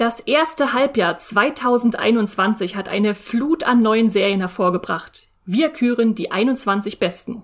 Das erste Halbjahr 2021 hat eine Flut an neuen Serien hervorgebracht. Wir küren die 21 besten.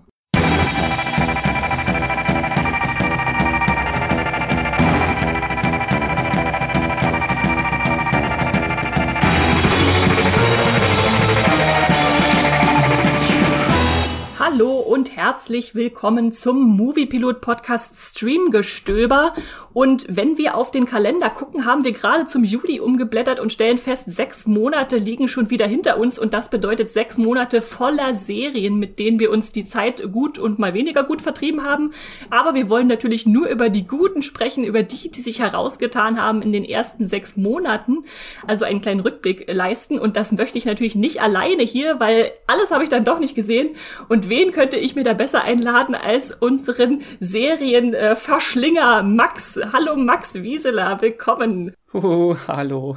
Herzlich willkommen zum Moviepilot Podcast Streamgestöber. Und wenn wir auf den Kalender gucken, haben wir gerade zum Juli umgeblättert und stellen fest, sechs Monate liegen schon wieder hinter uns und das bedeutet sechs Monate voller Serien, mit denen wir uns die Zeit gut und mal weniger gut vertrieben haben. Aber wir wollen natürlich nur über die Guten sprechen, über die, die sich herausgetan haben in den ersten sechs Monaten. Also einen kleinen Rückblick leisten und das möchte ich natürlich nicht alleine hier, weil alles habe ich dann doch nicht gesehen. Und wen könnte ich mir da besser einladen als unseren Serienverschlinger Max? Hallo Max Wieseler, willkommen. Oh, hallo.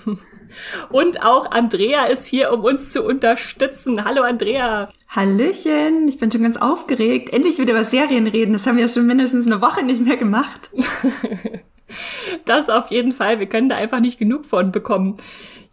Und auch Andrea ist hier, um uns zu unterstützen. Hallo Andrea. Hallöchen, ich bin schon ganz aufgeregt. Endlich wieder über Serien reden. Das haben wir ja schon mindestens eine Woche nicht mehr gemacht. das auf jeden Fall. Wir können da einfach nicht genug von bekommen.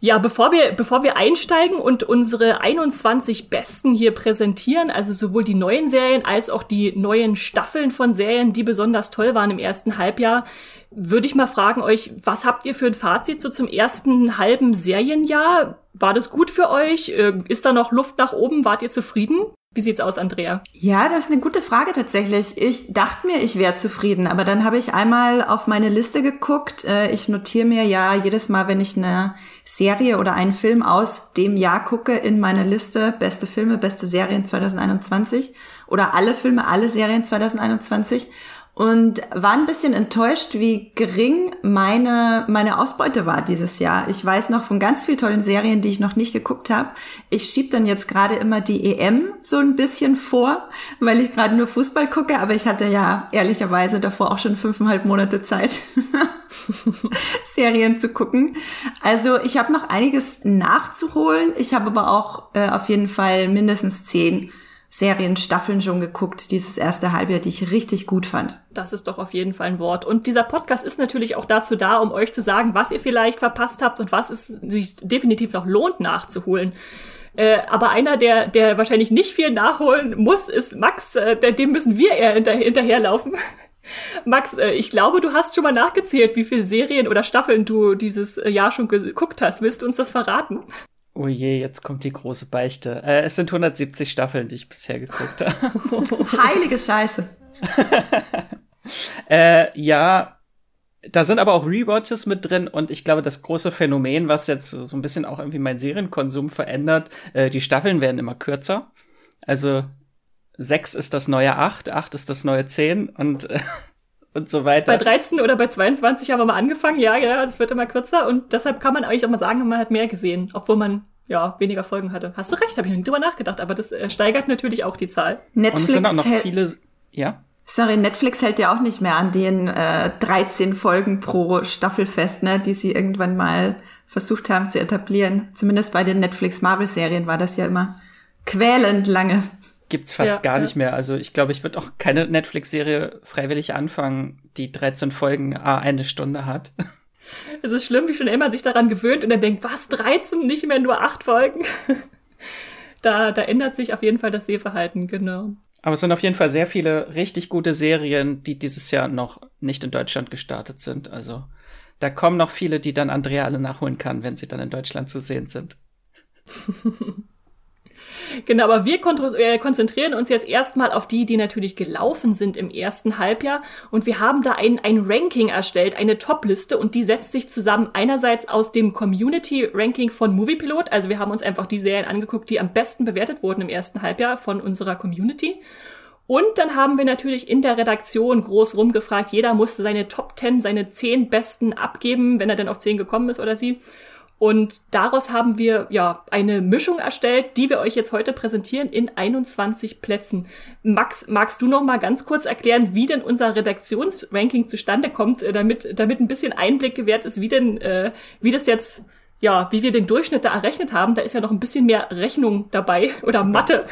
Ja, bevor wir, bevor wir einsteigen und unsere 21 Besten hier präsentieren, also sowohl die neuen Serien als auch die neuen Staffeln von Serien, die besonders toll waren im ersten Halbjahr, würde ich mal fragen euch, was habt ihr für ein Fazit so zum ersten halben Serienjahr? War das gut für euch? Äh, ist da noch Luft nach oben? Wart ihr zufrieden? Wie sieht's aus, Andrea? Ja, das ist eine gute Frage tatsächlich. Ich dachte mir, ich wäre zufrieden, aber dann habe ich einmal auf meine Liste geguckt. Äh, ich notiere mir ja jedes Mal, wenn ich eine Serie oder einen Film aus dem Jahr gucke, in meine Liste beste Filme, beste Serien 2021 oder alle Filme, alle Serien 2021 und war ein bisschen enttäuscht, wie gering meine, meine Ausbeute war dieses Jahr. Ich weiß noch von ganz vielen tollen Serien, die ich noch nicht geguckt habe. Ich schieb dann jetzt gerade immer die EM so ein bisschen vor, weil ich gerade nur Fußball gucke, aber ich hatte ja ehrlicherweise davor auch schon fünfeinhalb Monate Zeit, Serien zu gucken. Also ich habe noch einiges nachzuholen. Ich habe aber auch äh, auf jeden Fall mindestens zehn Serienstaffeln schon geguckt, dieses erste Halbjahr, die ich richtig gut fand. Das ist doch auf jeden Fall ein Wort. Und dieser Podcast ist natürlich auch dazu da, um euch zu sagen, was ihr vielleicht verpasst habt und was es sich definitiv noch lohnt nachzuholen. Äh, aber einer, der, der wahrscheinlich nicht viel nachholen muss, ist Max. Äh, dem müssen wir eher hinter, hinterherlaufen. Max, äh, ich glaube, du hast schon mal nachgezählt, wie viele Serien oder Staffeln du dieses Jahr schon geguckt hast. Willst du uns das verraten? Oh je, jetzt kommt die große Beichte. Äh, es sind 170 Staffeln, die ich bisher geguckt habe. Heilige Scheiße. äh, ja, da sind aber auch Rewatches mit drin und ich glaube, das große Phänomen, was jetzt so ein bisschen auch irgendwie mein Serienkonsum verändert, äh, die Staffeln werden immer kürzer. Also sechs ist das neue acht, acht ist das neue zehn und äh, und so weiter. Bei 13 oder bei 22 haben wir mal angefangen, ja, ja, das wird immer kürzer und deshalb kann man eigentlich auch mal sagen, man hat mehr gesehen, obwohl man ja, weniger Folgen hatte. Hast du recht, habe ich noch nie drüber nachgedacht, aber das äh, steigert natürlich auch die Zahl. Netflix und es sind auch noch viele, ja? Sorry, Netflix hält ja auch nicht mehr an den äh, 13 Folgen pro Staffel fest, ne, die sie irgendwann mal versucht haben zu etablieren. Zumindest bei den Netflix Marvel Serien war das ja immer quälend lange gibt's fast ja, gar ja. nicht mehr. Also ich glaube, ich würde auch keine Netflix-Serie freiwillig anfangen, die 13 Folgen a eine Stunde hat. Es ist schlimm, wie schnell man sich daran gewöhnt und dann denkt, was, 13, nicht mehr nur acht Folgen? da, da ändert sich auf jeden Fall das Sehverhalten, genau. Aber es sind auf jeden Fall sehr viele richtig gute Serien, die dieses Jahr noch nicht in Deutschland gestartet sind. Also da kommen noch viele, die dann Andrea alle nachholen kann, wenn sie dann in Deutschland zu sehen sind. Genau, aber wir äh, konzentrieren uns jetzt erstmal auf die, die natürlich gelaufen sind im ersten Halbjahr. Und wir haben da ein, ein Ranking erstellt, eine Top-Liste. Und die setzt sich zusammen einerseits aus dem Community-Ranking von Moviepilot. Also wir haben uns einfach die Serien angeguckt, die am besten bewertet wurden im ersten Halbjahr von unserer Community. Und dann haben wir natürlich in der Redaktion groß rumgefragt. Jeder musste seine Top 10, seine 10 besten abgeben, wenn er denn auf 10 gekommen ist oder sie. Und daraus haben wir ja eine Mischung erstellt, die wir euch jetzt heute präsentieren in 21 Plätzen. Max, magst du noch mal ganz kurz erklären, wie denn unser Redaktionsranking zustande kommt, äh, damit damit ein bisschen Einblick gewährt ist, wie denn äh, wie das jetzt ja, wie wir den Durchschnitt da errechnet haben, da ist ja noch ein bisschen mehr Rechnung dabei oder Mathe.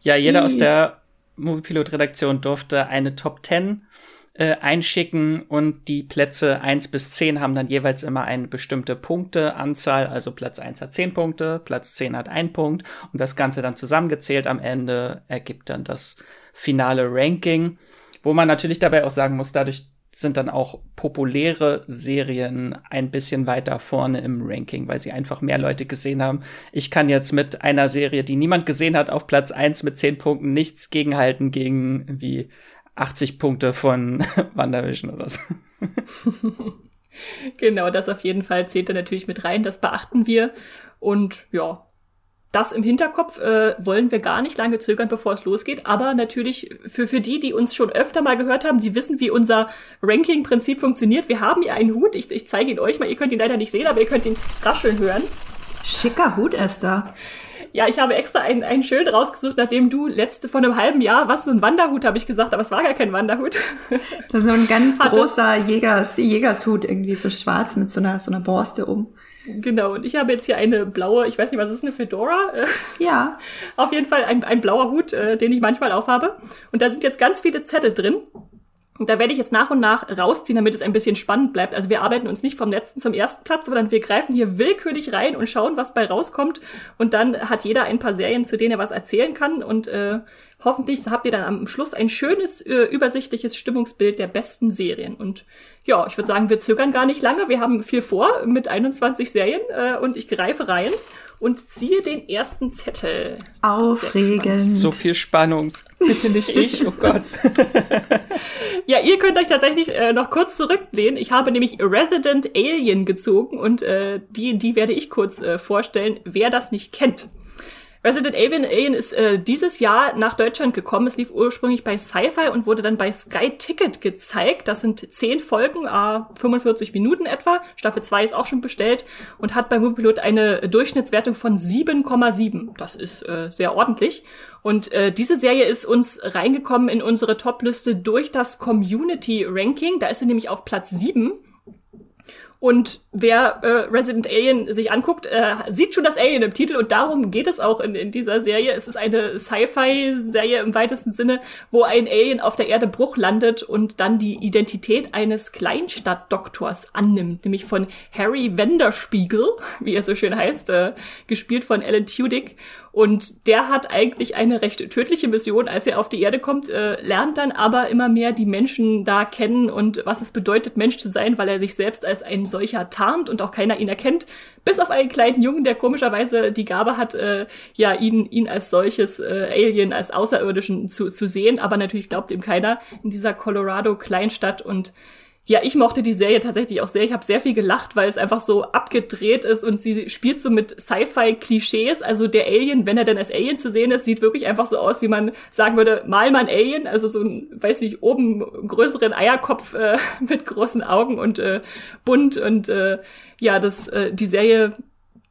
ja, jeder aus der Moviepilot-Redaktion durfte eine Top 10 äh, einschicken und die Plätze eins bis zehn haben dann jeweils immer eine bestimmte Punkteanzahl. Also Platz eins hat zehn Punkte, Platz zehn hat ein Punkt und das Ganze dann zusammengezählt am Ende ergibt dann das finale Ranking. Wo man natürlich dabei auch sagen muss, dadurch sind dann auch populäre Serien ein bisschen weiter vorne im Ranking, weil sie einfach mehr Leute gesehen haben. Ich kann jetzt mit einer Serie, die niemand gesehen hat, auf Platz eins mit zehn Punkten nichts gegenhalten gegen wie 80 Punkte von WandaVision oder so. genau, das auf jeden Fall zählt da natürlich mit rein, das beachten wir. Und ja, das im Hinterkopf äh, wollen wir gar nicht lange zögern, bevor es losgeht. Aber natürlich für, für die, die uns schon öfter mal gehört haben, die wissen, wie unser Ranking-Prinzip funktioniert. Wir haben hier einen Hut. Ich, ich zeige ihn euch mal. Ihr könnt ihn leider nicht sehen, aber ihr könnt ihn rascheln hören. Schicker Hut, Esther. Ja, ich habe extra einen, einen schön rausgesucht, nachdem du letzte vor einem halben Jahr, was, so ein Wanderhut, habe ich gesagt, aber es war gar kein Wanderhut. Das ist so ein ganz großer Jägers, Jägershut, irgendwie so schwarz mit so einer, so einer Borste um. Genau, und ich habe jetzt hier eine blaue, ich weiß nicht, was ist eine Fedora? Ja. Auf jeden Fall ein, ein blauer Hut, äh, den ich manchmal aufhabe. Und da sind jetzt ganz viele Zettel drin. Und da werde ich jetzt nach und nach rausziehen, damit es ein bisschen spannend bleibt. Also wir arbeiten uns nicht vom letzten zum ersten Platz, sondern wir greifen hier willkürlich rein und schauen, was bei rauskommt. Und dann hat jeder ein paar Serien, zu denen er was erzählen kann. Und äh, hoffentlich habt ihr dann am Schluss ein schönes, äh, übersichtliches Stimmungsbild der besten Serien. Und ja, ich würde sagen, wir zögern gar nicht lange. Wir haben viel vor mit 21 Serien äh, und ich greife rein und ziehe den ersten Zettel. Aufregend. So viel Spannung. Bitte nicht ich, oh Gott. ja, ihr könnt euch tatsächlich äh, noch kurz zurücklehnen. Ich habe nämlich Resident Alien gezogen und äh, die, die werde ich kurz äh, vorstellen, wer das nicht kennt. Resident Alien, Alien ist äh, dieses Jahr nach Deutschland gekommen. Es lief ursprünglich bei Sci-Fi und wurde dann bei Sky Ticket gezeigt. Das sind zehn Folgen, äh, 45 Minuten etwa. Staffel 2 ist auch schon bestellt und hat bei Moviepilot eine Durchschnittswertung von 7,7. Das ist äh, sehr ordentlich. Und äh, diese Serie ist uns reingekommen in unsere Topliste durch das Community Ranking. Da ist sie nämlich auf Platz 7 und wer äh, Resident Alien sich anguckt, äh, sieht schon das Alien im Titel und darum geht es auch in, in dieser Serie. Es ist eine Sci-Fi-Serie im weitesten Sinne, wo ein Alien auf der Erde Bruch landet und dann die Identität eines Kleinstadtdoktors annimmt, nämlich von Harry Wenderspiegel, wie er so schön heißt, äh, gespielt von Alan Tudyk. Und der hat eigentlich eine recht tödliche Mission, als er auf die Erde kommt, äh, lernt dann aber immer mehr die Menschen da kennen und was es bedeutet, Mensch zu sein, weil er sich selbst als ein solcher tarnt und auch keiner ihn erkennt. Bis auf einen kleinen Jungen, der komischerweise die Gabe hat, äh, ja, ihn, ihn als solches äh, Alien, als Außerirdischen zu, zu sehen. Aber natürlich glaubt ihm keiner in dieser Colorado-Kleinstadt und ja, ich mochte die Serie tatsächlich auch sehr. Ich habe sehr viel gelacht, weil es einfach so abgedreht ist und sie spielt so mit Sci-Fi-Klischees. Also der Alien, wenn er denn als Alien zu sehen ist, sieht wirklich einfach so aus, wie man sagen würde, mal ein Alien. Also so ein, weiß nicht, oben größeren Eierkopf äh, mit großen Augen und äh, bunt. Und äh, ja, das, äh, die Serie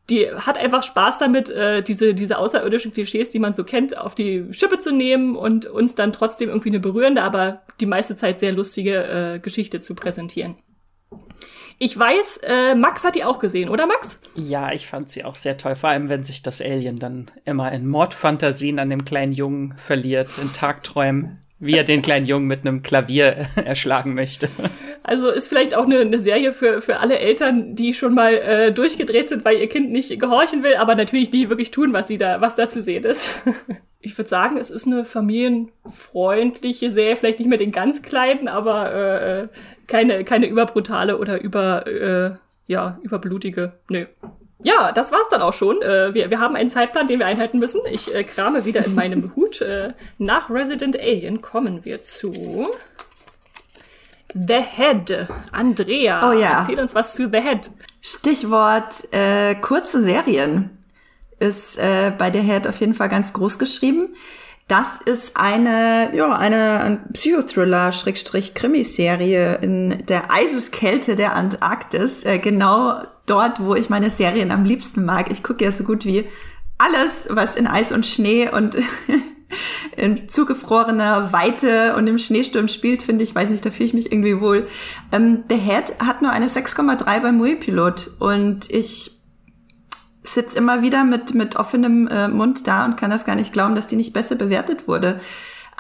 die hat einfach Spaß damit, äh, diese, diese außerirdischen Klischees, die man so kennt, auf die Schippe zu nehmen und uns dann trotzdem irgendwie eine berührende, aber die meiste Zeit sehr lustige äh, Geschichte zu präsentieren. Ich weiß, äh, Max hat die auch gesehen, oder Max? Ja, ich fand sie auch sehr toll, vor allem wenn sich das Alien dann immer in Mordfantasien an dem kleinen Jungen verliert, in Tagträumen wie er den kleinen Jungen mit einem Klavier erschlagen möchte. Also ist vielleicht auch eine, eine Serie für, für alle Eltern, die schon mal äh, durchgedreht sind, weil ihr Kind nicht gehorchen will, aber natürlich nie wirklich tun, was sie da, was da zu sehen ist. Ich würde sagen, es ist eine familienfreundliche Serie, vielleicht nicht mit den ganz Kleinen, aber äh, keine, keine überbrutale oder über, äh, ja, überblutige. Nö. Ja, das war's dann auch schon. Äh, wir, wir haben einen Zeitplan, den wir einhalten müssen. Ich äh, krame wieder in meinem Hut. Äh, nach Resident Alien kommen wir zu The Head. Andrea, oh ja. erzähl uns was zu The Head. Stichwort äh, kurze Serien ist äh, bei The Head auf jeden Fall ganz groß geschrieben. Das ist eine, ja, eine Psychothriller-Krimiserie in der Eiseskälte der Antarktis. Äh, genau dort, wo ich meine Serien am liebsten mag. Ich gucke ja so gut wie alles, was in Eis und Schnee und in zugefrorener Weite und im Schneesturm spielt, finde ich, weiß nicht, da fühle ich mich irgendwie wohl. Ähm, The Head hat nur eine 6,3 beim Muipilot und ich sitze immer wieder mit, mit offenem äh, Mund da und kann das gar nicht glauben, dass die nicht besser bewertet wurde.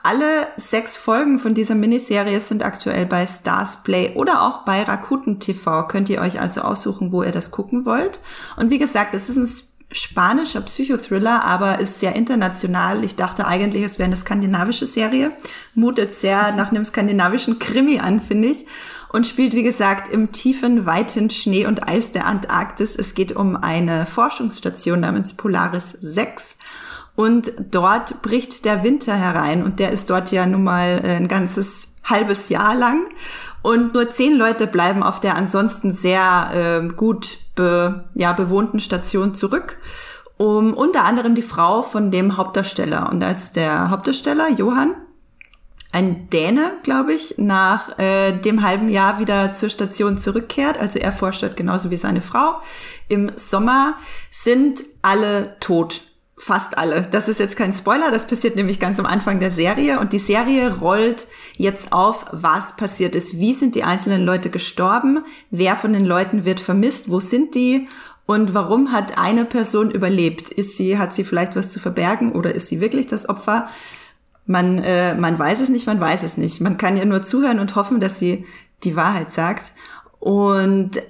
Alle sechs Folgen von dieser Miniserie sind aktuell bei Stars Play oder auch bei Rakuten TV. Könnt ihr euch also aussuchen, wo ihr das gucken wollt. Und wie gesagt, es ist ein spanischer Psychothriller, aber ist sehr international. Ich dachte eigentlich, es wäre eine skandinavische Serie. Mutet sehr nach einem skandinavischen Krimi an, finde ich. Und spielt, wie gesagt, im tiefen, weiten Schnee und Eis der Antarktis. Es geht um eine Forschungsstation namens Polaris 6. Und dort bricht der Winter herein. Und der ist dort ja nun mal äh, ein ganzes halbes Jahr lang. Und nur zehn Leute bleiben auf der ansonsten sehr äh, gut be, ja, bewohnten Station zurück. Um unter anderem die Frau von dem Hauptdarsteller. Und als der Hauptdarsteller, Johann, ein Däne, glaube ich, nach äh, dem halben Jahr wieder zur Station zurückkehrt. Also er forscht genauso wie seine Frau. Im Sommer sind alle tot fast alle. Das ist jetzt kein Spoiler, das passiert nämlich ganz am Anfang der Serie und die Serie rollt jetzt auf, was passiert ist. Wie sind die einzelnen Leute gestorben? Wer von den Leuten wird vermisst? Wo sind die? Und warum hat eine Person überlebt? Ist sie, hat sie vielleicht was zu verbergen oder ist sie wirklich das Opfer? Man, äh, man weiß es nicht, man weiß es nicht. Man kann ja nur zuhören und hoffen, dass sie die Wahrheit sagt. Und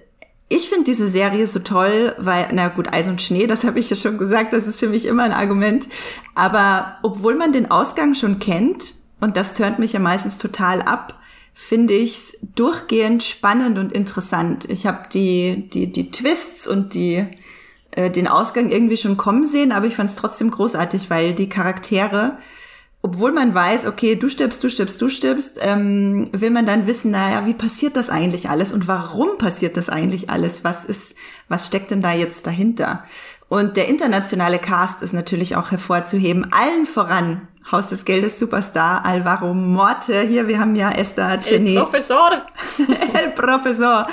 ich finde diese Serie so toll, weil, na gut, Eis und Schnee, das habe ich ja schon gesagt, das ist für mich immer ein Argument. Aber obwohl man den Ausgang schon kennt, und das tönt mich ja meistens total ab, finde ich es durchgehend spannend und interessant. Ich habe die, die, die Twists und die, äh, den Ausgang irgendwie schon kommen sehen, aber ich fand es trotzdem großartig, weil die Charaktere obwohl man weiß, okay, du stirbst, du stirbst, du stirbst, ähm, will man dann wissen, naja, wie passiert das eigentlich alles und warum passiert das eigentlich alles? Was ist, was steckt denn da jetzt dahinter? Und der internationale Cast ist natürlich auch hervorzuheben, allen voran Haus des Geldes Superstar Alvaro Morte. Hier, wir haben ja Esther, Jenny. El Professor. El Professor.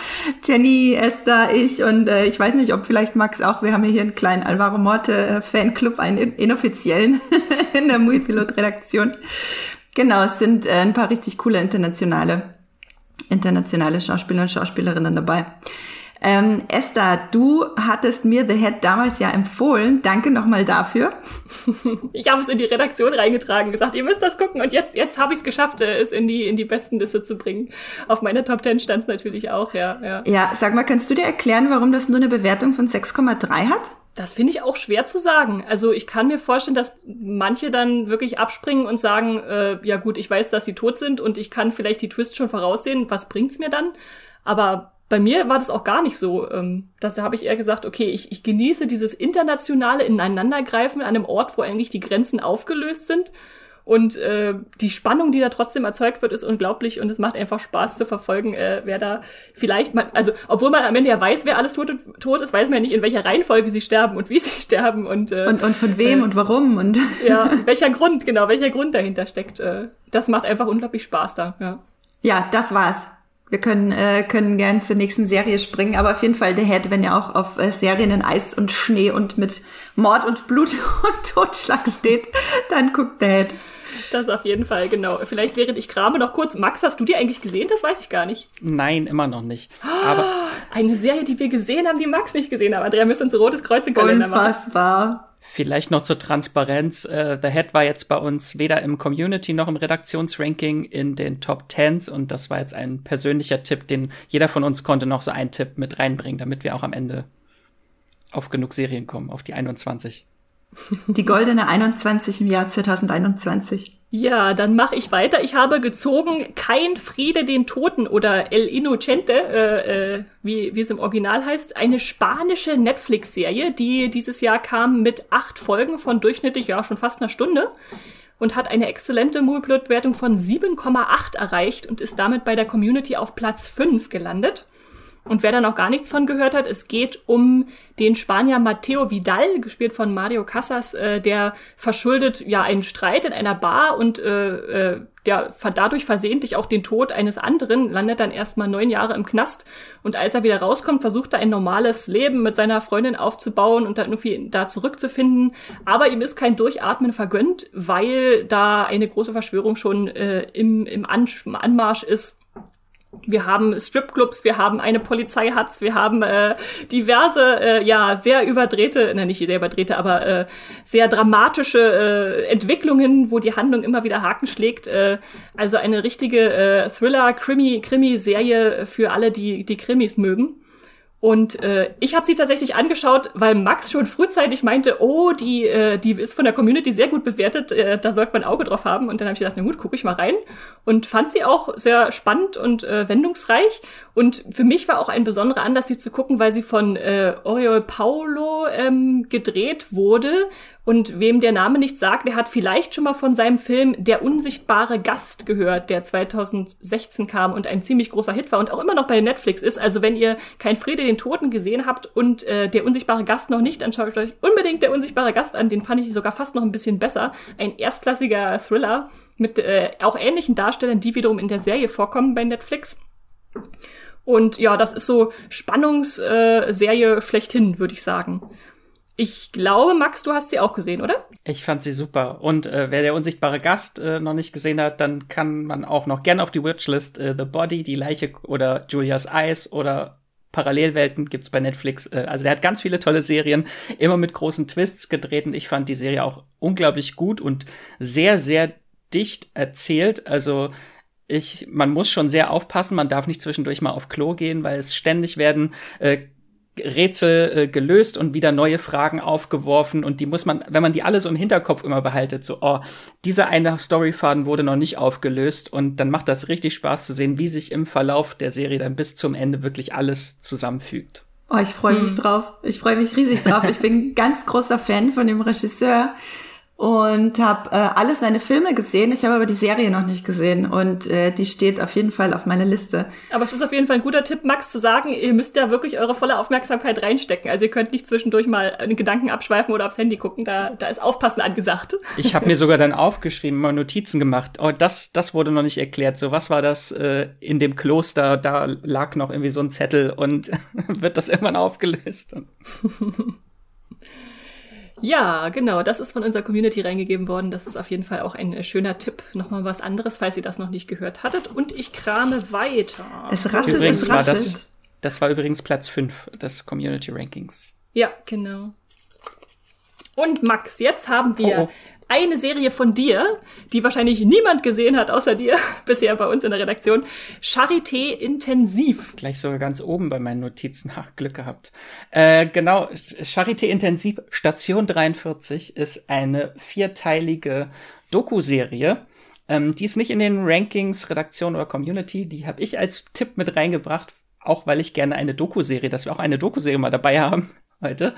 Jenny, Esther, ich und äh, ich weiß nicht, ob vielleicht Max auch. Wir haben hier einen kleinen Alvaro Morte äh, Fanclub, einen inoffiziellen in der Muipilot Redaktion. Genau, es sind äh, ein paar richtig coole internationale, internationale Schauspieler und Schauspielerinnen dabei. Ähm, Esther, du hattest mir The Head damals ja empfohlen. Danke nochmal dafür. Ich habe es in die Redaktion reingetragen, gesagt, ihr müsst das gucken. Und jetzt, jetzt habe ich es geschafft, äh, es in die, in die besten Liste zu bringen. Auf meiner Top 10 stand es natürlich auch, ja, ja. Ja, sag mal, kannst du dir erklären, warum das nur eine Bewertung von 6,3 hat? Das finde ich auch schwer zu sagen. Also ich kann mir vorstellen, dass manche dann wirklich abspringen und sagen, äh, ja gut, ich weiß, dass sie tot sind und ich kann vielleicht die Twist schon voraussehen. Was bringt's mir dann? Aber bei mir war das auch gar nicht so. Ähm, dass, da habe ich eher gesagt, okay, ich, ich genieße dieses internationale Ineinandergreifen an einem Ort, wo eigentlich die Grenzen aufgelöst sind. Und äh, die Spannung, die da trotzdem erzeugt wird, ist unglaublich und es macht einfach Spaß zu verfolgen, äh, wer da vielleicht man, also obwohl man am Ende ja weiß, wer alles tot, tot ist, weiß man ja nicht, in welcher Reihenfolge sie sterben und wie sie sterben und äh, und, und von wem äh, und warum und ja, welcher Grund, genau, welcher Grund dahinter steckt. Äh, das macht einfach unglaublich Spaß da, ja. Ja, das war's. Wir können, äh, können gern zur nächsten Serie springen, aber auf jeden Fall der Head, wenn ihr auch auf äh, Serien in Eis und Schnee und mit Mord und Blut und Totschlag steht, dann guckt der Head. Das auf jeden Fall, genau. Vielleicht während ich krame noch kurz. Max, hast du die eigentlich gesehen? Das weiß ich gar nicht. Nein, immer noch nicht. Aber eine Serie, die wir gesehen haben, die Max nicht gesehen hat. Andrea müsste uns ein rotes Kreuz im Kalender machen. Unfassbar. Vielleicht noch zur Transparenz. Uh, The Head war jetzt bei uns weder im Community noch im Redaktionsranking in den Top Tens und das war jetzt ein persönlicher Tipp, den jeder von uns konnte noch so einen Tipp mit reinbringen, damit wir auch am Ende auf genug Serien kommen, auf die 21. Die goldene 21 im Jahr 2021. Ja, dann mache ich weiter. Ich habe gezogen Kein Friede den Toten oder El Inocente, äh, äh, wie, wie es im Original heißt. Eine spanische Netflix-Serie, die dieses Jahr kam mit acht Folgen von durchschnittlich ja schon fast einer Stunde und hat eine exzellente Movieplot-Wertung von 7,8 erreicht und ist damit bei der Community auf Platz 5 gelandet. Und wer da noch gar nichts von gehört hat, es geht um den Spanier Mateo Vidal, gespielt von Mario Casas, äh, der verschuldet ja einen Streit in einer Bar und äh, äh, der dadurch versehentlich auch den Tod eines anderen, landet dann erstmal neun Jahre im Knast. Und als er wieder rauskommt, versucht er ein normales Leben mit seiner Freundin aufzubauen und dann irgendwie da zurückzufinden. Aber ihm ist kein Durchatmen vergönnt, weil da eine große Verschwörung schon äh, im, im Anmarsch ist Wir haben Stripclubs, wir haben eine Polizeihatz, wir haben äh, diverse, äh, ja, sehr überdrehte, nein, nicht sehr überdrehte, aber äh, sehr dramatische äh, Entwicklungen, wo die Handlung immer wieder Haken schlägt. Äh, also eine richtige äh, Thriller-Krimi-Krimi-Serie für alle, die die Krimis mögen. Und äh, ich habe sie tatsächlich angeschaut, weil Max schon frühzeitig meinte, oh, die, äh, die ist von der Community sehr gut bewertet, äh, da sollte man ein Auge drauf haben. Und dann habe ich gedacht, na gut, gucke ich mal rein. Und fand sie auch sehr spannend und äh, wendungsreich. Und für mich war auch ein besonderer Anlass, sie zu gucken, weil sie von äh, Oriol Paulo ähm, gedreht wurde und wem der Name nichts sagt, der hat vielleicht schon mal von seinem Film Der unsichtbare Gast gehört, der 2016 kam und ein ziemlich großer Hit war und auch immer noch bei Netflix ist. Also wenn ihr kein Friede den Toten gesehen habt und äh, Der unsichtbare Gast noch nicht, dann schaut euch unbedingt Der unsichtbare Gast an. Den fand ich sogar fast noch ein bisschen besser. Ein erstklassiger Thriller mit äh, auch ähnlichen Darstellern, die wiederum in der Serie vorkommen bei Netflix. Und ja, das ist so Spannungsserie äh, schlechthin, würde ich sagen. Ich glaube, Max, du hast sie auch gesehen, oder? Ich fand sie super. Und äh, wer der unsichtbare Gast äh, noch nicht gesehen hat, dann kann man auch noch gerne auf die Watchlist äh, The Body, die Leiche oder Julias Eyes oder Parallelwelten gibt's bei Netflix. Äh, also der hat ganz viele tolle Serien, immer mit großen Twists gedreht. Und ich fand die Serie auch unglaublich gut und sehr, sehr dicht erzählt. Also ich, man muss schon sehr aufpassen, man darf nicht zwischendurch mal auf Klo gehen, weil es ständig werden äh, Rätsel äh, gelöst und wieder neue Fragen aufgeworfen und die muss man, wenn man die alle so im Hinterkopf immer behaltet, so, oh, dieser eine Storyfaden wurde noch nicht aufgelöst und dann macht das richtig Spaß zu sehen, wie sich im Verlauf der Serie dann bis zum Ende wirklich alles zusammenfügt. Oh, ich freue mich hm. drauf. Ich freue mich riesig drauf. Ich bin ganz großer Fan von dem Regisseur und habe äh, alle seine Filme gesehen. Ich habe aber die Serie noch nicht gesehen und äh, die steht auf jeden Fall auf meiner Liste. Aber es ist auf jeden Fall ein guter Tipp, Max, zu sagen, ihr müsst ja wirklich eure volle Aufmerksamkeit reinstecken. Also ihr könnt nicht zwischendurch mal einen Gedanken abschweifen oder aufs Handy gucken. Da, da ist Aufpassen angesagt. Ich habe mir sogar dann aufgeschrieben, mal Notizen gemacht. Oh, das, das wurde noch nicht erklärt. So, was war das äh, in dem Kloster? Da lag noch irgendwie so ein Zettel und wird das irgendwann aufgelöst. Ja, genau, das ist von unserer Community reingegeben worden. Das ist auf jeden Fall auch ein äh, schöner Tipp. Nochmal was anderes, falls ihr das noch nicht gehört hattet. Und ich krame weiter. Es raschelt, übrigens es raschelt. War das, das war übrigens Platz 5 des Community Rankings. Ja, genau. Und Max, jetzt haben wir oh, oh eine Serie von dir, die wahrscheinlich niemand gesehen hat, außer dir, bisher bei uns in der Redaktion. Charité Intensiv. Gleich sogar ganz oben bei meinen Notizen. Ha, Glück gehabt. Äh, genau, Charité Intensiv Station 43 ist eine vierteilige Doku-Serie. Ähm, die ist nicht in den Rankings, Redaktion oder Community. Die habe ich als Tipp mit reingebracht, auch weil ich gerne eine Doku-Serie, dass wir auch eine Doku-Serie mal dabei haben heute.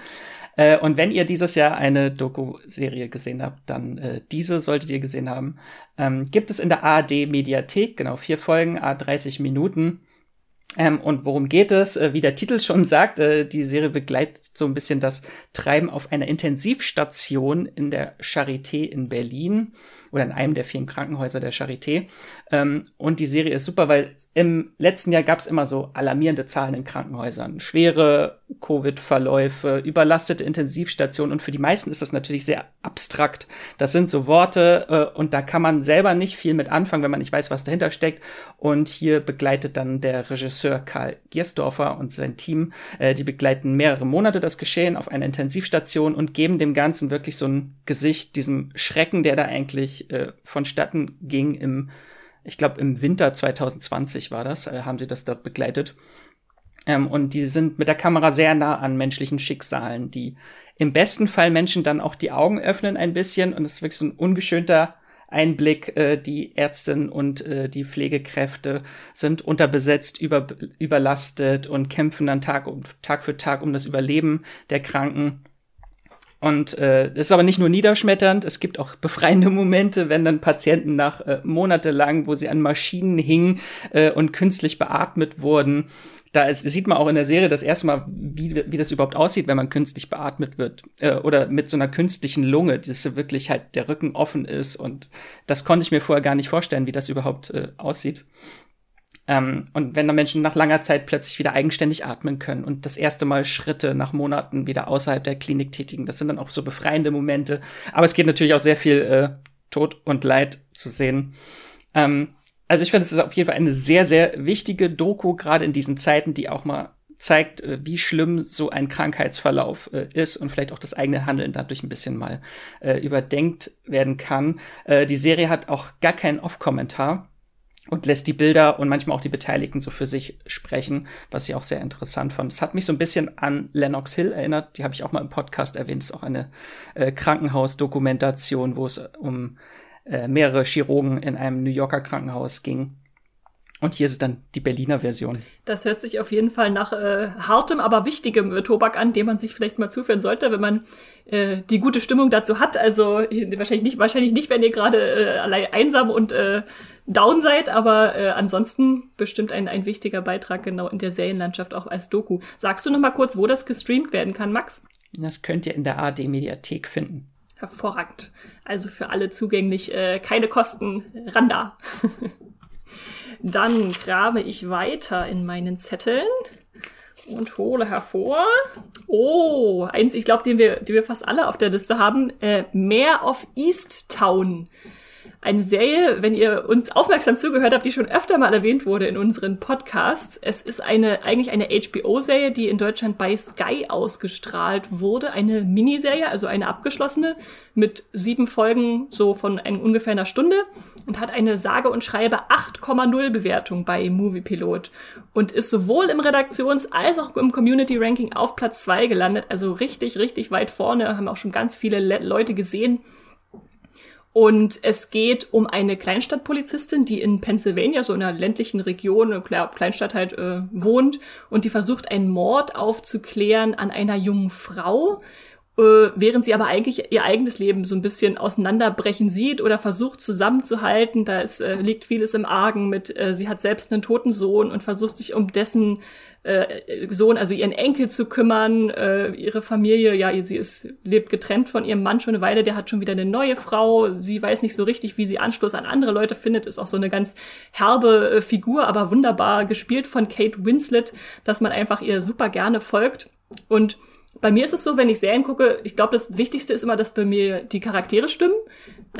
Äh, und wenn ihr dieses Jahr eine Doku-Serie gesehen habt, dann äh, diese solltet ihr gesehen haben. Ähm, gibt es in der ARD-Mediathek, genau, vier Folgen, a 30 Minuten. Ähm, und worum geht es? Äh, wie der Titel schon sagt, äh, die Serie begleitet so ein bisschen das Treiben auf einer Intensivstation in der Charité in Berlin oder in einem der vielen Krankenhäuser der Charité. Ähm, und die Serie ist super, weil im letzten Jahr gab es immer so alarmierende Zahlen in Krankenhäusern. Schwere Covid-Verläufe, überlastete Intensivstationen. Und für die meisten ist das natürlich sehr abstrakt. Das sind so Worte äh, und da kann man selber nicht viel mit anfangen, wenn man nicht weiß, was dahinter steckt. Und hier begleitet dann der Regisseur Karl Giersdorfer und sein Team, äh, die begleiten mehrere Monate das Geschehen auf einer Intensivstation und geben dem Ganzen wirklich so ein Gesicht, diesem Schrecken, der da eigentlich äh, vonstatten ging im ich glaube im Winter 2020 war das, äh, haben sie das dort begleitet. Ähm, und die sind mit der Kamera sehr nah an menschlichen Schicksalen, die im besten Fall Menschen dann auch die Augen öffnen ein bisschen und es ist wirklich so ein ungeschönter Einblick. Äh, die Ärztinnen und äh, die Pflegekräfte sind unterbesetzt, über, überlastet und kämpfen dann Tag, um, Tag für Tag um das Überleben der Kranken. Und äh, es ist aber nicht nur niederschmetternd, es gibt auch befreiende Momente, wenn dann Patienten nach äh, monatelang, wo sie an Maschinen hingen äh, und künstlich beatmet wurden, da ist, sieht man auch in der Serie das erste Mal, wie, wie das überhaupt aussieht, wenn man künstlich beatmet wird. Äh, oder mit so einer künstlichen Lunge, dass wirklich halt der Rücken offen ist. Und das konnte ich mir vorher gar nicht vorstellen, wie das überhaupt äh, aussieht. Ähm, und wenn da Menschen nach langer Zeit plötzlich wieder eigenständig atmen können und das erste Mal Schritte nach Monaten wieder außerhalb der Klinik tätigen, das sind dann auch so befreiende Momente. Aber es geht natürlich auch sehr viel äh, Tod und Leid zu sehen. Ähm, also ich finde, es ist auf jeden Fall eine sehr, sehr wichtige Doku, gerade in diesen Zeiten, die auch mal zeigt, äh, wie schlimm so ein Krankheitsverlauf äh, ist und vielleicht auch das eigene Handeln dadurch ein bisschen mal äh, überdenkt werden kann. Äh, die Serie hat auch gar keinen Off-Kommentar und lässt die Bilder und manchmal auch die Beteiligten so für sich sprechen, was ich auch sehr interessant fand. Es hat mich so ein bisschen an Lennox Hill erinnert, die habe ich auch mal im Podcast erwähnt. Das ist auch eine äh, Krankenhausdokumentation, wo es um äh, mehrere Chirurgen in einem New Yorker Krankenhaus ging. Und hier ist dann die Berliner Version. Das hört sich auf jeden Fall nach äh, hartem, aber wichtigem äh, Tobak an, dem man sich vielleicht mal zuführen sollte, wenn man äh, die gute Stimmung dazu hat. Also wahrscheinlich nicht, wahrscheinlich nicht, wenn ihr gerade äh, allein einsam und äh, down seid, aber äh, ansonsten bestimmt ein, ein wichtiger Beitrag genau in der Serienlandschaft auch als Doku. Sagst du noch mal kurz, wo das gestreamt werden kann, Max? Das könnt ihr in der AD Mediathek finden. Hervorragend. Also für alle zugänglich, äh, keine Kosten, Randa. Dann grabe ich weiter in meinen Zetteln und hole hervor. Oh, eins, ich glaube, den wir, den wir fast alle auf der Liste haben. Äh, Mare of East Town eine Serie, wenn ihr uns aufmerksam zugehört habt, die schon öfter mal erwähnt wurde in unseren Podcasts. Es ist eine, eigentlich eine HBO-Serie, die in Deutschland bei Sky ausgestrahlt wurde. Eine Miniserie, also eine abgeschlossene, mit sieben Folgen, so von ein, ungefähr einer Stunde und hat eine sage und schreibe 8,0 Bewertung bei Moviepilot und ist sowohl im Redaktions- als auch im Community-Ranking auf Platz zwei gelandet. Also richtig, richtig weit vorne, haben auch schon ganz viele Le Leute gesehen. Und es geht um eine Kleinstadtpolizistin, die in Pennsylvania, so in einer ländlichen Region, Kleinstadt halt, äh, wohnt. Und die versucht, einen Mord aufzuklären an einer jungen Frau, äh, während sie aber eigentlich ihr eigenes Leben so ein bisschen auseinanderbrechen sieht oder versucht zusammenzuhalten. Da ist, äh, liegt vieles im Argen mit, äh, sie hat selbst einen toten Sohn und versucht sich um dessen äh, Sohn, also ihren Enkel zu kümmern, äh, ihre Familie, ja, sie ist, lebt getrennt von ihrem Mann schon eine Weile, der hat schon wieder eine neue Frau, sie weiß nicht so richtig, wie sie Anschluss an andere Leute findet, ist auch so eine ganz herbe äh, Figur, aber wunderbar gespielt von Kate Winslet, dass man einfach ihr super gerne folgt. Und bei mir ist es so, wenn ich Serien gucke, ich glaube, das Wichtigste ist immer, dass bei mir die Charaktere stimmen.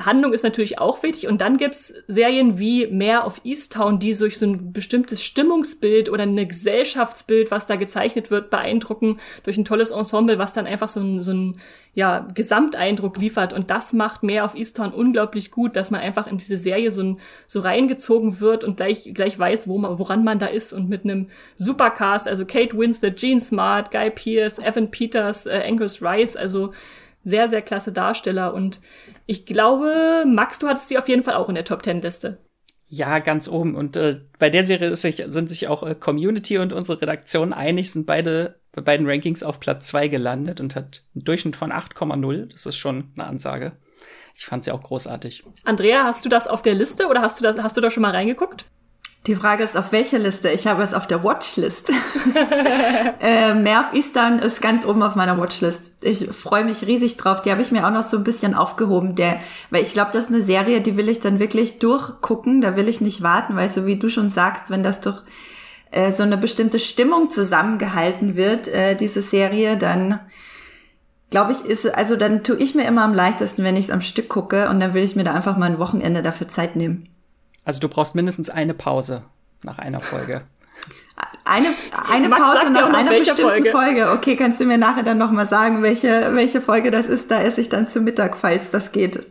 Handlung ist natürlich auch wichtig. Und dann gibt's Serien wie Mehr of Easttown, die durch so ein bestimmtes Stimmungsbild oder ein Gesellschaftsbild, was da gezeichnet wird, beeindrucken, durch ein tolles Ensemble, was dann einfach so ein, so ein ja, Gesamteindruck liefert. Und das macht Mehr of Easttown unglaublich gut, dass man einfach in diese Serie so, so reingezogen wird und gleich, gleich weiß, wo man, woran man da ist. Und mit einem Supercast, also Kate Winslet, Gene Smart, Guy Pearce, Evan Peters, äh, Angus Rice, also sehr, sehr klasse Darsteller. Und ich glaube, Max, du hattest sie auf jeden Fall auch in der Top Ten Liste. Ja, ganz oben. Und äh, bei der Serie sich, sind sich auch äh, Community und unsere Redaktion einig, sind beide bei beiden Rankings auf Platz zwei gelandet und hat einen Durchschnitt von 8,0. Das ist schon eine Ansage. Ich fand sie auch großartig. Andrea, hast du das auf der Liste oder hast du da, hast du da schon mal reingeguckt? Die Frage ist, auf welcher Liste? Ich habe es auf der Watchlist. äh, Merv Eastern ist ganz oben auf meiner Watchlist. Ich freue mich riesig drauf. Die habe ich mir auch noch so ein bisschen aufgehoben. Der, weil ich glaube, das ist eine Serie, die will ich dann wirklich durchgucken. Da will ich nicht warten, weil so wie du schon sagst, wenn das durch äh, so eine bestimmte Stimmung zusammengehalten wird, äh, diese Serie, dann glaube ich, ist, also dann tue ich mir immer am leichtesten, wenn ich es am Stück gucke und dann will ich mir da einfach mal ein Wochenende dafür Zeit nehmen. Also du brauchst mindestens eine Pause nach einer Folge. Eine, eine Pause nach einer bestimmten Folge. Folge. Okay, kannst du mir nachher dann nochmal sagen, welche, welche Folge das ist? Da esse ich dann zu Mittag, falls das geht.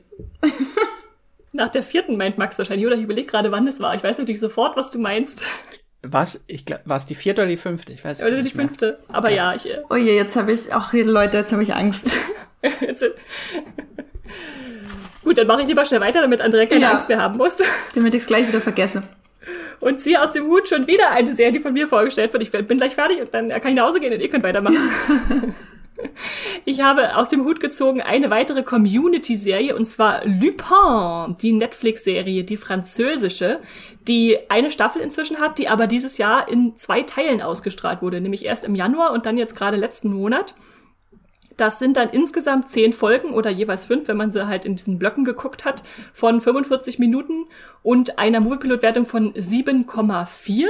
Nach der vierten meint Max wahrscheinlich, oder ich überlege gerade, wann es war. Ich weiß natürlich sofort, was du meinst. Was? Ich glaube, war es die vierte oder die fünfte? Ich weiß oder nicht. Oder die fünfte. Mehr. Aber ja, ich. Äh oh je, jetzt habe ich auch Leute, jetzt habe ich Angst. Gut, dann mache ich lieber schnell weiter, damit Andrea keine ja. Angst mehr haben muss. Damit ich es gleich wieder vergesse. Und ziehe aus dem Hut schon wieder eine Serie, die von mir vorgestellt wird. Ich bin gleich fertig und dann kann ich nach Hause gehen und ihr könnt weitermachen. Ich habe aus dem Hut gezogen eine weitere Community-Serie und zwar Lupin, die Netflix-Serie, die französische, die eine Staffel inzwischen hat, die aber dieses Jahr in zwei Teilen ausgestrahlt wurde, nämlich erst im Januar und dann jetzt gerade letzten Monat. Das sind dann insgesamt zehn Folgen oder jeweils fünf, wenn man sie halt in diesen Blöcken geguckt hat, von 45 Minuten und einer Moviepilot-Wertung von 7,4.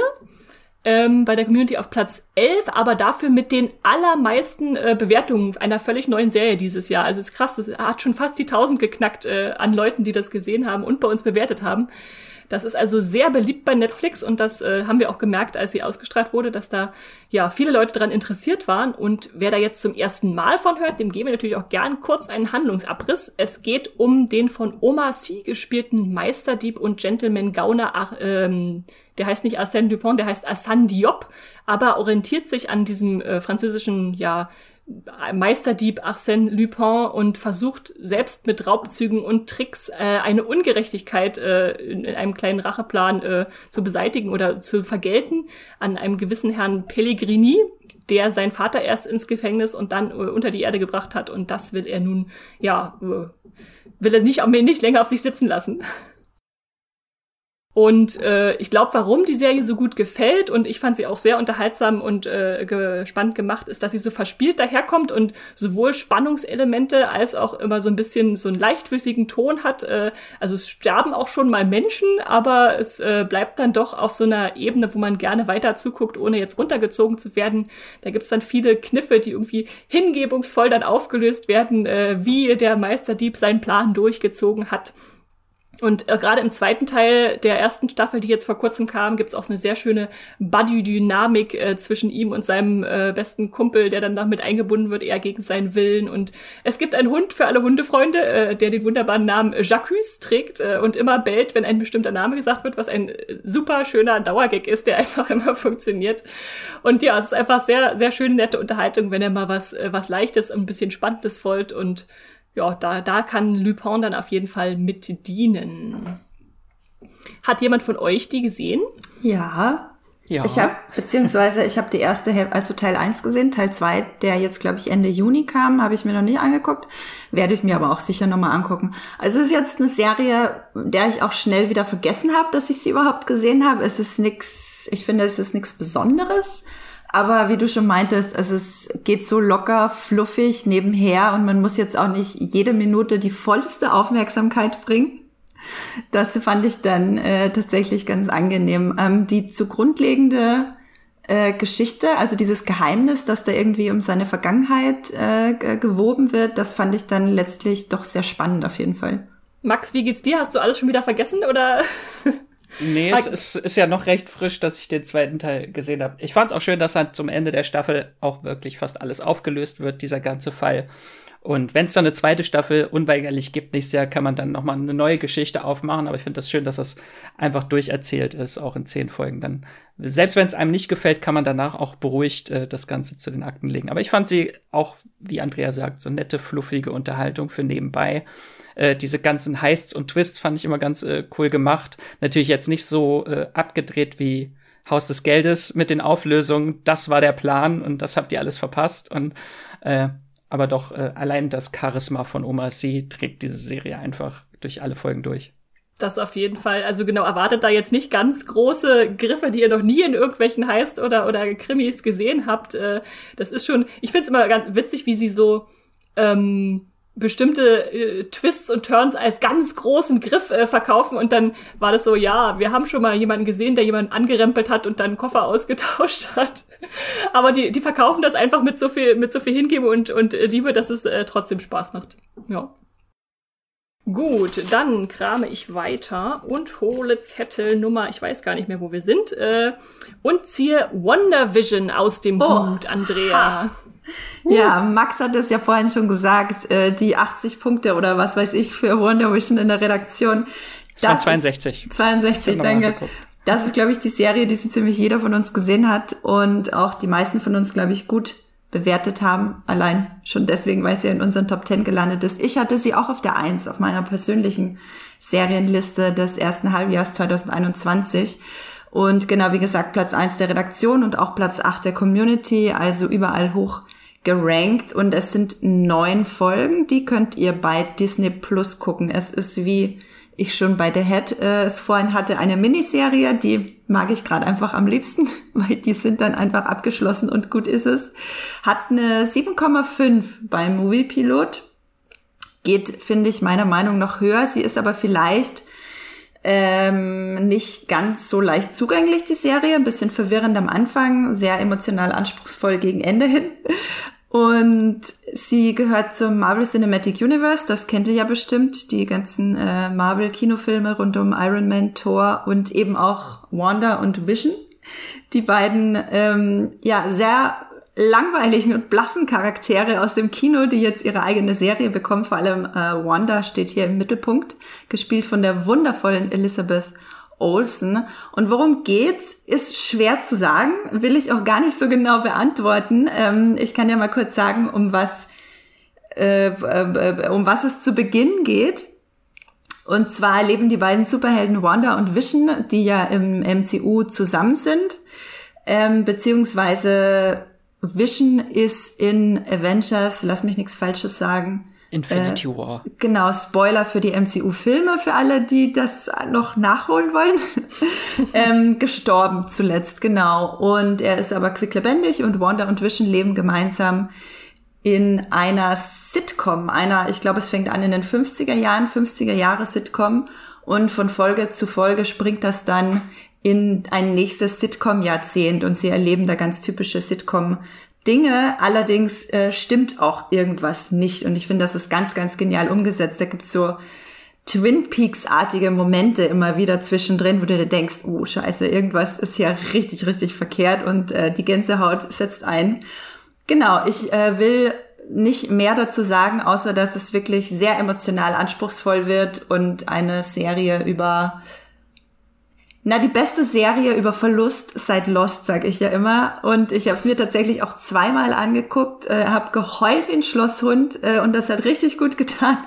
Ähm, bei der Community auf Platz 11, aber dafür mit den allermeisten äh, Bewertungen einer völlig neuen Serie dieses Jahr. Also ist krass, es hat schon fast die 1000 geknackt äh, an Leuten, die das gesehen haben und bei uns bewertet haben. Das ist also sehr beliebt bei Netflix und das äh, haben wir auch gemerkt, als sie ausgestrahlt wurde, dass da ja viele Leute daran interessiert waren. Und wer da jetzt zum ersten Mal von hört, dem geben wir natürlich auch gern kurz einen Handlungsabriss. Es geht um den von Omar Sy gespielten Meisterdieb und Gentleman Gauner, ähm, der heißt nicht Arsène Dupont, der heißt Arsène Diop, aber orientiert sich an diesem äh, französischen, ja, Meisterdieb Arsène Lupin und versucht selbst mit Raubzügen und Tricks äh, eine Ungerechtigkeit äh, in, in einem kleinen Racheplan äh, zu beseitigen oder zu vergelten an einem gewissen Herrn Pellegrini, der sein Vater erst ins Gefängnis und dann äh, unter die Erde gebracht hat und das will er nun ja äh, will er nicht, nicht länger auf sich sitzen lassen. Und äh, ich glaube, warum die Serie so gut gefällt und ich fand sie auch sehr unterhaltsam und äh, gespannt gemacht, ist, dass sie so verspielt daherkommt und sowohl Spannungselemente als auch immer so ein bisschen so einen leichtfüßigen Ton hat. Äh, also es sterben auch schon mal Menschen, aber es äh, bleibt dann doch auf so einer Ebene, wo man gerne weiter zuguckt, ohne jetzt runtergezogen zu werden. Da gibt's dann viele Kniffe, die irgendwie hingebungsvoll dann aufgelöst werden, äh, wie der Meisterdieb seinen Plan durchgezogen hat. Und äh, gerade im zweiten Teil der ersten Staffel, die jetzt vor kurzem kam, gibt's auch so eine sehr schöne Buddy-Dynamik äh, zwischen ihm und seinem äh, besten Kumpel, der dann damit eingebunden wird, eher gegen seinen Willen. Und es gibt einen Hund für alle Hundefreunde, äh, der den wunderbaren Namen Jacques trägt äh, und immer bellt, wenn ein bestimmter Name gesagt wird, was ein äh, super schöner Dauergag ist, der einfach immer funktioniert. Und ja, es ist einfach sehr, sehr schöne, nette Unterhaltung, wenn er mal was, äh, was Leichtes und ein bisschen Spannendes folgt und ja, da, da kann Lupin dann auf jeden Fall mit dienen. Hat jemand von euch die gesehen? Ja. Ja. Ich habe, beziehungsweise ich habe die erste also Teil 1 gesehen, Teil 2, der jetzt, glaube ich, Ende Juni kam, habe ich mir noch nicht angeguckt, werde ich mir aber auch sicher nochmal angucken. Also es ist jetzt eine Serie, der ich auch schnell wieder vergessen habe, dass ich sie überhaupt gesehen habe. Es ist nix, ich finde, es ist nichts Besonderes. Aber wie du schon meintest, also es geht so locker, fluffig nebenher und man muss jetzt auch nicht jede Minute die vollste Aufmerksamkeit bringen. Das fand ich dann äh, tatsächlich ganz angenehm. Ähm, die zugrundlegende äh, Geschichte, also dieses Geheimnis, dass da irgendwie um seine Vergangenheit äh, gewoben wird, das fand ich dann letztlich doch sehr spannend auf jeden Fall. Max, wie geht's dir? Hast du alles schon wieder vergessen oder? Nee, es ist, ist ja noch recht frisch, dass ich den zweiten Teil gesehen habe. Ich fand es auch schön, dass halt zum Ende der Staffel auch wirklich fast alles aufgelöst wird, dieser ganze Fall. Und wenn es dann eine zweite Staffel unweigerlich gibt, nächstes Jahr kann man dann noch mal eine neue Geschichte aufmachen. Aber ich finde das schön, dass das einfach durcherzählt ist, auch in zehn Folgen. Dann, selbst wenn es einem nicht gefällt, kann man danach auch beruhigt äh, das Ganze zu den Akten legen. Aber ich fand sie auch, wie Andrea sagt, so nette, fluffige Unterhaltung für nebenbei. Äh, diese ganzen Heists und Twists fand ich immer ganz äh, cool gemacht. Natürlich jetzt nicht so äh, abgedreht wie Haus des Geldes mit den Auflösungen. Das war der Plan und das habt ihr alles verpasst. Und äh, aber doch äh, allein das Charisma von Omar Sy trägt diese Serie einfach durch alle Folgen durch. Das auf jeden Fall. Also genau, erwartet da jetzt nicht ganz große Griffe, die ihr noch nie in irgendwelchen Heist oder, oder Krimis gesehen habt. Äh, das ist schon, ich find's immer ganz witzig, wie sie so ähm, bestimmte äh, Twists und Turns als ganz großen Griff äh, verkaufen und dann war das so, ja, wir haben schon mal jemanden gesehen, der jemanden angerempelt hat und dann einen Koffer ausgetauscht hat. Aber die, die verkaufen das einfach mit so viel, mit so viel Hingebung und, und Liebe, dass es äh, trotzdem Spaß macht. Ja. Gut, dann krame ich weiter und hole Zettelnummer, ich weiß gar nicht mehr, wo wir sind, äh, und ziehe Wonder Vision aus dem oh. Hut, Andrea. Ha. Ja, Max hat es ja vorhin schon gesagt, äh, die 80 Punkte oder was weiß ich für Wonder Vision in der Redaktion. Das, das waren 62. 62, danke. Das ist, glaube ich, die Serie, die so ziemlich jeder von uns gesehen hat und auch die meisten von uns, glaube ich, gut bewertet haben. Allein schon deswegen, weil sie in unseren Top 10 gelandet ist. Ich hatte sie auch auf der 1 auf meiner persönlichen Serienliste des ersten Halbjahres 2021. Und genau wie gesagt, Platz 1 der Redaktion und auch Platz 8 der Community, also überall hoch gerankt und es sind neun Folgen, die könnt ihr bei Disney Plus gucken. Es ist wie ich schon bei The Head äh, es vorhin hatte, eine Miniserie, die mag ich gerade einfach am liebsten, weil die sind dann einfach abgeschlossen und gut ist es. Hat eine 7,5 beim Movie Pilot. Geht, finde ich, meiner Meinung nach höher. Sie ist aber vielleicht ähm, nicht ganz so leicht zugänglich, die Serie. Ein bisschen verwirrend am Anfang, sehr emotional anspruchsvoll gegen Ende hin. Und sie gehört zum Marvel Cinematic Universe, das kennt ihr ja bestimmt, die ganzen äh, Marvel-Kinofilme rund um Iron Man, Thor und eben auch Wanda und Vision. Die beiden, ähm, ja, sehr langweiligen und blassen Charaktere aus dem Kino, die jetzt ihre eigene Serie bekommen. Vor allem äh, Wanda steht hier im Mittelpunkt, gespielt von der wundervollen Elizabeth Olsen. Und worum geht's, ist schwer zu sagen, will ich auch gar nicht so genau beantworten. Ähm, ich kann ja mal kurz sagen, um was, äh, äh, um was es zu Beginn geht. Und zwar erleben die beiden Superhelden Wanda und Vision, die ja im MCU zusammen sind, ähm, beziehungsweise Vision ist in Avengers, lass mich nichts Falsches sagen, Infinity äh, War. Genau, Spoiler für die MCU-Filme, für alle, die das noch nachholen wollen. ähm, gestorben zuletzt, genau. Und er ist aber quicklebendig und Wanda und Vision leben gemeinsam in einer Sitcom, einer, ich glaube, es fängt an in den 50er Jahren, 50er Jahre Sitcom und von Folge zu Folge springt das dann in ein nächstes Sitcom-Jahrzehnt und sie erleben da ganz typische Sitcom Dinge, allerdings äh, stimmt auch irgendwas nicht. Und ich finde, das ist ganz, ganz genial umgesetzt. Da gibt's so Twin Peaks-artige Momente immer wieder zwischendrin, wo du dir denkst, oh scheiße, irgendwas ist ja richtig, richtig verkehrt und äh, die Gänsehaut setzt ein. Genau, ich äh, will nicht mehr dazu sagen, außer dass es wirklich sehr emotional anspruchsvoll wird und eine Serie über na, die beste Serie über Verlust seit Lost, sag ich ja immer. Und ich habe es mir tatsächlich auch zweimal angeguckt, äh, habe geheult wie ein Schlosshund äh, und das hat richtig gut getan.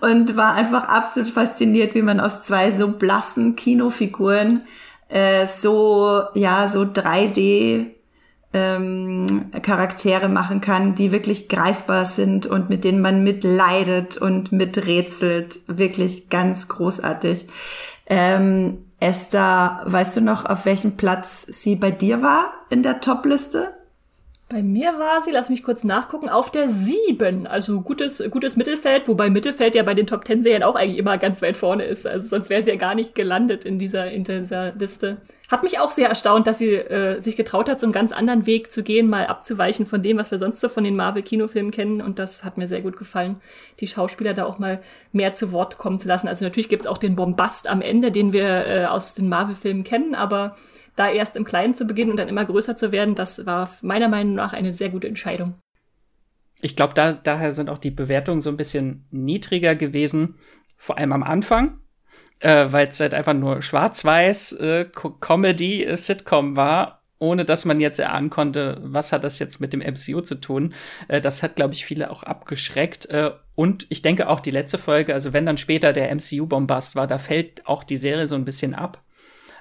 Und war einfach absolut fasziniert, wie man aus zwei so blassen Kinofiguren äh, so, ja, so 3D ähm, Charaktere machen kann, die wirklich greifbar sind und mit denen man mitleidet und miträtselt. Wirklich ganz großartig. Ähm, Esther, weißt du noch, auf welchem Platz sie bei dir war in der Top-Liste? Bei mir war sie, lass mich kurz nachgucken, auf der 7. Also gutes, gutes Mittelfeld, wobei Mittelfeld ja bei den Top 10 Serien auch eigentlich immer ganz weit vorne ist. Also sonst wäre sie ja gar nicht gelandet in dieser, in dieser Liste. Hat mich auch sehr erstaunt, dass sie äh, sich getraut hat, so einen ganz anderen Weg zu gehen, mal abzuweichen von dem, was wir sonst so von den Marvel-Kinofilmen kennen. Und das hat mir sehr gut gefallen, die Schauspieler da auch mal mehr zu Wort kommen zu lassen. Also natürlich gibt's auch den Bombast am Ende, den wir äh, aus den Marvel-Filmen kennen, aber da erst im Kleinen zu beginnen und dann immer größer zu werden, das war meiner Meinung nach eine sehr gute Entscheidung. Ich glaube, da, daher sind auch die Bewertungen so ein bisschen niedriger gewesen, vor allem am Anfang, äh, weil es halt einfach nur schwarz-weiß äh, Comedy äh, war, ohne dass man jetzt erahnen konnte, was hat das jetzt mit dem MCU zu tun. Äh, das hat, glaube ich, viele auch abgeschreckt. Äh, und ich denke auch die letzte Folge, also wenn dann später der MCU-Bombast war, da fällt auch die Serie so ein bisschen ab.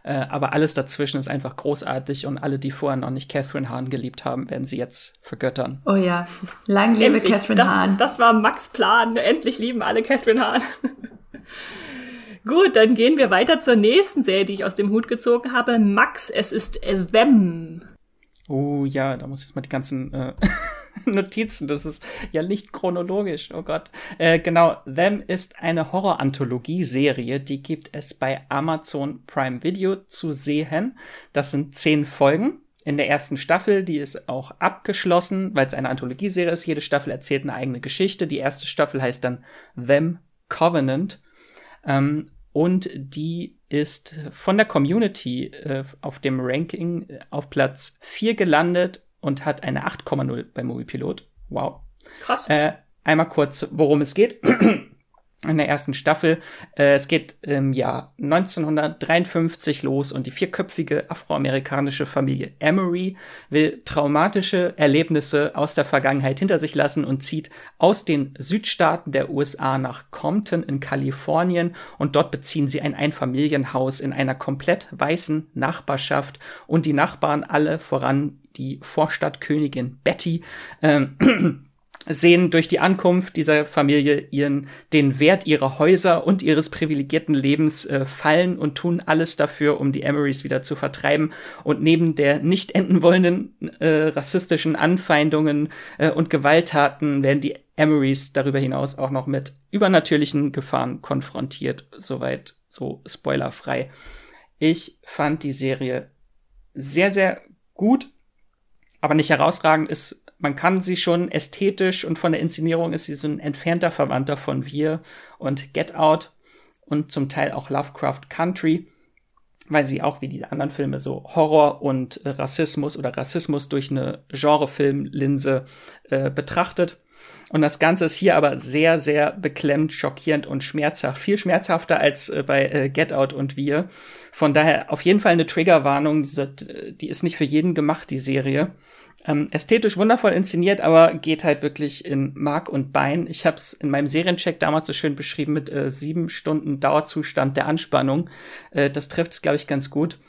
Äh, aber alles dazwischen ist einfach großartig und alle, die vorher noch nicht Catherine Hahn geliebt haben, werden sie jetzt vergöttern. Oh ja, lang lebe Endlich, Catherine das, Hahn. Das war Max Plan. Endlich lieben alle Catherine Hahn. Gut, dann gehen wir weiter zur nächsten Serie, die ich aus dem Hut gezogen habe. Max, es ist Them. Oh ja, da muss ich mal die ganzen äh, Notizen. Das ist ja nicht chronologisch. Oh Gott. Äh, genau, Them ist eine Horror-Anthologie-Serie. Die gibt es bei Amazon Prime Video zu sehen. Das sind zehn Folgen. In der ersten Staffel, die ist auch abgeschlossen, weil es eine Anthologieserie ist. Jede Staffel erzählt eine eigene Geschichte. Die erste Staffel heißt dann Them Covenant. Ähm, und die ist von der Community äh, auf dem Ranking äh, auf Platz 4 gelandet und hat eine 8,0 bei Moviepilot. Wow. Krass. Äh, einmal kurz, worum es geht. In der ersten Staffel. Äh, es geht im Jahr 1953 los und die vierköpfige afroamerikanische Familie Emery will traumatische Erlebnisse aus der Vergangenheit hinter sich lassen und zieht aus den Südstaaten der USA nach Compton in Kalifornien und dort beziehen sie ein Einfamilienhaus in einer komplett weißen Nachbarschaft und die Nachbarn alle voran die Vorstadtkönigin Betty ähm, sehen durch die Ankunft dieser Familie ihren den Wert ihrer Häuser und ihres privilegierten Lebens äh, fallen und tun alles dafür, um die Emerys wieder zu vertreiben. Und neben der nicht enden wollenden äh, rassistischen Anfeindungen äh, und Gewalttaten werden die Emerys darüber hinaus auch noch mit übernatürlichen Gefahren konfrontiert. Soweit so spoilerfrei. Ich fand die Serie sehr, sehr gut, aber nicht herausragend. Ist man kann sie schon ästhetisch und von der Inszenierung ist sie so ein entfernter Verwandter von Wir und Get Out und zum Teil auch Lovecraft Country, weil sie auch wie die anderen Filme so Horror und äh, Rassismus oder Rassismus durch eine Genrefilmlinse äh, betrachtet. Und das Ganze ist hier aber sehr, sehr beklemmt, schockierend und schmerzhaft. Viel schmerzhafter als äh, bei äh, Get Out und Wir. Von daher auf jeden Fall eine Triggerwarnung. Die, die ist nicht für jeden gemacht, die Serie. Ähm, ästhetisch wundervoll inszeniert, aber geht halt wirklich in Mark und Bein. Ich habe es in meinem Seriencheck damals so schön beschrieben mit äh, sieben Stunden Dauerzustand der Anspannung. Äh, das trifft es, glaube ich, ganz gut.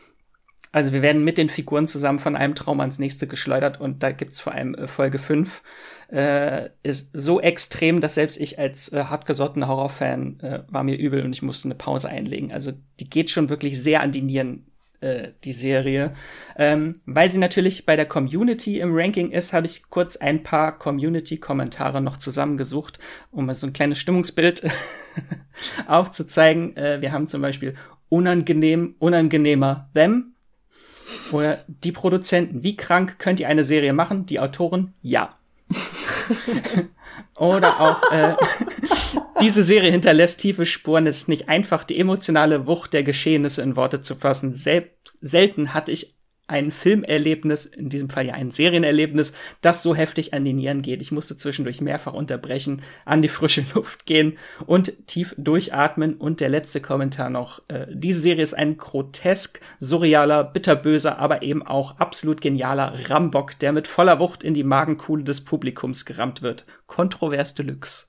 Also wir werden mit den Figuren zusammen von einem Traum ans nächste geschleudert und da gibt's vor allem äh, Folge 5. Äh, ist so extrem, dass selbst ich als äh, hartgesottener Horrorfan äh, war mir übel und ich musste eine Pause einlegen. Also die geht schon wirklich sehr an die Nieren, äh, die Serie. Ähm, weil sie natürlich bei der Community im Ranking ist, habe ich kurz ein paar Community-Kommentare noch zusammengesucht, um mal so ein kleines Stimmungsbild aufzuzeigen. Äh, wir haben zum Beispiel unangenehm, unangenehmer them oder die Produzenten, wie krank könnt ihr eine Serie machen? Die Autoren, ja. Oder auch, äh, diese Serie hinterlässt tiefe Spuren. Es ist nicht einfach, die emotionale Wucht der Geschehnisse in Worte zu fassen. Selbst, selten hatte ich ein Filmerlebnis, in diesem Fall ja ein Serienerlebnis, das so heftig an die Nieren geht. Ich musste zwischendurch mehrfach unterbrechen, an die frische Luft gehen und tief durchatmen. Und der letzte Kommentar noch. Äh, diese Serie ist ein grotesk, surrealer, bitterböser, aber eben auch absolut genialer Rambock, der mit voller Wucht in die Magenkuhle des Publikums gerammt wird. Kontrovers Deluxe.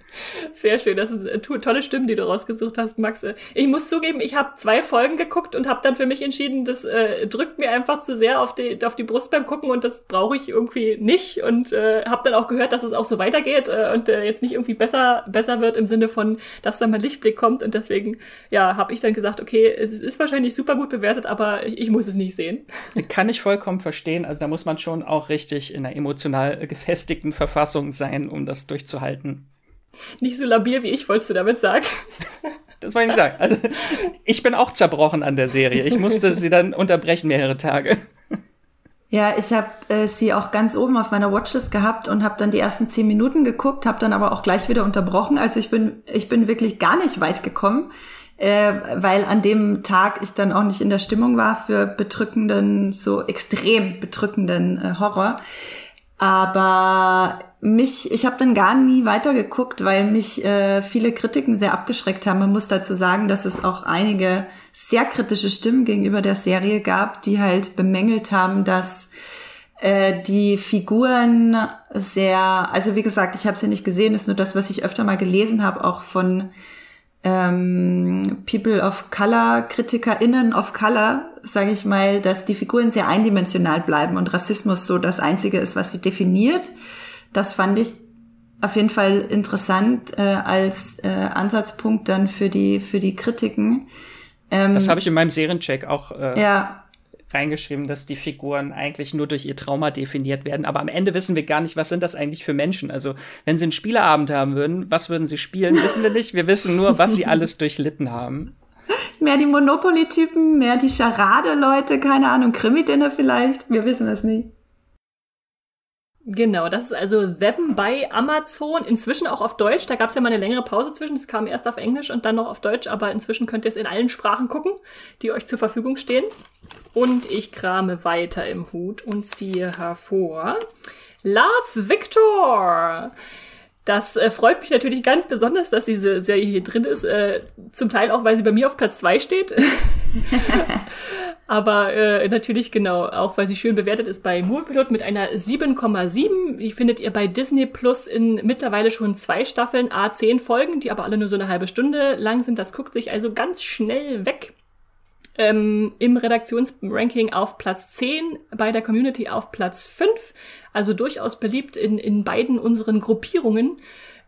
Sehr schön, das sind äh, tolle Stimmen, die du rausgesucht hast, Max. Äh, ich muss zugeben, ich habe zwei Folgen geguckt und habe dann für mich entschieden, das äh, drückt mir einfach zu sehr auf die, auf die Brust beim Gucken und das brauche ich irgendwie nicht und äh, habe dann auch gehört, dass es auch so weitergeht äh, und äh, jetzt nicht irgendwie besser besser wird im Sinne von, dass da mal Lichtblick kommt und deswegen ja habe ich dann gesagt, okay, es ist wahrscheinlich super gut bewertet, aber ich muss es nicht sehen. Kann ich vollkommen verstehen. Also da muss man schon auch richtig in einer emotional gefestigten Verfassung sein, um das durchzuhalten. Nicht so labil wie ich, wolltest du damit sagen? Das wollte ich nicht sagen. Also, ich bin auch zerbrochen an der Serie. Ich musste sie dann unterbrechen mehrere Tage. Ja, ich habe äh, sie auch ganz oben auf meiner Watchlist gehabt und habe dann die ersten zehn Minuten geguckt, habe dann aber auch gleich wieder unterbrochen. Also ich bin ich bin wirklich gar nicht weit gekommen, äh, weil an dem Tag ich dann auch nicht in der Stimmung war für bedrückenden, so extrem bedrückenden äh, Horror. Aber mich, ich habe dann gar nie weitergeguckt, weil mich äh, viele Kritiken sehr abgeschreckt haben. Man muss dazu sagen, dass es auch einige sehr kritische Stimmen gegenüber der Serie gab, die halt bemängelt haben, dass äh, die Figuren sehr, also wie gesagt, ich habe sie nicht gesehen, ist nur das, was ich öfter mal gelesen habe, auch von ähm, People of Color, KritikerInnen of Color, sage ich mal, dass die Figuren sehr eindimensional bleiben und Rassismus so das Einzige ist, was sie definiert. Das fand ich auf jeden Fall interessant äh, als äh, Ansatzpunkt dann für die für die Kritiken. Ähm, das habe ich in meinem Seriencheck auch äh, ja. reingeschrieben, dass die Figuren eigentlich nur durch ihr Trauma definiert werden. Aber am Ende wissen wir gar nicht, was sind das eigentlich für Menschen. Also wenn sie einen Spieleabend haben würden, was würden sie spielen, wissen wir nicht. Wir wissen nur, was sie alles durchlitten haben. Mehr die Monopoly-Typen, mehr die Charade-Leute, keine Ahnung, Krimi-Dinner vielleicht. Wir wissen es nie. Genau, das ist also Them bei Amazon. Inzwischen auch auf Deutsch. Da gab es ja mal eine längere Pause zwischen. Das kam erst auf Englisch und dann noch auf Deutsch. Aber inzwischen könnt ihr es in allen Sprachen gucken, die euch zur Verfügung stehen. Und ich krame weiter im Hut und ziehe hervor Love Victor. Das äh, freut mich natürlich ganz besonders, dass diese Serie hier drin ist. Äh, zum Teil auch, weil sie bei mir auf Platz zwei steht. Aber äh, natürlich genau, auch weil sie schön bewertet ist bei Moviepilot mit einer 7,7. Die findet ihr bei Disney Plus in mittlerweile schon zwei Staffeln, A10 Folgen, die aber alle nur so eine halbe Stunde lang sind. Das guckt sich also ganz schnell weg. Ähm, Im Redaktionsranking auf Platz 10, bei der Community auf Platz 5. Also durchaus beliebt in, in beiden unseren Gruppierungen.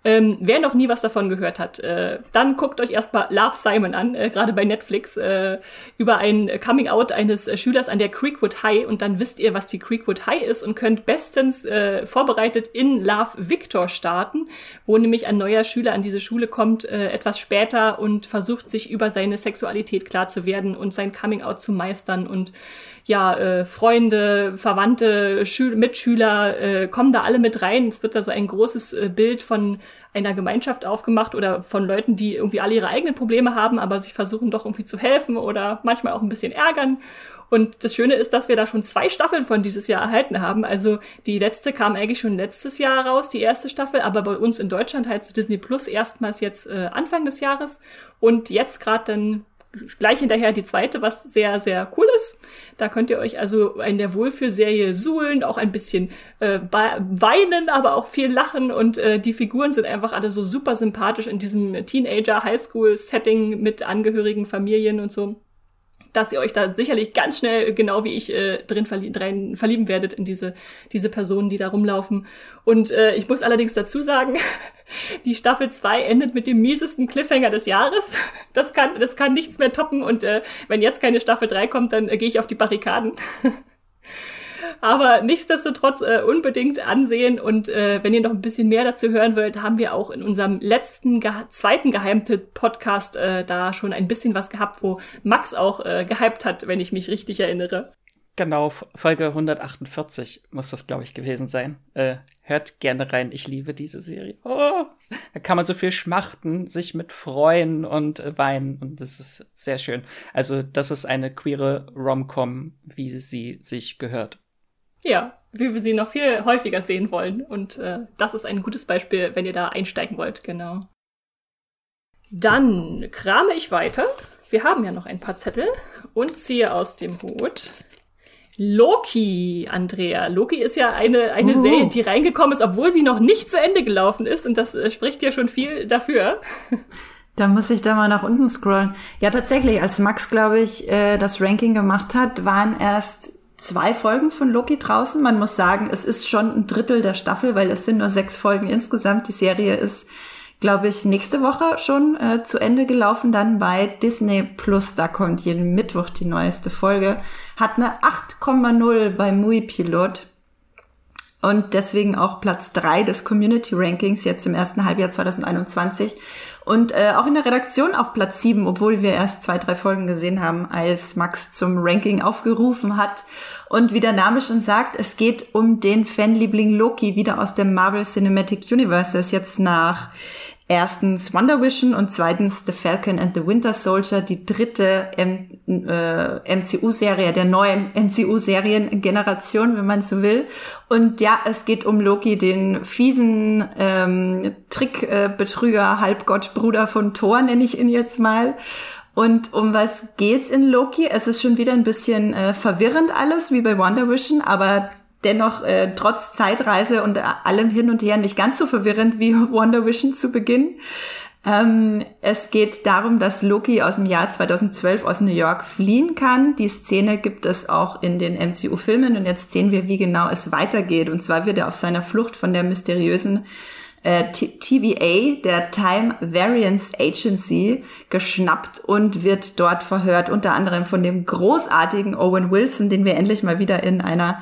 Ähm, wer noch nie was davon gehört hat, äh, dann guckt euch erstmal Love Simon an, äh, gerade bei Netflix, äh, über ein Coming Out eines äh, Schülers an der Creekwood High und dann wisst ihr, was die Creekwood High ist und könnt bestens äh, vorbereitet in Love Victor starten, wo nämlich ein neuer Schüler an diese Schule kommt, äh, etwas später und versucht sich über seine Sexualität klar zu werden und sein Coming Out zu meistern und ja, äh, Freunde, Verwandte, Schül Mitschüler äh, kommen da alle mit rein. Es wird da so ein großes äh, Bild von einer Gemeinschaft aufgemacht oder von Leuten, die irgendwie alle ihre eigenen Probleme haben, aber sich versuchen doch irgendwie zu helfen oder manchmal auch ein bisschen ärgern. Und das Schöne ist, dass wir da schon zwei Staffeln von dieses Jahr erhalten haben. Also die letzte kam eigentlich schon letztes Jahr raus, die erste Staffel, aber bei uns in Deutschland halt zu Disney Plus erstmals jetzt äh, Anfang des Jahres. Und jetzt gerade dann gleich hinterher die zweite, was sehr, sehr cool ist. Da könnt ihr euch also in der Wohlfühlserie suhlen, auch ein bisschen äh, weinen, aber auch viel lachen und äh, die Figuren sind einfach alle so super sympathisch in diesem Teenager-Highschool-Setting mit angehörigen Familien und so dass ihr euch da sicherlich ganz schnell, genau wie ich, äh, drin, verlie drin verlieben werdet in diese, diese Personen, die da rumlaufen. Und äh, ich muss allerdings dazu sagen, die Staffel 2 endet mit dem miesesten Cliffhanger des Jahres. Das kann, das kann nichts mehr toppen. Und äh, wenn jetzt keine Staffel 3 kommt, dann äh, gehe ich auf die Barrikaden. Aber nichtsdestotrotz äh, unbedingt ansehen. Und äh, wenn ihr noch ein bisschen mehr dazu hören wollt, haben wir auch in unserem letzten, ge zweiten Geheimtipp-Podcast äh, da schon ein bisschen was gehabt, wo Max auch äh, gehypt hat, wenn ich mich richtig erinnere. Genau, Folge 148 muss das, glaube ich, gewesen sein. Äh, hört gerne rein. Ich liebe diese Serie. Oh, da kann man so viel schmachten, sich mit freuen und äh, weinen. Und das ist sehr schön. Also, das ist eine queere Rom-Com, wie sie sich gehört. Ja, wie wir sie noch viel häufiger sehen wollen. Und äh, das ist ein gutes Beispiel, wenn ihr da einsteigen wollt, genau. Dann krame ich weiter. Wir haben ja noch ein paar Zettel und ziehe aus dem Hut. Loki, Andrea. Loki ist ja eine, eine uh. Serie, die reingekommen ist, obwohl sie noch nicht zu Ende gelaufen ist. Und das äh, spricht ja schon viel dafür. Da muss ich da mal nach unten scrollen. Ja, tatsächlich, als Max, glaube ich, äh, das Ranking gemacht hat, waren erst zwei Folgen von Loki draußen. Man muss sagen, es ist schon ein Drittel der Staffel, weil es sind nur sechs Folgen insgesamt. Die Serie ist, glaube ich, nächste Woche schon äh, zu Ende gelaufen, dann bei Disney Plus. Da kommt jeden Mittwoch die neueste Folge. Hat eine 8,0 bei Mui Pilot und deswegen auch Platz drei des Community Rankings jetzt im ersten Halbjahr 2021 und äh, auch in der Redaktion auf Platz sieben, obwohl wir erst zwei, drei Folgen gesehen haben, als Max zum Ranking aufgerufen hat. Und wie der Name schon sagt, es geht um den Fanliebling Loki wieder aus dem Marvel Cinematic Universe. Er ist jetzt nach erstens Wonder Vision und zweitens The Falcon and the Winter Soldier, die dritte M äh, MCU-Serie, der neuen MCU-Seriengeneration, wenn man so will. Und ja, es geht um Loki, den fiesen ähm, Trickbetrüger, Halbgott, Bruder von Thor, nenne ich ihn jetzt mal. Und um was geht's in Loki? Es ist schon wieder ein bisschen äh, verwirrend alles, wie bei Wonder Vision, aber dennoch äh, trotz Zeitreise und allem hin und her nicht ganz so verwirrend wie Wonder Vision zu Beginn. Ähm, es geht darum, dass Loki aus dem Jahr 2012 aus New York fliehen kann. Die Szene gibt es auch in den MCU-Filmen und jetzt sehen wir, wie genau es weitergeht. Und zwar wird er auf seiner Flucht von der mysteriösen äh, TVA, der Time Variance Agency, geschnappt und wird dort verhört, unter anderem von dem großartigen Owen Wilson, den wir endlich mal wieder in einer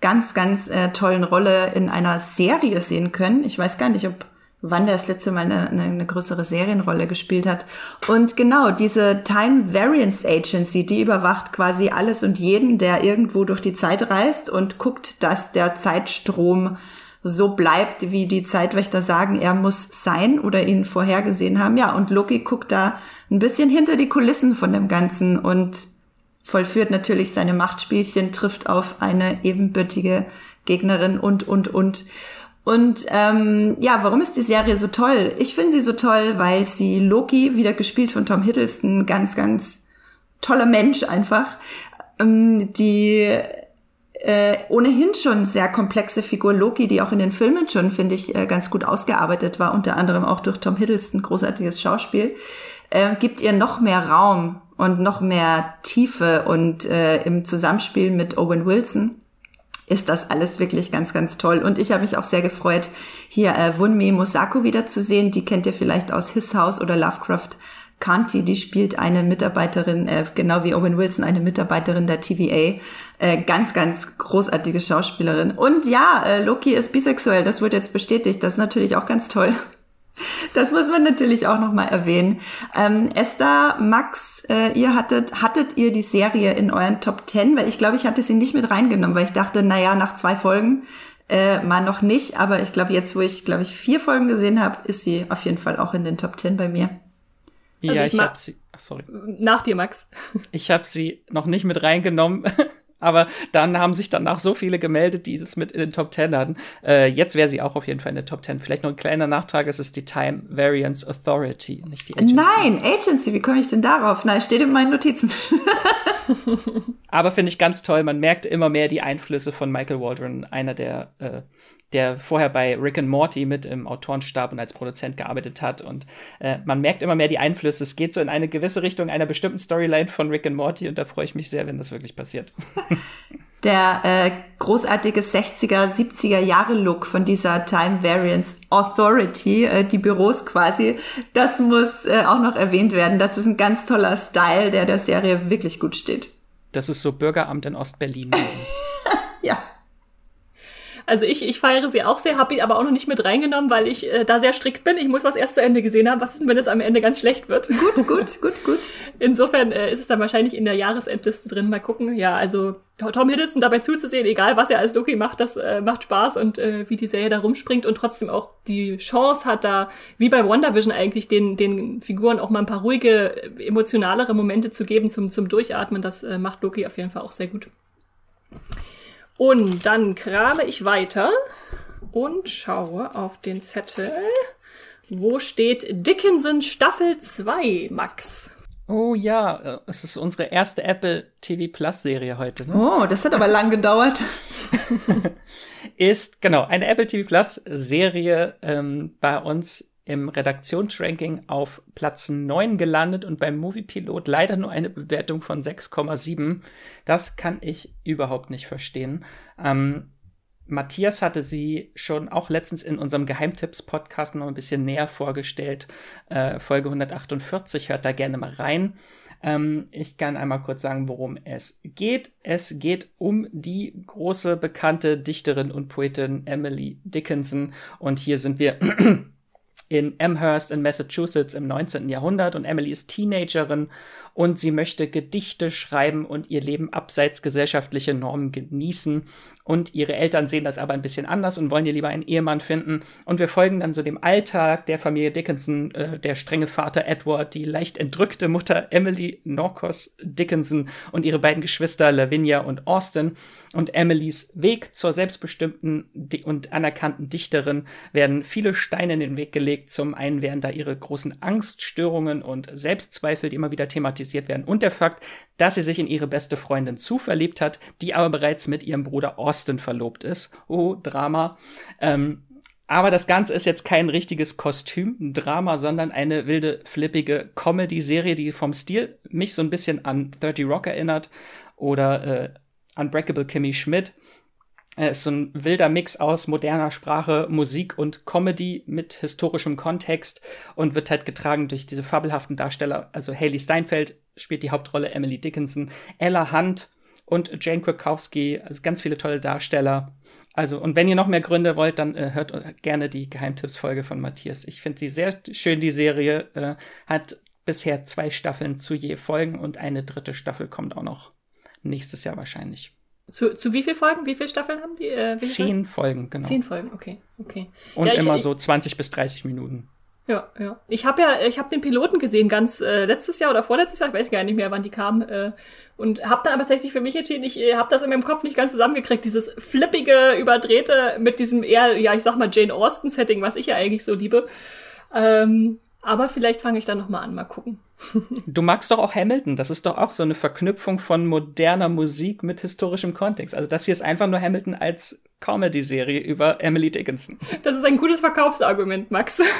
ganz, ganz äh, tollen Rolle in einer Serie sehen können. Ich weiß gar nicht, ob wann der das letzte Mal eine, eine, eine größere Serienrolle gespielt hat. Und genau, diese Time Variance Agency, die überwacht quasi alles und jeden, der irgendwo durch die Zeit reist und guckt, dass der Zeitstrom so bleibt, wie die Zeitwächter sagen, er muss sein oder ihn vorhergesehen haben. Ja, und Loki guckt da ein bisschen hinter die Kulissen von dem Ganzen und vollführt natürlich seine Machtspielchen, trifft auf eine ebenbürtige Gegnerin und, und, und. Und ähm, ja, warum ist die Serie so toll? Ich finde sie so toll, weil sie Loki, wieder gespielt von Tom Hiddleston, ganz, ganz toller Mensch einfach, ähm, die äh, ohnehin schon sehr komplexe Figur Loki, die auch in den Filmen schon, finde ich, äh, ganz gut ausgearbeitet war, unter anderem auch durch Tom Hiddleston, großartiges Schauspiel, äh, gibt ihr noch mehr Raum und noch mehr Tiefe und äh, im Zusammenspiel mit Owen Wilson ist das alles wirklich ganz, ganz toll. Und ich habe mich auch sehr gefreut, hier äh, Wunmi Mosako wiederzusehen. Die kennt ihr vielleicht aus His House oder Lovecraft County. Die spielt eine Mitarbeiterin, äh, genau wie Owen Wilson, eine Mitarbeiterin der TVA. Äh, ganz, ganz großartige Schauspielerin. Und ja, äh, Loki ist bisexuell. Das wird jetzt bestätigt. Das ist natürlich auch ganz toll Das muss man natürlich auch noch mal erwähnen. Ähm, Esther, Max, äh, ihr hattet, hattet ihr die Serie in euren Top Ten? Weil ich glaube, ich hatte sie nicht mit reingenommen, weil ich dachte, na ja, nach zwei Folgen äh, mal noch nicht. Aber ich glaube, jetzt, wo ich, glaube ich, vier Folgen gesehen habe, ist sie auf jeden Fall auch in den Top Ten bei mir. Ja, also ich, ich habe sie. Ach, sorry. Nach dir, Max. Ich habe sie noch nicht mit reingenommen. Aber dann haben sich danach so viele gemeldet, die es mit in den Top 10 hatten. Äh, jetzt wäre sie auch auf jeden Fall in der Top 10. Vielleicht noch ein kleiner Nachtrag, es ist die Time Variance Authority, nicht die Agency. Nein, Agency, wie komme ich denn darauf? Nein, steht in meinen Notizen. Aber finde ich ganz toll, man merkt immer mehr die Einflüsse von Michael Waldron, einer der äh, der vorher bei Rick and Morty mit im Autorenstab und als Produzent gearbeitet hat. Und äh, man merkt immer mehr die Einflüsse. Es geht so in eine gewisse Richtung einer bestimmten Storyline von Rick and Morty und da freue ich mich sehr, wenn das wirklich passiert. Der äh, großartige 60er, 70er Jahre Look von dieser Time Variance Authority, äh, die Büros quasi, das muss äh, auch noch erwähnt werden. Das ist ein ganz toller Style, der der Serie wirklich gut steht. Das ist so Bürgeramt in Ostberlin. ja. Also ich, ich feiere sie auch sehr, habe ich aber auch noch nicht mit reingenommen, weil ich äh, da sehr strikt bin. Ich muss was erst zu Ende gesehen haben. Was ist denn, wenn es am Ende ganz schlecht wird? Gut, gut, gut, gut. Insofern äh, ist es dann wahrscheinlich in der Jahresendliste drin. Mal gucken. Ja, also Tom Hiddleston dabei zuzusehen, egal was er als Loki macht, das äh, macht Spaß und äh, wie die Serie da rumspringt und trotzdem auch die Chance hat, da wie bei WandaVision eigentlich den, den Figuren auch mal ein paar ruhige, emotionalere Momente zu geben zum, zum Durchatmen. Das äh, macht Loki auf jeden Fall auch sehr gut. Und dann krame ich weiter und schaue auf den Zettel. Wo steht Dickinson Staffel 2, Max? Oh ja, äh, es ist unsere erste Apple TV Plus Serie heute. Ne? Oh, das hat aber lang gedauert. ist genau eine Apple TV Plus Serie ähm, bei uns im Redaktionsranking auf Platz 9 gelandet und beim Moviepilot leider nur eine Bewertung von 6,7. Das kann ich überhaupt nicht verstehen. Ähm, Matthias hatte sie schon auch letztens in unserem Geheimtipps-Podcast noch ein bisschen näher vorgestellt. Äh, Folge 148, hört da gerne mal rein. Ähm, ich kann einmal kurz sagen, worum es geht. Es geht um die große bekannte Dichterin und Poetin Emily Dickinson. Und hier sind wir in Amherst in Massachusetts im 19. Jahrhundert und Emily ist Teenagerin und sie möchte Gedichte schreiben und ihr Leben abseits gesellschaftlicher Normen genießen. Und ihre Eltern sehen das aber ein bisschen anders und wollen ihr lieber einen Ehemann finden. Und wir folgen dann so dem Alltag der Familie Dickinson, äh, der strenge Vater Edward, die leicht entrückte Mutter Emily Norcos Dickinson und ihre beiden Geschwister Lavinia und Austin. Und Emilys Weg zur selbstbestimmten und anerkannten Dichterin werden viele Steine in den Weg gelegt. Zum einen werden da ihre großen Angststörungen und Selbstzweifel, die immer wieder thematisiert thematisiert werden. Und der Fakt, dass sie sich in ihre beste Freundin zu verliebt hat, die aber bereits mit ihrem Bruder Austin verlobt ist. Oh, Drama. Ähm, aber das Ganze ist jetzt kein richtiges Kostüm-Drama, sondern eine wilde, flippige Comedy-Serie, die vom Stil mich so ein bisschen an 30 Rock erinnert oder äh, Unbreakable Kimmy Schmidt. Es ist so ein wilder Mix aus moderner Sprache, Musik und Comedy mit historischem Kontext und wird halt getragen durch diese fabelhaften Darsteller. Also Haley Steinfeld spielt die Hauptrolle, Emily Dickinson, Ella Hunt und Jane Krakowski, also ganz viele tolle Darsteller. Also, und wenn ihr noch mehr Gründe wollt, dann äh, hört gerne die Geheimtipps-Folge von Matthias. Ich finde sie sehr schön, die Serie. Äh, hat bisher zwei Staffeln zu je Folgen und eine dritte Staffel kommt auch noch nächstes Jahr wahrscheinlich. Zu, zu wie viel Folgen? Wie viele Staffeln haben die? Äh, Zehn Folgen, genau. Zehn Folgen, okay, okay. Und ja, ich, immer so 20 bis 30 Minuten. Ja, ja. Ich habe ja, ich habe den Piloten gesehen, ganz äh, letztes Jahr oder vorletztes Jahr, ich weiß gar nicht mehr, wann die kamen, äh, und habe dann aber tatsächlich für mich entschieden, ich äh, habe das in meinem Kopf nicht ganz zusammengekriegt, dieses flippige, überdrehte mit diesem eher, ja, ich sag mal Jane Austen Setting, was ich ja eigentlich so liebe. Ähm, aber vielleicht fange ich dann noch mal an, mal gucken. du magst doch auch Hamilton. Das ist doch auch so eine Verknüpfung von moderner Musik mit historischem Kontext. Also das hier ist einfach nur Hamilton als Comedy-Serie über Emily Dickinson. Das ist ein gutes Verkaufsargument, Max.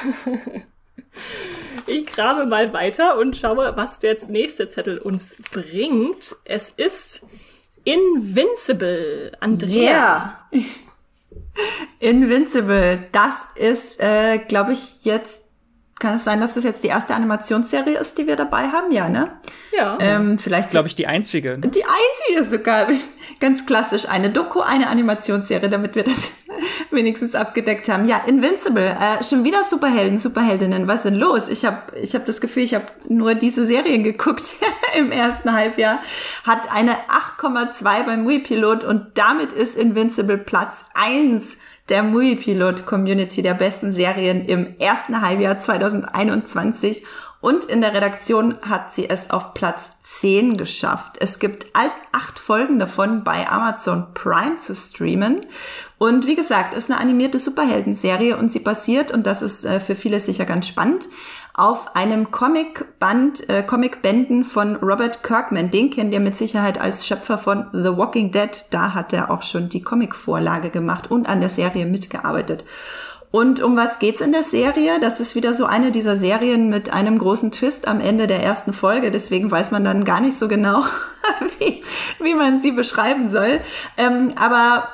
Ich grabe mal weiter und schaue, was der nächste Zettel uns bringt. Es ist Invincible. Andrea. Yeah. Invincible. Das ist, äh, glaube ich, jetzt kann es sein, dass das jetzt die erste Animationsserie ist, die wir dabei haben? Ja, ne? Ja. Ähm, vielleicht. glaube ich, die einzige. Die einzige sogar. Ganz klassisch. Eine Doku, eine Animationsserie, damit wir das wenigstens abgedeckt haben. Ja, Invincible, äh, schon wieder Superhelden, Superheldinnen. Was ist denn los? Ich habe ich hab das Gefühl, ich habe nur diese Serien geguckt im ersten Halbjahr. Hat eine 8,2 beim Movie-Pilot und damit ist Invincible Platz eins der Movie-Pilot-Community der besten Serien im ersten Halbjahr 2021 und in der Redaktion hat sie es auf Platz 10 geschafft. Es gibt acht Folgen davon bei Amazon Prime zu streamen. Und wie gesagt, ist eine animierte Superhelden-Serie und sie basiert, und das ist äh, für viele sicher ganz spannend, auf einem Comicband, äh, Comicbänden von Robert Kirkman. Den kennt ihr mit Sicherheit als Schöpfer von The Walking Dead. Da hat er auch schon die Comicvorlage gemacht und an der Serie mitgearbeitet. Und um was geht's in der Serie? Das ist wieder so eine dieser Serien mit einem großen Twist am Ende der ersten Folge. Deswegen weiß man dann gar nicht so genau, wie, wie man sie beschreiben soll. Ähm, aber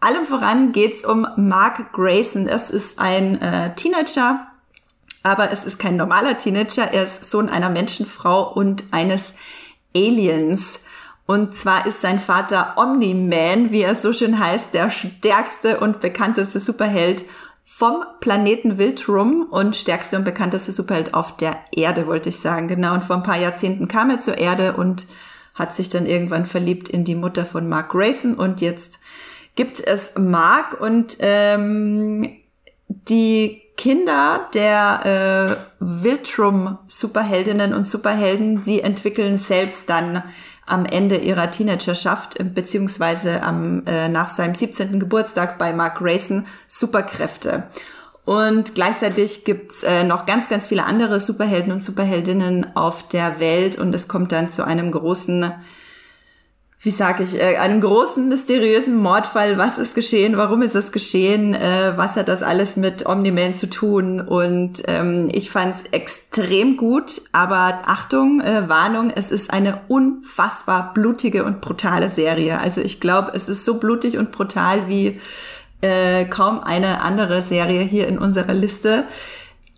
allem voran geht's um Mark Grayson. Es ist ein äh, Teenager, aber es ist kein normaler Teenager. Er ist Sohn einer Menschenfrau und eines Aliens. Und zwar ist sein Vater Omni-Man, wie er so schön heißt, der stärkste und bekannteste Superheld vom Planeten Wildrum und stärkste und bekannteste Superheld auf der Erde, wollte ich sagen. Genau, und vor ein paar Jahrzehnten kam er zur Erde und hat sich dann irgendwann verliebt in die Mutter von Mark Grayson und jetzt gibt es Mark und ähm, die Kinder der äh, Wildrum-Superheldinnen und Superhelden, die entwickeln selbst dann am Ende ihrer Teenagerschaft, äh, beziehungsweise am, äh, nach seinem 17. Geburtstag bei Mark Grayson Superkräfte. Und gleichzeitig gibt's äh, noch ganz, ganz viele andere Superhelden und Superheldinnen auf der Welt und es kommt dann zu einem großen wie sage ich, äh, einem großen mysteriösen Mordfall. Was ist geschehen? Warum ist es geschehen? Äh, was hat das alles mit Omni-Man zu tun? Und ähm, ich fand es extrem gut, aber Achtung, äh, Warnung, es ist eine unfassbar blutige und brutale Serie. Also ich glaube, es ist so blutig und brutal wie äh, kaum eine andere Serie hier in unserer Liste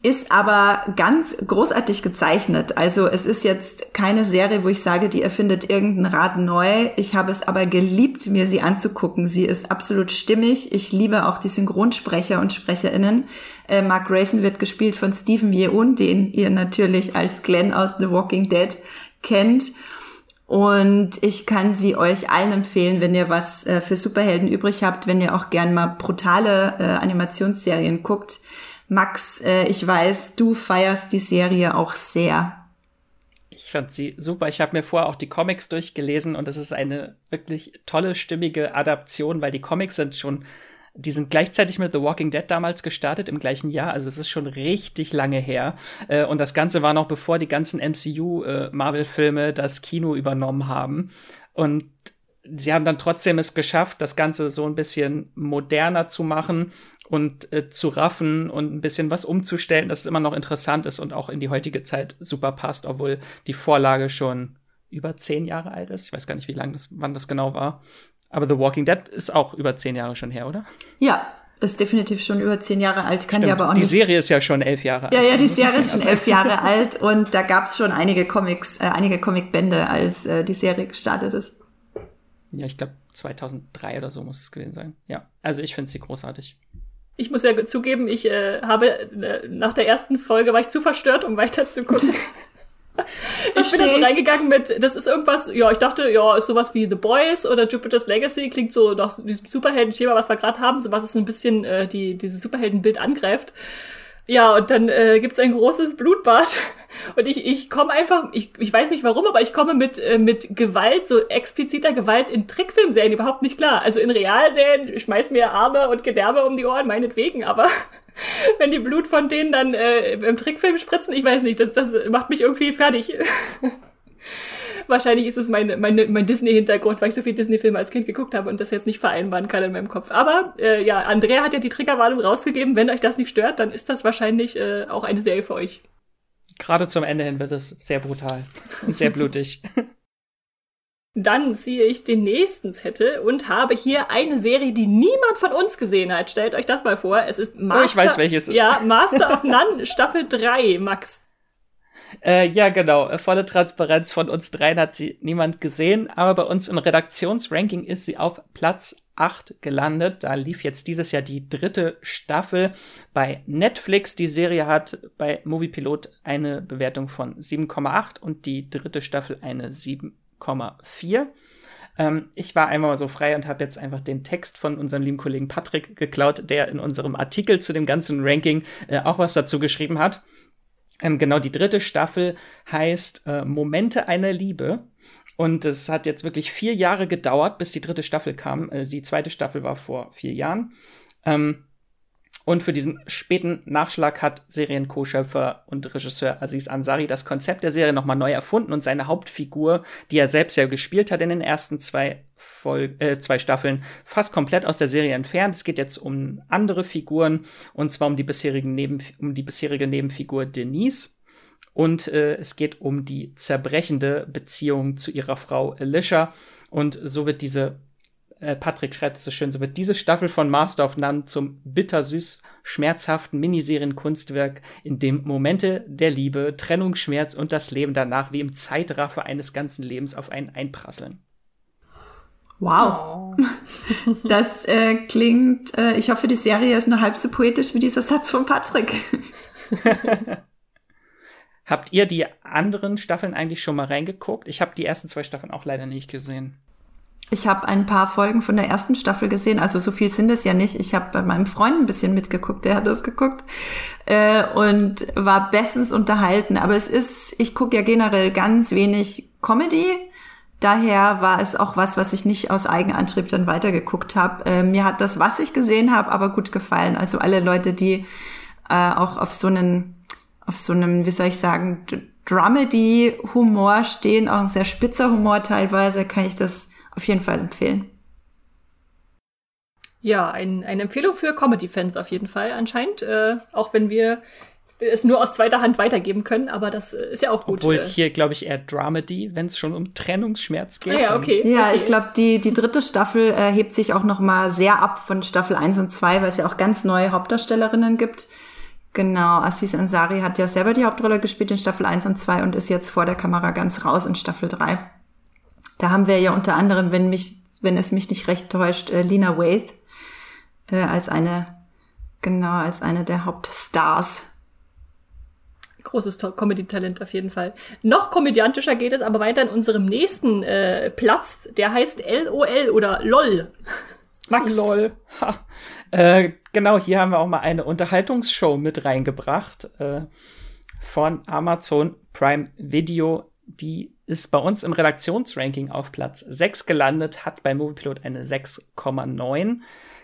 ist aber ganz großartig gezeichnet. Also es ist jetzt keine Serie, wo ich sage, die erfindet irgendein Rad neu. Ich habe es aber geliebt, mir sie anzugucken. Sie ist absolut stimmig. Ich liebe auch die Synchronsprecher und Sprecherinnen. Äh, Mark Grayson wird gespielt von Stephen Yeun, den ihr natürlich als Glenn aus The Walking Dead kennt. Und ich kann sie euch allen empfehlen, wenn ihr was äh, für Superhelden übrig habt, wenn ihr auch gern mal brutale äh, Animationsserien guckt Max, äh, ich weiß, du feierst die Serie auch sehr. Ich fand sie super. Ich habe mir vorher auch die Comics durchgelesen und es ist eine wirklich tolle, stimmige Adaption, weil die Comics sind schon, die sind gleichzeitig mit The Walking Dead damals gestartet im gleichen Jahr. Also es ist schon richtig lange her. Äh, und das Ganze war noch bevor die ganzen MCU-Marvel-Filme äh, das Kino übernommen haben. Und sie haben dann trotzdem es geschafft, das Ganze so ein bisschen moderner zu machen und äh, zu raffen und ein bisschen was umzustellen, dass es immer noch interessant ist und auch in die heutige Zeit super passt, obwohl die Vorlage schon über zehn Jahre alt ist. Ich weiß gar nicht, wie lang das, wann das genau war. Aber The Walking Dead ist auch über zehn Jahre schon her, oder? Ja, ist definitiv schon über zehn Jahre alt, kann die aber auch die nicht. Die Serie ist ja schon elf Jahre alt. Ja, ja, die Serie ist schon elf Jahre alt und da gab es schon einige Comics, äh, einige Comicbände, als äh, die Serie gestartet ist. Ja, ich glaube 2003 oder so muss es gewesen sein. Ja, also ich finde sie großartig ich muss ja zugeben, ich äh, habe äh, nach der ersten Folge war ich zu verstört, um weiter zu gucken. ich bin da so reingegangen mit, das ist irgendwas, ja, ich dachte, ja, ist sowas wie The Boys oder Jupiter's Legacy, klingt so nach diesem Superhelden-Schema, was wir gerade haben, so was es ein bisschen äh, die, dieses Superheldenbild angreift. Ja, und dann äh, gibt ein großes Blutbad. Und ich, ich komme einfach, ich, ich weiß nicht warum, aber ich komme mit, äh, mit Gewalt, so expliziter Gewalt in Trickfilmserien überhaupt nicht klar. Also in Realserien schmeiß mir Arme und Gedärme um die Ohren, meinetwegen, aber wenn die Blut von denen dann äh, im Trickfilm spritzen, ich weiß nicht, das, das macht mich irgendwie fertig. Wahrscheinlich ist es mein, mein, mein Disney-Hintergrund, weil ich so viel Disney-Filme als Kind geguckt habe und das jetzt nicht vereinbaren kann in meinem Kopf. Aber äh, ja, Andrea hat ja die Triggerwarnung rausgegeben. Wenn euch das nicht stört, dann ist das wahrscheinlich äh, auch eine Serie für euch. Gerade zum Ende hin wird es sehr brutal und sehr blutig. Dann ziehe ich den nächsten Zettel und habe hier eine Serie, die niemand von uns gesehen hat. Stellt euch das mal vor. Es ist Master. Oh, ich weiß, welches ist. Ja, Master of None, Staffel 3, Max. Äh, ja, genau. Äh, volle Transparenz von uns dreien hat sie niemand gesehen, aber bei uns im Redaktionsranking ist sie auf Platz 8 gelandet. Da lief jetzt dieses Jahr die dritte Staffel bei Netflix. Die Serie hat bei Moviepilot eine Bewertung von 7,8 und die dritte Staffel eine 7,4. Ähm, ich war einmal so frei und habe jetzt einfach den Text von unserem lieben Kollegen Patrick geklaut, der in unserem Artikel zu dem ganzen Ranking äh, auch was dazu geschrieben hat. Ähm, genau, die dritte Staffel heißt äh, Momente einer Liebe. Und es hat jetzt wirklich vier Jahre gedauert, bis die dritte Staffel kam. Äh, die zweite Staffel war vor vier Jahren. Ähm, und für diesen späten Nachschlag hat Serien-Co-Schöpfer und Regisseur Aziz Ansari das Konzept der Serie nochmal neu erfunden und seine Hauptfigur, die er selbst ja gespielt hat in den ersten zwei, Vol äh, zwei Staffeln, fast komplett aus der Serie entfernt. Es geht jetzt um andere Figuren und zwar um die, bisherigen Neben um die bisherige Nebenfigur Denise. Und äh, es geht um die zerbrechende Beziehung zu ihrer Frau Alicia. Und so wird diese äh, Patrick schreibt es so schön, so wird diese Staffel von Master of None zum bittersüß schmerzhaften Miniserienkunstwerk, in dem Momente der Liebe, Trennungsschmerz und das Leben danach wie im Zeitraffer eines ganzen Lebens auf einen einprasseln. Wow. Oh. Das äh, klingt, äh, ich hoffe, die Serie ist nur halb so poetisch wie dieser Satz von Patrick. Habt ihr die anderen Staffeln eigentlich schon mal reingeguckt? Ich habe die ersten zwei Staffeln auch leider nicht gesehen. Ich habe ein paar Folgen von der ersten Staffel gesehen, also so viel sind es ja nicht. Ich habe bei meinem Freund ein bisschen mitgeguckt, der hat das geguckt äh, und war bestens unterhalten. Aber es ist, ich gucke ja generell ganz wenig Comedy. Daher war es auch was, was ich nicht aus Eigenantrieb dann weitergeguckt habe. Äh, mir hat das, was ich gesehen habe, aber gut gefallen. Also alle Leute, die äh, auch auf so einen, auf so einem, wie soll ich sagen, Dramedy-Humor stehen, auch ein sehr spitzer Humor teilweise, kann ich das auf jeden Fall empfehlen. Ja, ein, eine Empfehlung für Comedy-Fans auf jeden Fall anscheinend. Äh, auch wenn wir es nur aus zweiter Hand weitergeben können, aber das äh, ist ja auch gut. Obwohl äh. hier, glaube ich, eher Dramedy, wenn es schon um Trennungsschmerz geht. Ah, ja, okay. Ja, okay. ich glaube, die, die dritte Staffel äh, hebt sich auch noch mal sehr ab von Staffel 1 und 2, weil es ja auch ganz neue Hauptdarstellerinnen gibt. Genau, Assis Ansari hat ja selber die Hauptrolle gespielt in Staffel 1 und 2 und ist jetzt vor der Kamera ganz raus in Staffel 3. Da haben wir ja unter anderem, wenn mich, wenn es mich nicht recht täuscht, äh, Lena Waithe äh, als eine, genau, als eine der Hauptstars. Großes Comedy-Talent auf jeden Fall. Noch komödiantischer geht es aber weiter in unserem nächsten äh, Platz. Der heißt LOL oder LOL. Max. LOL. Ha. Äh, genau, hier haben wir auch mal eine Unterhaltungsshow mit reingebracht äh, von Amazon Prime Video, die ist bei uns im Redaktionsranking auf Platz 6 gelandet, hat bei Moviepilot eine 6,9.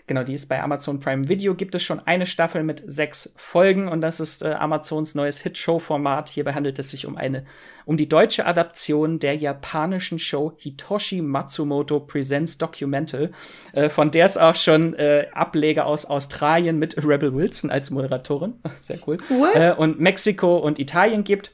Genau, die ist bei Amazon Prime Video. Gibt es schon eine Staffel mit sechs Folgen und das ist äh, Amazons neues Hit-Show-Format. Hierbei handelt es sich um eine, um die deutsche Adaption der japanischen Show Hitoshi Matsumoto Presents Documental, äh, von der es auch schon äh, Ableger aus Australien mit Rebel Wilson als Moderatorin, sehr cool, äh, und Mexiko und Italien gibt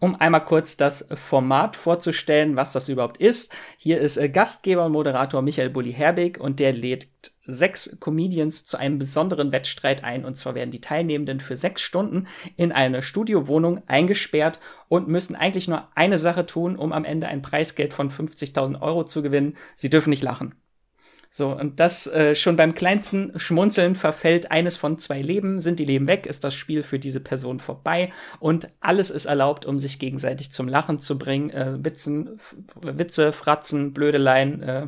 um einmal kurz das Format vorzustellen, was das überhaupt ist. Hier ist äh, Gastgeber und Moderator Michael Bulli-Herbig und der lädt sechs Comedians zu einem besonderen Wettstreit ein. Und zwar werden die Teilnehmenden für sechs Stunden in eine Studiowohnung eingesperrt und müssen eigentlich nur eine Sache tun, um am Ende ein Preisgeld von 50.000 Euro zu gewinnen. Sie dürfen nicht lachen. So, und das äh, schon beim kleinsten Schmunzeln verfällt eines von zwei Leben. Sind die Leben weg, ist das Spiel für diese Person vorbei und alles ist erlaubt, um sich gegenseitig zum Lachen zu bringen. Äh, Witzen, Witze, Fratzen, Blödeleien, äh,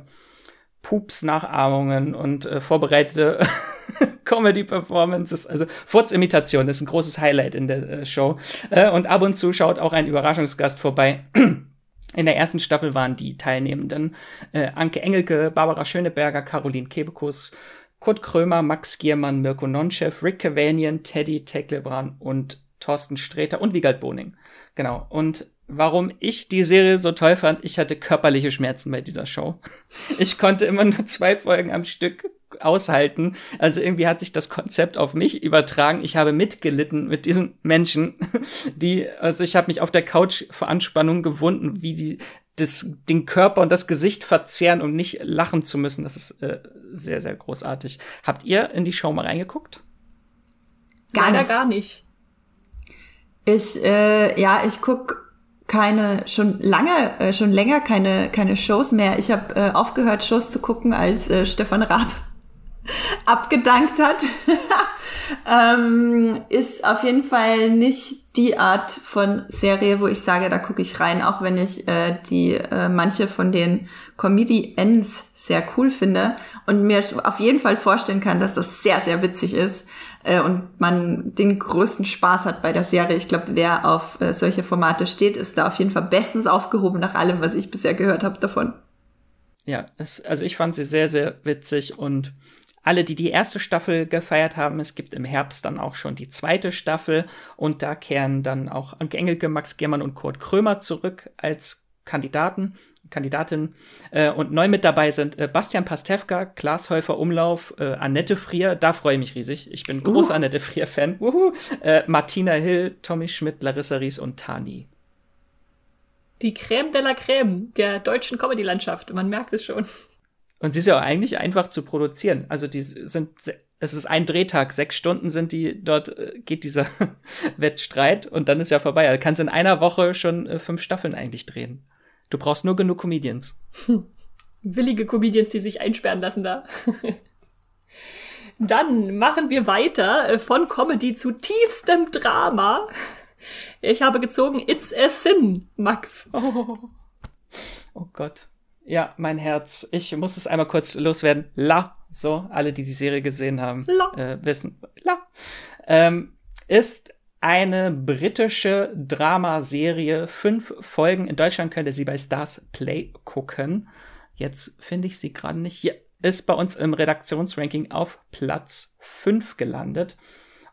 Pups-Nachahmungen und äh, vorbereitete Comedy-Performances. Also Furzimitation ist ein großes Highlight in der äh, Show. Äh, und ab und zu schaut auch ein Überraschungsgast vorbei. In der ersten Staffel waren die Teilnehmenden äh, Anke Engelke, Barbara Schöneberger, Caroline Kebekus, Kurt Krömer, Max Giermann, Mirko Nonchev, Rick Cavanian, Teddy Teklebran und Thorsten Sträter und Wiegald Boning. Genau. Und warum ich die Serie so toll fand, ich hatte körperliche Schmerzen bei dieser Show. Ich konnte immer nur zwei Folgen am Stück aushalten. Also irgendwie hat sich das Konzept auf mich übertragen. Ich habe mitgelitten mit diesen Menschen, die, also ich habe mich auf der Couch vor Anspannung gewunden, wie die das, den Körper und das Gesicht verzehren, um nicht lachen zu müssen. Das ist äh, sehr, sehr großartig. Habt ihr in die Show mal reingeguckt? Gar nicht. gar nicht. Ich, äh, ja, ich guck keine schon lange äh, schon länger keine keine Shows mehr. Ich habe äh, aufgehört Shows zu gucken, als äh, Stefan Raab abgedankt hat. ähm, ist auf jeden Fall nicht die Art von Serie, wo ich sage, da gucke ich rein, auch wenn ich äh, die äh, manche von den Comedy-Ends sehr cool finde und mir auf jeden Fall vorstellen kann, dass das sehr, sehr witzig ist äh, und man den größten Spaß hat bei der Serie. Ich glaube, wer auf äh, solche Formate steht, ist da auf jeden Fall bestens aufgehoben nach allem, was ich bisher gehört habe davon. Ja, es, also ich fand sie sehr, sehr witzig und alle, die die erste Staffel gefeiert haben, es gibt im Herbst dann auch schon die zweite Staffel und da kehren dann auch Anke Engelke, Max Germann und Kurt Krömer zurück als Kandidaten, Kandidatin. Äh, und neu mit dabei sind äh, Bastian Pastewka, Klaas Häufer Umlauf, äh, Annette Frier, da freue ich mich riesig. Ich bin großer uh. Annette Frier-Fan. Äh, Martina Hill, Tommy Schmidt, Larissa Ries und Tani. Die Crème de la Crème der deutschen Comedy-Landschaft, man merkt es schon. Und sie ist ja auch eigentlich einfach zu produzieren. Also die sind, es ist ein Drehtag, sechs Stunden sind die, dort äh, geht dieser Wettstreit und dann ist ja vorbei. Also kannst in einer Woche schon äh, fünf Staffeln eigentlich drehen. Du brauchst nur genug Comedians. Willige Comedians, die sich einsperren lassen da. Dann machen wir weiter äh, von Comedy zu tiefstem Drama. Ich habe gezogen It's a Sin, Max. Oh, oh Gott. Ja, mein Herz. Ich muss es einmal kurz loswerden. La, so, alle, die die Serie gesehen haben, äh, wissen. La. Ähm, ist eine britische Dramaserie. Fünf Folgen. In Deutschland könnt ihr sie bei Stars Play gucken. Jetzt finde ich sie gerade nicht. Hier ist bei uns im Redaktionsranking auf Platz 5 gelandet.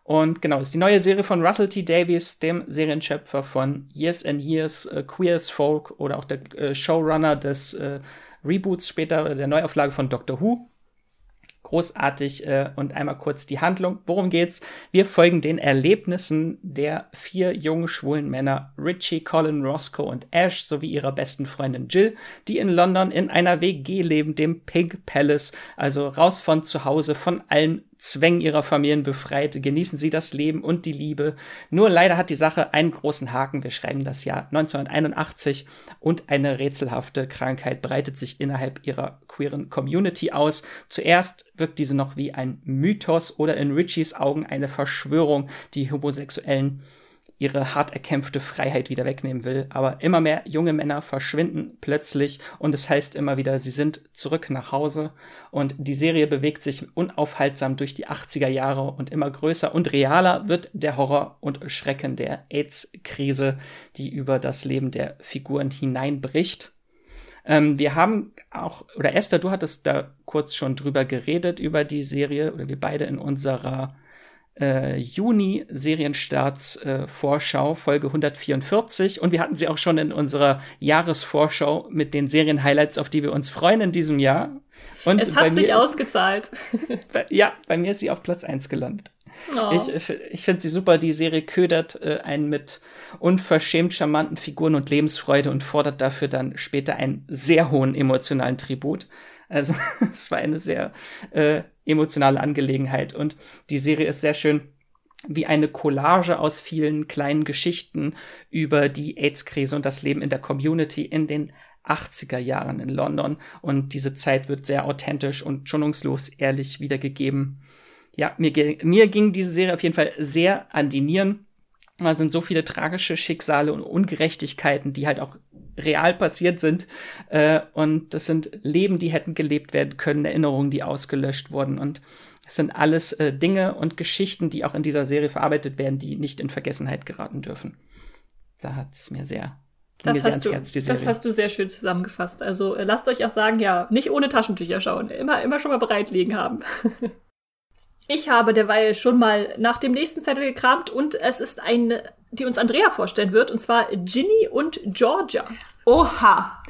Und genau, ist die neue Serie von Russell T. Davies, dem Serienschöpfer von Years and Years, äh, Queer as Folk oder auch der äh, Showrunner des äh, Reboots später, der Neuauflage von Doctor Who großartig äh, und einmal kurz die Handlung. Worum geht's? Wir folgen den Erlebnissen der vier jungen schwulen Männer Richie, Colin, Roscoe und Ash sowie ihrer besten Freundin Jill, die in London in einer WG leben, dem Pig Palace, also raus von zu Hause, von allen Zwängen ihrer Familien befreit, genießen sie das Leben und die Liebe. Nur leider hat die Sache einen großen Haken. Wir schreiben das Jahr 1981 und eine rätselhafte Krankheit breitet sich innerhalb ihrer queeren Community aus. Zuerst wirkt diese noch wie ein Mythos oder in Richies Augen eine Verschwörung, die Homosexuellen ihre hart erkämpfte Freiheit wieder wegnehmen will. Aber immer mehr junge Männer verschwinden plötzlich und es heißt immer wieder, sie sind zurück nach Hause. Und die Serie bewegt sich unaufhaltsam durch die 80er Jahre und immer größer und realer wird der Horror und Schrecken der AIDS-Krise, die über das Leben der Figuren hineinbricht. Ähm, wir haben auch, oder Esther, du hattest da kurz schon drüber geredet, über die Serie, oder wir beide in unserer äh, Juni Serienstarts äh, Vorschau, Folge 144. Und wir hatten sie auch schon in unserer Jahresvorschau mit den Serienhighlights, auf die wir uns freuen in diesem Jahr. Und es hat sich ausgezahlt. bei, ja, bei mir ist sie auf Platz 1 gelandet. Oh. Ich, ich finde sie super. Die Serie ködert äh, einen mit unverschämt charmanten Figuren und Lebensfreude und fordert dafür dann später einen sehr hohen emotionalen Tribut. Also es war eine sehr äh, emotionale Angelegenheit und die Serie ist sehr schön wie eine Collage aus vielen kleinen Geschichten über die AIDS-Krise und das Leben in der Community in den 80er Jahren in London. Und diese Zeit wird sehr authentisch und schonungslos ehrlich wiedergegeben. Ja, mir, mir ging diese Serie auf jeden Fall sehr an die Nieren. Da sind so viele tragische Schicksale und Ungerechtigkeiten, die halt auch real passiert sind. Äh, und das sind Leben, die hätten gelebt werden können, Erinnerungen, die ausgelöscht wurden. Und es sind alles äh, Dinge und Geschichten, die auch in dieser Serie verarbeitet werden, die nicht in Vergessenheit geraten dürfen. Da hat es mir sehr das hast, du, Herz, das hast du sehr schön zusammengefasst. Also äh, lasst euch auch sagen, ja, nicht ohne Taschentücher schauen. Immer, immer schon mal bereit liegen haben. ich habe derweil schon mal nach dem nächsten Zettel gekramt und es ist eine die uns Andrea vorstellen wird, und zwar Ginny und Georgia. Oha.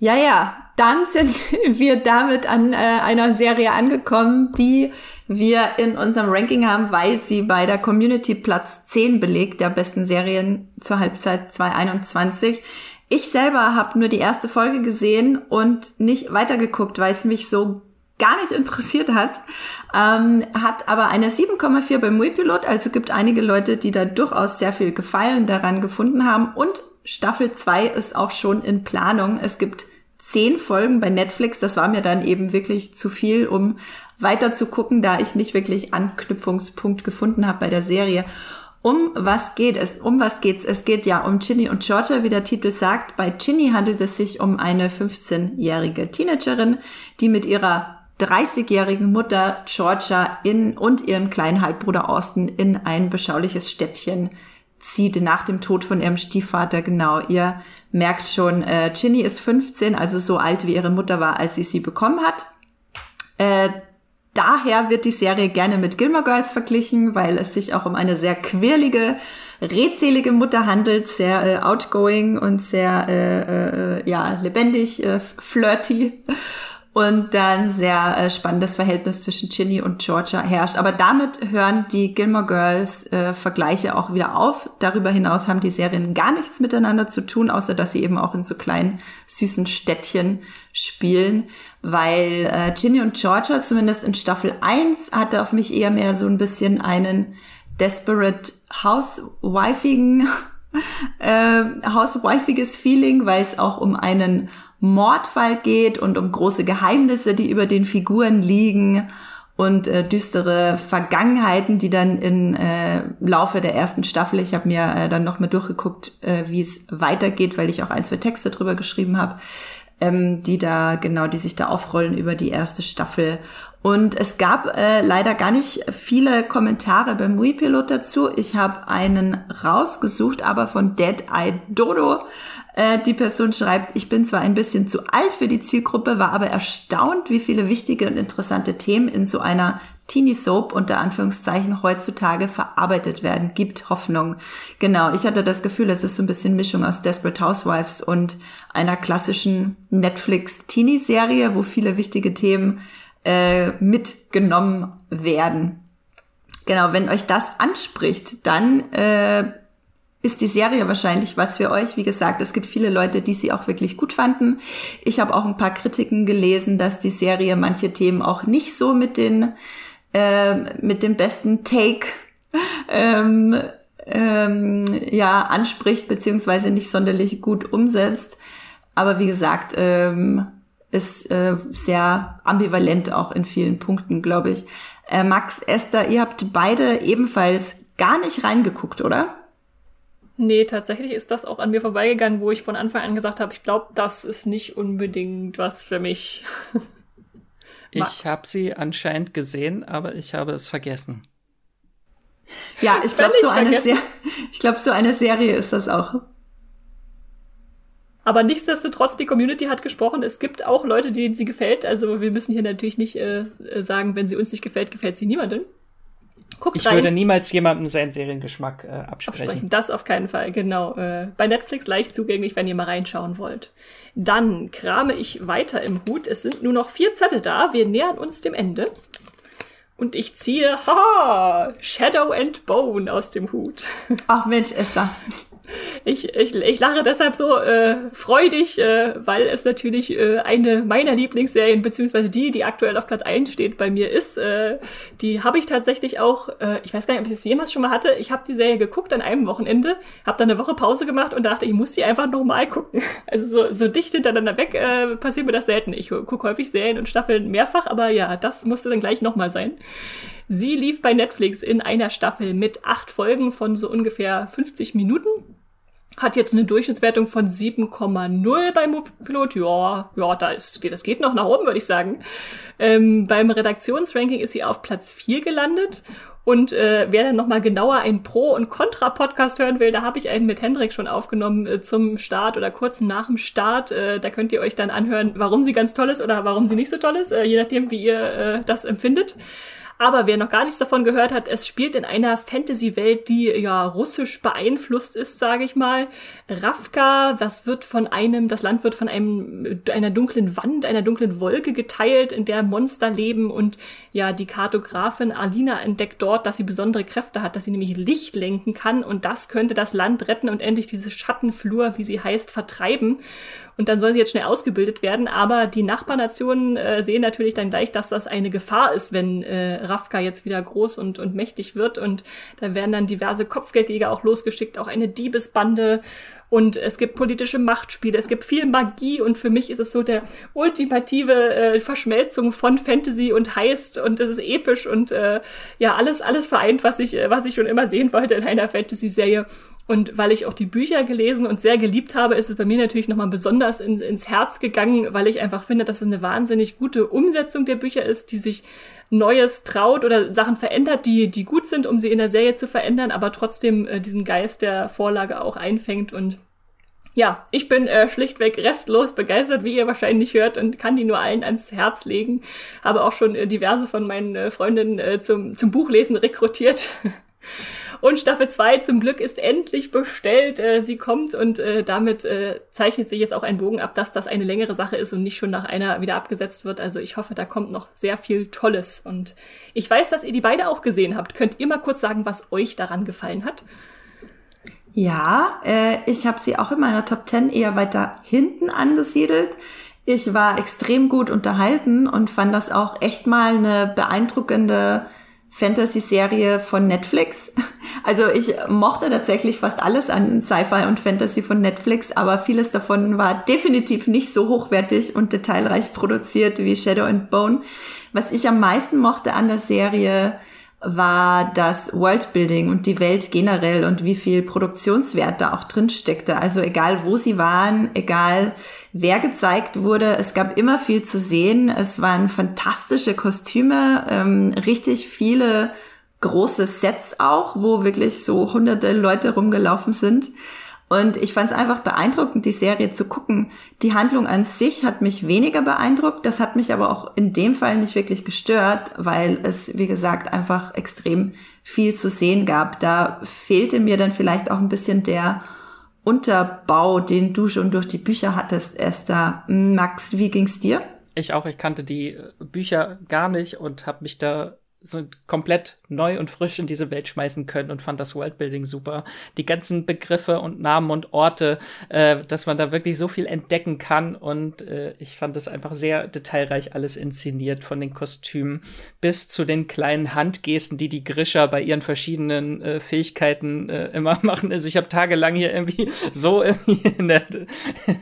Ja, ja, dann sind wir damit an äh, einer Serie angekommen, die wir in unserem Ranking haben, weil sie bei der Community Platz 10 belegt, der besten Serien zur Halbzeit 2021. Ich selber habe nur die erste Folge gesehen und nicht weitergeguckt, weil es mich so gar nicht interessiert hat, ähm, hat aber eine 7,4 beim Muipilot, also gibt einige Leute, die da durchaus sehr viel Gefallen daran gefunden haben und Staffel 2 ist auch schon in Planung. Es gibt zehn Folgen bei Netflix. Das war mir dann eben wirklich zu viel, um weiter zu gucken, da ich nicht wirklich Anknüpfungspunkt gefunden habe bei der Serie. Um was geht es? Um was geht's? Es geht ja um Ginny und Georgia, wie der Titel sagt. Bei Ginny handelt es sich um eine 15-jährige Teenagerin, die mit ihrer 30-jährigen Mutter Georgia in und ihrem kleinen Halbbruder Austin in ein beschauliches Städtchen zieht nach dem Tod von ihrem Stiefvater. Genau, ihr merkt schon, äh, Ginny ist 15, also so alt wie ihre Mutter war, als sie sie bekommen hat. Äh, daher wird die Serie gerne mit Gilmore Girls verglichen, weil es sich auch um eine sehr quirlige, redselige Mutter handelt, sehr äh, outgoing und sehr äh, äh, ja lebendig, äh, flirty und dann sehr äh, spannendes Verhältnis zwischen Ginny und Georgia herrscht. Aber damit hören die Gilmore Girls äh, Vergleiche auch wieder auf. Darüber hinaus haben die Serien gar nichts miteinander zu tun, außer dass sie eben auch in so kleinen süßen Städtchen spielen, weil äh, Ginny und Georgia zumindest in Staffel 1 hatte auf mich eher mehr so ein bisschen einen desperate housewifigen äh, housewifiges Feeling, weil es auch um einen Mordfall geht und um große Geheimnisse, die über den Figuren liegen und äh, düstere Vergangenheiten, die dann im äh, Laufe der ersten Staffel, ich habe mir äh, dann noch mal durchgeguckt, äh, wie es weitergeht, weil ich auch ein, zwei Texte drüber geschrieben habe, ähm, die da genau, die sich da aufrollen über die erste Staffel. Und es gab äh, leider gar nicht viele Kommentare beim Wii-Pilot dazu. Ich habe einen rausgesucht, aber von Dead Eye Dodo. Äh, die Person schreibt, ich bin zwar ein bisschen zu alt für die Zielgruppe, war aber erstaunt, wie viele wichtige und interessante Themen in so einer Teenie Soap unter Anführungszeichen heutzutage verarbeitet werden. Gibt Hoffnung. Genau, ich hatte das Gefühl, es ist so ein bisschen Mischung aus Desperate Housewives und einer klassischen Netflix Teenie Serie, wo viele wichtige Themen äh, mitgenommen werden. Genau, wenn euch das anspricht, dann äh, ist die Serie wahrscheinlich was für euch. Wie gesagt, es gibt viele Leute, die sie auch wirklich gut fanden. Ich habe auch ein paar Kritiken gelesen, dass die Serie manche Themen auch nicht so mit den äh, mit dem besten Take ähm, ähm, ja anspricht beziehungsweise nicht sonderlich gut umsetzt. Aber wie gesagt, ähm, ist äh, sehr ambivalent auch in vielen Punkten, glaube ich. Äh, Max, Esther, ihr habt beide ebenfalls gar nicht reingeguckt, oder? Nee, tatsächlich ist das auch an mir vorbeigegangen, wo ich von Anfang an gesagt habe, ich glaube, das ist nicht unbedingt was für mich. ich habe sie anscheinend gesehen, aber ich habe es vergessen. Ja, ich glaube, so, eine ich glaub, so eine Serie ist das auch. Aber nichtsdestotrotz, die Community hat gesprochen. Es gibt auch Leute, denen sie gefällt. Also wir müssen hier natürlich nicht äh, sagen, wenn sie uns nicht gefällt, gefällt sie niemandem. Guckt ich rein. würde niemals jemandem seinen Seriengeschmack äh, absprechen. absprechen. Das auf keinen Fall, genau. Äh, bei Netflix leicht zugänglich, wenn ihr mal reinschauen wollt. Dann krame ich weiter im Hut. Es sind nur noch vier Zettel da. Wir nähern uns dem Ende. Und ich ziehe, haha, Shadow and Bone aus dem Hut. Ach Mensch, Esther ich, ich, ich lache deshalb so äh, freudig, äh, weil es natürlich äh, eine meiner Lieblingsserien, beziehungsweise die, die aktuell auf Platz 1 steht bei mir ist. Äh, die habe ich tatsächlich auch, äh, ich weiß gar nicht, ob ich das jemals schon mal hatte. Ich habe die Serie geguckt an einem Wochenende, habe dann eine Woche Pause gemacht und dachte, ich muss die einfach nochmal gucken. Also so, so dicht hintereinander weg äh, passiert mir das selten. Ich gucke häufig Serien und Staffeln mehrfach, aber ja, das musste dann gleich nochmal sein. Sie lief bei Netflix in einer Staffel mit acht Folgen von so ungefähr 50 Minuten. Hat jetzt eine Durchschnittswertung von 7,0 beim Moviepilot. Ja, ja, da ist, das geht noch nach oben, würde ich sagen. Ähm, beim Redaktionsranking ist sie auf Platz 4 gelandet. Und äh, wer dann nochmal genauer einen Pro- und Contra-Podcast hören will, da habe ich einen mit Hendrik schon aufgenommen äh, zum Start oder kurz nach dem Start. Äh, da könnt ihr euch dann anhören, warum sie ganz toll ist oder warum sie nicht so toll ist, äh, je nachdem, wie ihr äh, das empfindet. Aber wer noch gar nichts davon gehört hat, es spielt in einer Fantasy-Welt, die ja russisch beeinflusst ist, sage ich mal. Ravka, das wird von einem, das Land wird von einem, einer dunklen Wand, einer dunklen Wolke geteilt, in der Monster leben und ja, die Kartografin Alina entdeckt dort, dass sie besondere Kräfte hat, dass sie nämlich Licht lenken kann und das könnte das Land retten und endlich diese Schattenflur, wie sie heißt, vertreiben. Und dann soll sie jetzt schnell ausgebildet werden. Aber die Nachbarnationen äh, sehen natürlich dann gleich, dass das eine Gefahr ist, wenn äh, Rafka jetzt wieder groß und, und mächtig wird. Und da werden dann diverse Kopfgeldjäger auch losgeschickt, auch eine Diebesbande und es gibt politische Machtspiele, es gibt viel Magie und für mich ist es so der ultimative äh, Verschmelzung von Fantasy und Heist und es ist episch und äh, ja, alles, alles vereint, was ich, äh, was ich schon immer sehen wollte in einer Fantasy-Serie. Und weil ich auch die Bücher gelesen und sehr geliebt habe, ist es bei mir natürlich nochmal besonders in, ins Herz gegangen, weil ich einfach finde, dass es eine wahnsinnig gute Umsetzung der Bücher ist, die sich Neues traut oder Sachen verändert, die, die gut sind, um sie in der Serie zu verändern, aber trotzdem äh, diesen Geist der Vorlage auch einfängt und ja, ich bin äh, schlichtweg restlos begeistert, wie ihr wahrscheinlich hört, und kann die nur allen ans Herz legen. Habe auch schon äh, diverse von meinen äh, Freundinnen äh, zum, zum Buchlesen rekrutiert. Und Staffel 2 zum Glück ist endlich bestellt. Äh, sie kommt und äh, damit äh, zeichnet sich jetzt auch ein Bogen ab, dass das eine längere Sache ist und nicht schon nach einer wieder abgesetzt wird. Also ich hoffe, da kommt noch sehr viel Tolles. Und ich weiß, dass ihr die beide auch gesehen habt. Könnt ihr mal kurz sagen, was euch daran gefallen hat? Ja, äh, ich habe sie auch in meiner Top 10 eher weiter hinten angesiedelt. Ich war extrem gut unterhalten und fand das auch echt mal eine beeindruckende Fantasy-Serie von Netflix. Also ich mochte tatsächlich fast alles an Sci-Fi und Fantasy von Netflix, aber vieles davon war definitiv nicht so hochwertig und detailreich produziert wie Shadow and Bone. Was ich am meisten mochte an der Serie war das Worldbuilding und die Welt generell und wie viel Produktionswert da auch drin steckte. Also egal wo sie waren, egal wer gezeigt wurde, es gab immer viel zu sehen. Es waren fantastische Kostüme, ähm, richtig viele große Sets auch, wo wirklich so hunderte Leute rumgelaufen sind. Und ich fand es einfach beeindruckend, die Serie zu gucken. Die Handlung an sich hat mich weniger beeindruckt. Das hat mich aber auch in dem Fall nicht wirklich gestört, weil es, wie gesagt, einfach extrem viel zu sehen gab. Da fehlte mir dann vielleicht auch ein bisschen der Unterbau, den du schon durch die Bücher hattest, Esther. Max, wie ging's dir? Ich auch, ich kannte die Bücher gar nicht und habe mich da so komplett neu und frisch in diese Welt schmeißen können und fand das Worldbuilding super. Die ganzen Begriffe und Namen und Orte, äh, dass man da wirklich so viel entdecken kann und äh, ich fand das einfach sehr detailreich alles inszeniert, von den Kostümen bis zu den kleinen Handgesten, die die Grischer bei ihren verschiedenen äh, Fähigkeiten äh, immer machen. Also ich habe tagelang hier irgendwie so irgendwie in der,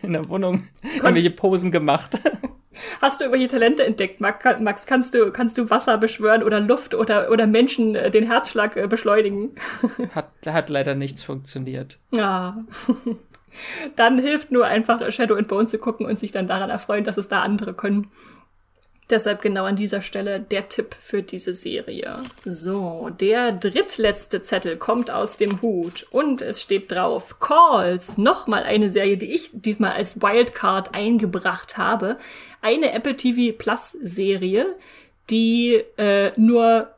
in der Wohnung irgendwelche Posen gemacht. Hast du irgendwelche Talente entdeckt, Max? Kannst du, kannst du Wasser beschwören oder Luft oder, oder Menschen äh, den Herzschlag äh, beschleunigen? Hat, hat leider nichts funktioniert. Ja. Dann hilft nur einfach Shadow and Bone zu gucken und sich dann daran erfreuen, dass es da andere können. Deshalb genau an dieser Stelle der Tipp für diese Serie. So, der drittletzte Zettel kommt aus dem Hut und es steht drauf Calls. Nochmal eine Serie, die ich diesmal als Wildcard eingebracht habe. Eine Apple TV Plus Serie, die äh, nur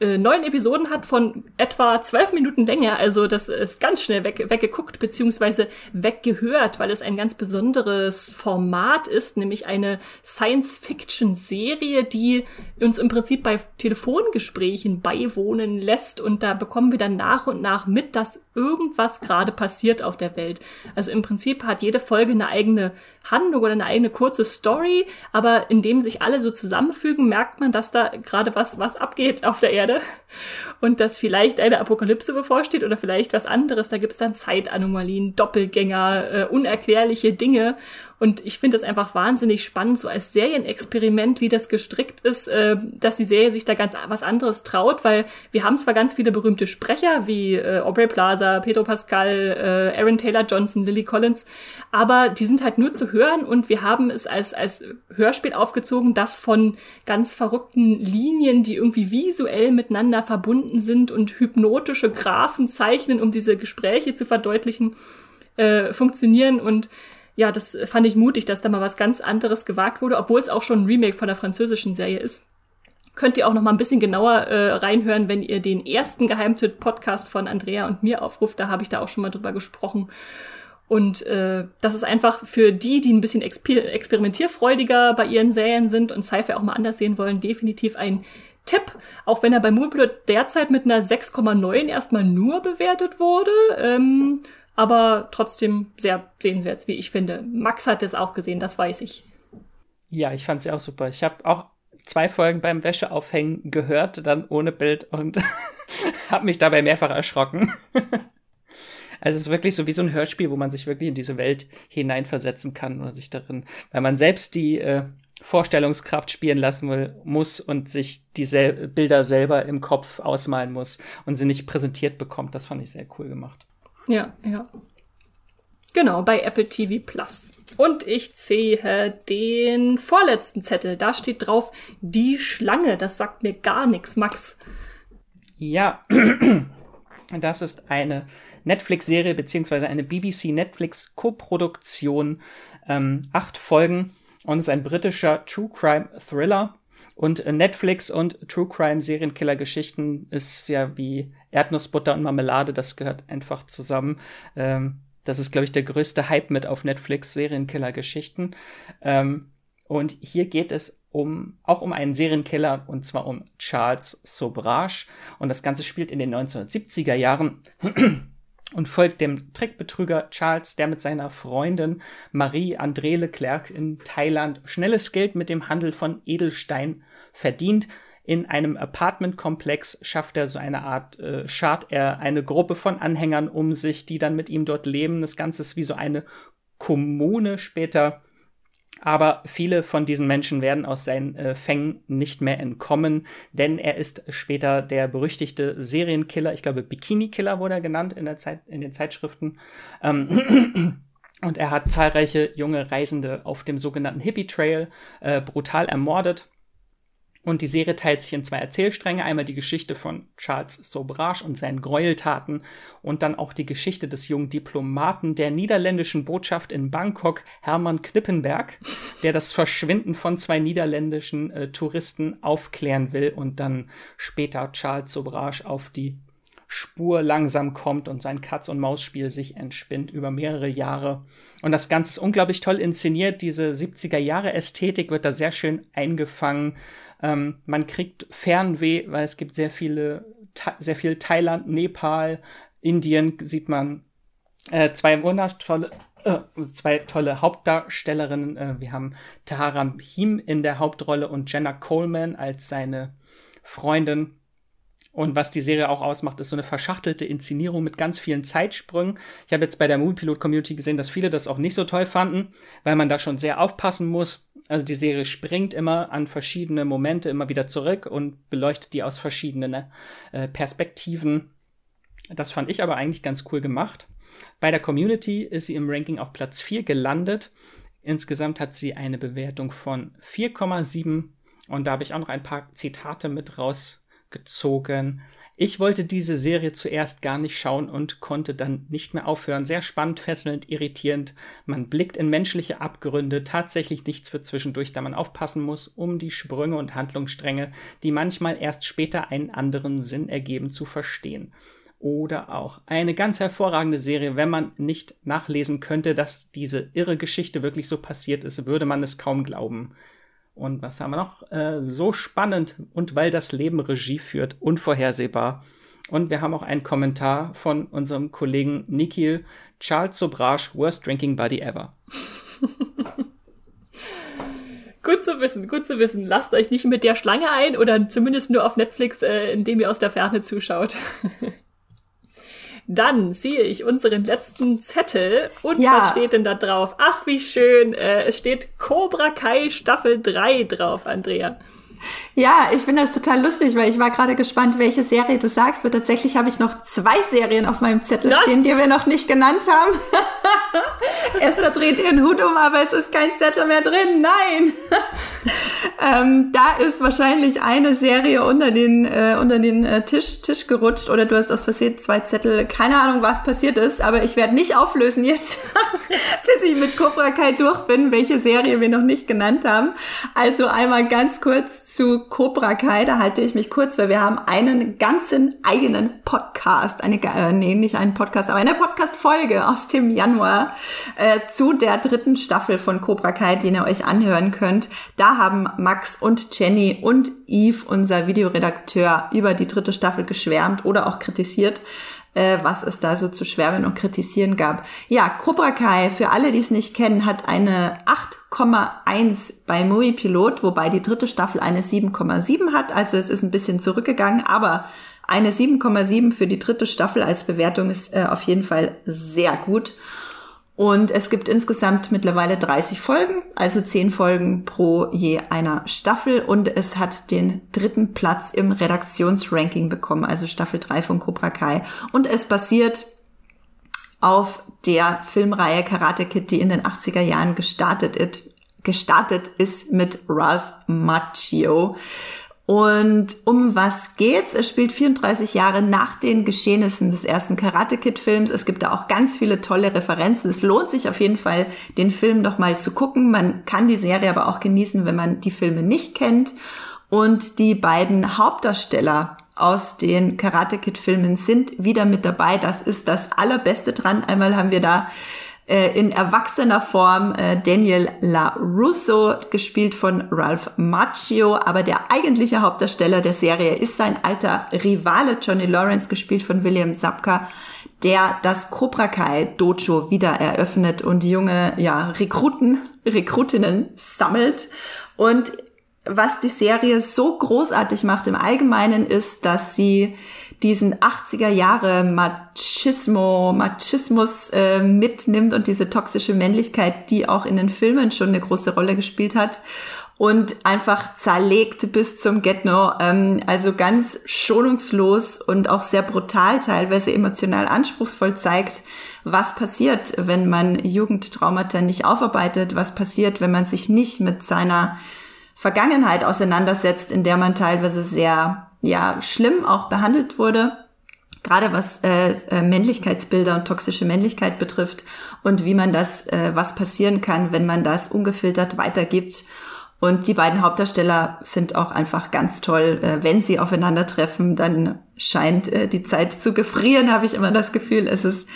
äh, neun Episoden hat von etwa zwölf Minuten Länge. Also das ist ganz schnell weg, weggeguckt beziehungsweise weggehört, weil es ein ganz besonderes Format ist, nämlich eine Science-Fiction-Serie, die uns im Prinzip bei Telefongesprächen beiwohnen lässt. Und da bekommen wir dann nach und nach mit, dass irgendwas gerade passiert auf der Welt. Also im Prinzip hat jede Folge eine eigene Handlung oder eine eigene kurze Story, aber indem sich alle so zusammenfügen, merkt man, dass da gerade was, was abgeht auf der Erde und dass vielleicht eine Apokalypse bevorsteht oder vielleicht was anderes. Da gibt's dann Zeitanomalien, Doppelgänger, äh, unerklärliche Dinge und ich finde es einfach wahnsinnig spannend, so als Serienexperiment, wie das gestrickt ist, äh, dass die Serie sich da ganz was anderes traut, weil wir haben zwar ganz viele berühmte Sprecher wie äh, Aubrey Plaza, Pedro Pascal, äh, Aaron Taylor Johnson, Lily Collins, aber die sind halt nur zu hören und wir haben es als, als Hörspiel aufgezogen, das von ganz verrückten Linien, die irgendwie visuell miteinander verbunden sind und hypnotische Graphen zeichnen, um diese Gespräche zu verdeutlichen, äh, funktionieren. Und ja, das fand ich mutig, dass da mal was ganz anderes gewagt wurde, obwohl es auch schon ein Remake von der französischen Serie ist. Könnt ihr auch noch mal ein bisschen genauer äh, reinhören, wenn ihr den ersten Geheimtipp-Podcast von Andrea und mir aufruft. Da habe ich da auch schon mal drüber gesprochen. Und äh, das ist einfach für die, die ein bisschen exper experimentierfreudiger bei ihren Serien sind und Sci-Fi auch mal anders sehen wollen, definitiv ein Tipp, auch wenn er bei Moviepilot derzeit mit einer 6,9 erstmal nur bewertet wurde. Ähm, aber trotzdem sehr sehenswert, wie ich finde. Max hat es auch gesehen, das weiß ich. Ja, ich fand sie auch super. Ich habe auch zwei Folgen beim Wäscheaufhängen gehört, dann ohne Bild und habe mich dabei mehrfach erschrocken. Also es ist wirklich so wie so ein Hörspiel, wo man sich wirklich in diese Welt hineinversetzen kann oder sich darin, weil man selbst die äh, Vorstellungskraft spielen lassen will, muss und sich die Bilder selber im Kopf ausmalen muss und sie nicht präsentiert bekommt. Das fand ich sehr cool gemacht. Ja, ja. Genau, bei Apple TV Plus. Und ich ziehe den vorletzten Zettel. Da steht drauf, die Schlange. Das sagt mir gar nichts, Max. Ja, das ist eine Netflix-Serie beziehungsweise eine BBC-Netflix-Koproduktion. Ähm, acht Folgen und ist ein britischer True Crime Thriller. Und Netflix und True Crime Serienkiller Geschichten ist ja wie Erdnussbutter und Marmelade, das gehört einfach zusammen. Ähm, das ist, glaube ich, der größte Hype mit auf Netflix Serienkiller Geschichten. Ähm, und hier geht es um, auch um einen Serienkiller, und zwar um Charles Sobrage. Und das Ganze spielt in den 1970er Jahren und folgt dem Trickbetrüger Charles, der mit seiner Freundin Marie André Leclerc in Thailand schnelles Geld mit dem Handel von Edelstein verdient. In einem Apartmentkomplex schafft er so eine Art, äh, schart er eine Gruppe von Anhängern um sich, die dann mit ihm dort leben. Das Ganze ist wie so eine Kommune später aber viele von diesen Menschen werden aus seinen äh, Fängen nicht mehr entkommen, denn er ist später der berüchtigte Serienkiller, ich glaube Bikini-Killer wurde er genannt in, der Zeit, in den Zeitschriften. Ähm, und er hat zahlreiche junge Reisende auf dem sogenannten Hippie Trail äh, brutal ermordet. Und die Serie teilt sich in zwei Erzählstränge. Einmal die Geschichte von Charles Sobrage und seinen Gräueltaten und dann auch die Geschichte des jungen Diplomaten der niederländischen Botschaft in Bangkok, Hermann Knippenberg, der das Verschwinden von zwei niederländischen äh, Touristen aufklären will und dann später Charles Sobrage auf die Spur langsam kommt und sein Katz-und-Maus-Spiel sich entspinnt über mehrere Jahre. Und das Ganze ist unglaublich toll inszeniert. Diese 70er-Jahre-Ästhetik wird da sehr schön eingefangen. Ähm, man kriegt Fernweh, weil es gibt sehr viele, sehr viel Thailand, Nepal, Indien sieht man äh, zwei wundertolle äh, zwei tolle Hauptdarstellerinnen. Äh, wir haben Tahara Him in der Hauptrolle und Jenna Coleman als seine Freundin. Und was die Serie auch ausmacht, ist so eine verschachtelte Inszenierung mit ganz vielen Zeitsprüngen. Ich habe jetzt bei der Moviepilot Community gesehen, dass viele das auch nicht so toll fanden, weil man da schon sehr aufpassen muss. Also die Serie springt immer an verschiedene Momente immer wieder zurück und beleuchtet die aus verschiedenen äh, Perspektiven. Das fand ich aber eigentlich ganz cool gemacht. Bei der Community ist sie im Ranking auf Platz 4 gelandet. Insgesamt hat sie eine Bewertung von 4,7 und da habe ich auch noch ein paar Zitate mit raus gezogen. Ich wollte diese Serie zuerst gar nicht schauen und konnte dann nicht mehr aufhören. Sehr spannend, fesselnd, irritierend. Man blickt in menschliche Abgründe, tatsächlich nichts für zwischendurch, da man aufpassen muss, um die Sprünge und Handlungsstränge, die manchmal erst später einen anderen Sinn ergeben, zu verstehen. Oder auch eine ganz hervorragende Serie, wenn man nicht nachlesen könnte, dass diese irre Geschichte wirklich so passiert ist, würde man es kaum glauben. Und was haben wir noch? Äh, so spannend und weil das Leben Regie führt, unvorhersehbar. Und wir haben auch einen Kommentar von unserem Kollegen Nikhil, Charles Sobrage, worst drinking buddy ever. gut zu wissen, gut zu wissen. Lasst euch nicht mit der Schlange ein oder zumindest nur auf Netflix, äh, indem ihr aus der Ferne zuschaut. Dann ziehe ich unseren letzten Zettel und ja. was steht denn da drauf? Ach, wie schön. Äh, es steht Cobra Kai Staffel 3 drauf, Andrea. Ja, ich finde das total lustig, weil ich war gerade gespannt, welche Serie du sagst. Und tatsächlich habe ich noch zwei Serien auf meinem Zettel Was? stehen, die wir noch nicht genannt haben. Esther dreht ihren Hut um, aber es ist kein Zettel mehr drin. Nein! ähm, da ist wahrscheinlich eine Serie unter den, äh, unter den äh, Tisch, Tisch gerutscht oder du hast aus Versehen zwei Zettel. Keine Ahnung, was passiert ist, aber ich werde nicht auflösen jetzt, bis ich mit Cobra Kai durch bin, welche Serie wir noch nicht genannt haben. Also einmal ganz kurz zu Cobra Kai, da halte ich mich kurz, weil wir haben einen ganzen eigenen Podcast, eine, äh, nee, nicht einen Podcast, aber eine Podcast-Folge aus dem Januar äh, zu der dritten Staffel von Cobra Kai, den ihr euch anhören könnt. Da haben Max und Jenny und Yves, unser Videoredakteur, über die dritte Staffel geschwärmt oder auch kritisiert. Äh, was es da so zu schwärmen und kritisieren gab. Ja, Cobra Kai, für alle, die es nicht kennen, hat eine 8,1 bei Movie Pilot, wobei die dritte Staffel eine 7,7 hat. Also es ist ein bisschen zurückgegangen, aber eine 7,7 für die dritte Staffel als Bewertung ist äh, auf jeden Fall sehr gut. Und es gibt insgesamt mittlerweile 30 Folgen, also 10 Folgen pro je einer Staffel. Und es hat den dritten Platz im Redaktionsranking bekommen, also Staffel 3 von Cobra Kai. Und es basiert auf der Filmreihe Karate Kid, die in den 80er Jahren gestartet ist, gestartet ist mit Ralph Macchio. Und um was geht's? Es spielt 34 Jahre nach den Geschehnissen des ersten Karate Kid Films. Es gibt da auch ganz viele tolle Referenzen. Es lohnt sich auf jeden Fall, den Film noch mal zu gucken. Man kann die Serie aber auch genießen, wenn man die Filme nicht kennt. Und die beiden Hauptdarsteller aus den Karate Kid Filmen sind wieder mit dabei. Das ist das allerbeste dran. Einmal haben wir da äh, in erwachsener Form äh, Daniel LaRusso, gespielt von Ralph Macchio, aber der eigentliche Hauptdarsteller der Serie ist sein alter Rivale Johnny Lawrence, gespielt von William Zapka, der das Cobra Kai Dojo wieder eröffnet und junge ja, Rekruten, Rekrutinnen sammelt. Und was die Serie so großartig macht im Allgemeinen ist, dass sie diesen 80er Jahre Machismo, Machismus äh, mitnimmt und diese toxische Männlichkeit, die auch in den Filmen schon eine große Rolle gespielt hat und einfach zerlegt bis zum Get-No. Ähm, also ganz schonungslos und auch sehr brutal, teilweise emotional anspruchsvoll zeigt, was passiert, wenn man Jugendtraumata nicht aufarbeitet, was passiert, wenn man sich nicht mit seiner Vergangenheit auseinandersetzt, in der man teilweise sehr ja schlimm auch behandelt wurde, gerade was äh, äh, Männlichkeitsbilder und toxische Männlichkeit betrifft und wie man das, äh, was passieren kann, wenn man das ungefiltert weitergibt. Und die beiden Hauptdarsteller sind auch einfach ganz toll. Äh, wenn sie aufeinandertreffen, dann scheint äh, die Zeit zu gefrieren, habe ich immer das Gefühl. Es ist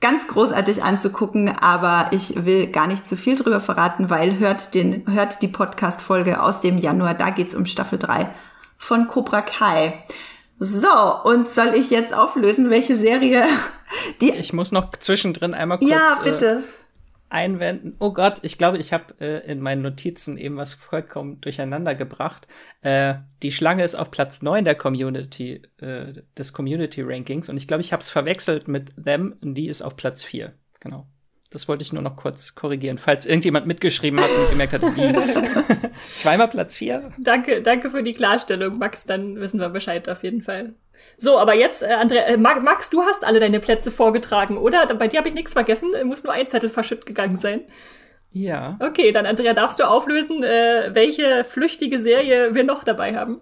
ganz großartig anzugucken, aber ich will gar nicht zu viel drüber verraten, weil hört den, hört die Podcast-Folge aus dem Januar, da geht's um Staffel 3 von Cobra Kai. So, und soll ich jetzt auflösen, welche Serie die. Ich muss noch zwischendrin einmal kurz. Ja, bitte. Äh, einwenden. Oh Gott, ich glaube, ich habe äh, in meinen Notizen eben was vollkommen durcheinander gebracht. Äh, die Schlange ist auf Platz 9 der Community, äh, des Community Rankings und ich glaube, ich habe es verwechselt mit Them, die ist auf Platz 4. Genau. Das wollte ich nur noch kurz korrigieren, falls irgendjemand mitgeschrieben hat und gemerkt hat, wie. Zweimal Platz vier. Danke, danke für die Klarstellung, Max. Dann wissen wir Bescheid auf jeden Fall. So, aber jetzt, äh, Andrea, äh, Max, du hast alle deine Plätze vorgetragen, oder? Bei dir habe ich nichts vergessen. Muss nur ein Zettel verschütt gegangen sein. Ja. Okay, dann Andrea, darfst du auflösen, äh, welche flüchtige Serie wir noch dabei haben?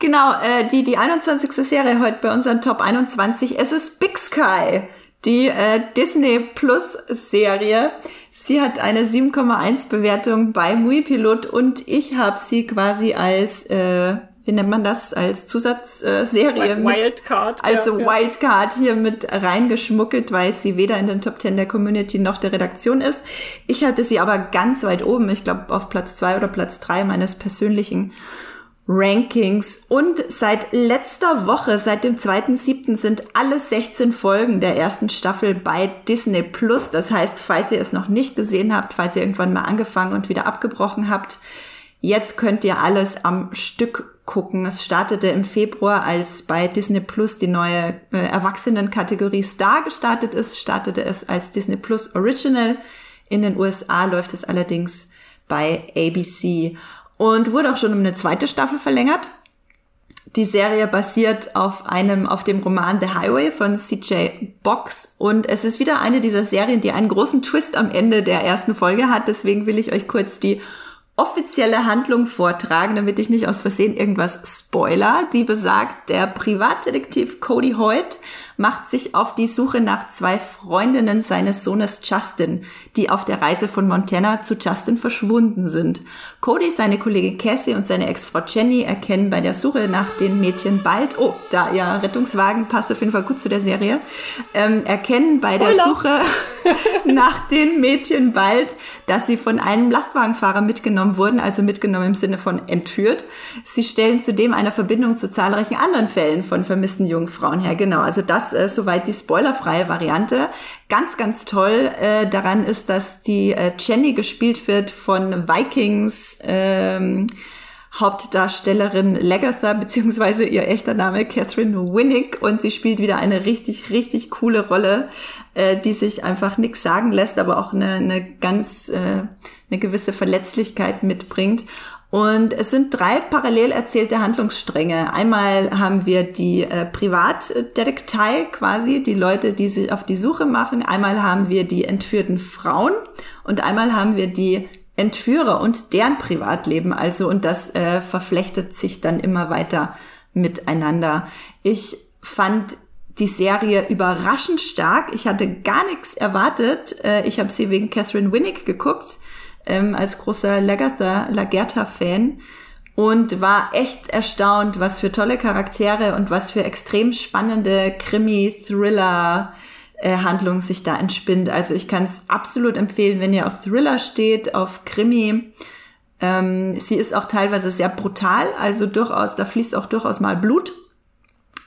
Genau, äh, die, die 21. Serie heute bei unseren Top 21. Es ist Big Sky die äh, Disney Plus Serie. Sie hat eine 7,1 Bewertung bei Muipilot und ich habe sie quasi als äh, wie nennt man das als Zusatzserie äh, Wildcard also ja, Wildcard hier mit reingeschmuggelt, weil sie weder in den Top 10 der Community noch der Redaktion ist. Ich hatte sie aber ganz weit oben, ich glaube auf Platz zwei oder Platz drei meines persönlichen Rankings. Und seit letzter Woche, seit dem 2.7. sind alle 16 Folgen der ersten Staffel bei Disney Plus. Das heißt, falls ihr es noch nicht gesehen habt, falls ihr irgendwann mal angefangen und wieder abgebrochen habt, jetzt könnt ihr alles am Stück gucken. Es startete im Februar, als bei Disney Plus die neue äh, Erwachsenenkategorie Star gestartet ist, startete es als Disney Plus Original. In den USA läuft es allerdings bei ABC und wurde auch schon um eine zweite Staffel verlängert. Die Serie basiert auf einem, auf dem Roman The Highway von CJ Box und es ist wieder eine dieser Serien, die einen großen Twist am Ende der ersten Folge hat. Deswegen will ich euch kurz die offizielle Handlung vortragen, damit ich nicht aus Versehen irgendwas spoiler. Die besagt, der Privatdetektiv Cody Hoyt macht sich auf die Suche nach zwei Freundinnen seines Sohnes Justin, die auf der Reise von Montana zu Justin verschwunden sind. Cody, seine Kollegin Cassie und seine Ex-Frau Jenny erkennen bei der Suche nach den Mädchen bald, oh, da ja, Rettungswagen passt auf jeden Fall gut zu der Serie, ähm, erkennen bei Spoiler. der Suche nach den Mädchen bald, dass sie von einem Lastwagenfahrer mitgenommen wurden, also mitgenommen im Sinne von entführt. Sie stellen zudem eine Verbindung zu zahlreichen anderen Fällen von vermissten jungen Frauen her. Genau, also das äh, soweit die spoilerfreie Variante. Ganz, ganz toll äh, daran ist, dass die äh, Jenny gespielt wird von Vikings. Ähm, Hauptdarstellerin Lagatha, beziehungsweise ihr echter Name Catherine Winnick und sie spielt wieder eine richtig, richtig coole Rolle, äh, die sich einfach nix sagen lässt, aber auch eine, eine ganz, äh, eine gewisse Verletzlichkeit mitbringt. Und es sind drei parallel erzählte Handlungsstränge. Einmal haben wir die äh, Privatdetektei quasi, die Leute, die sich auf die Suche machen. Einmal haben wir die entführten Frauen und einmal haben wir die Entführer und deren Privatleben also und das äh, verflechtet sich dann immer weiter miteinander. Ich fand die Serie überraschend stark. Ich hatte gar nichts erwartet. Äh, ich habe sie wegen Catherine Winnick geguckt, ähm, als großer Lagertha, Lagertha-Fan und war echt erstaunt, was für tolle Charaktere und was für extrem spannende Krimi-Thriller äh, sich da entspinnt. Also ich kann es absolut empfehlen, wenn ihr auf Thriller steht, auf Krimi. Ähm, sie ist auch teilweise sehr brutal, also durchaus, da fließt auch durchaus mal Blut.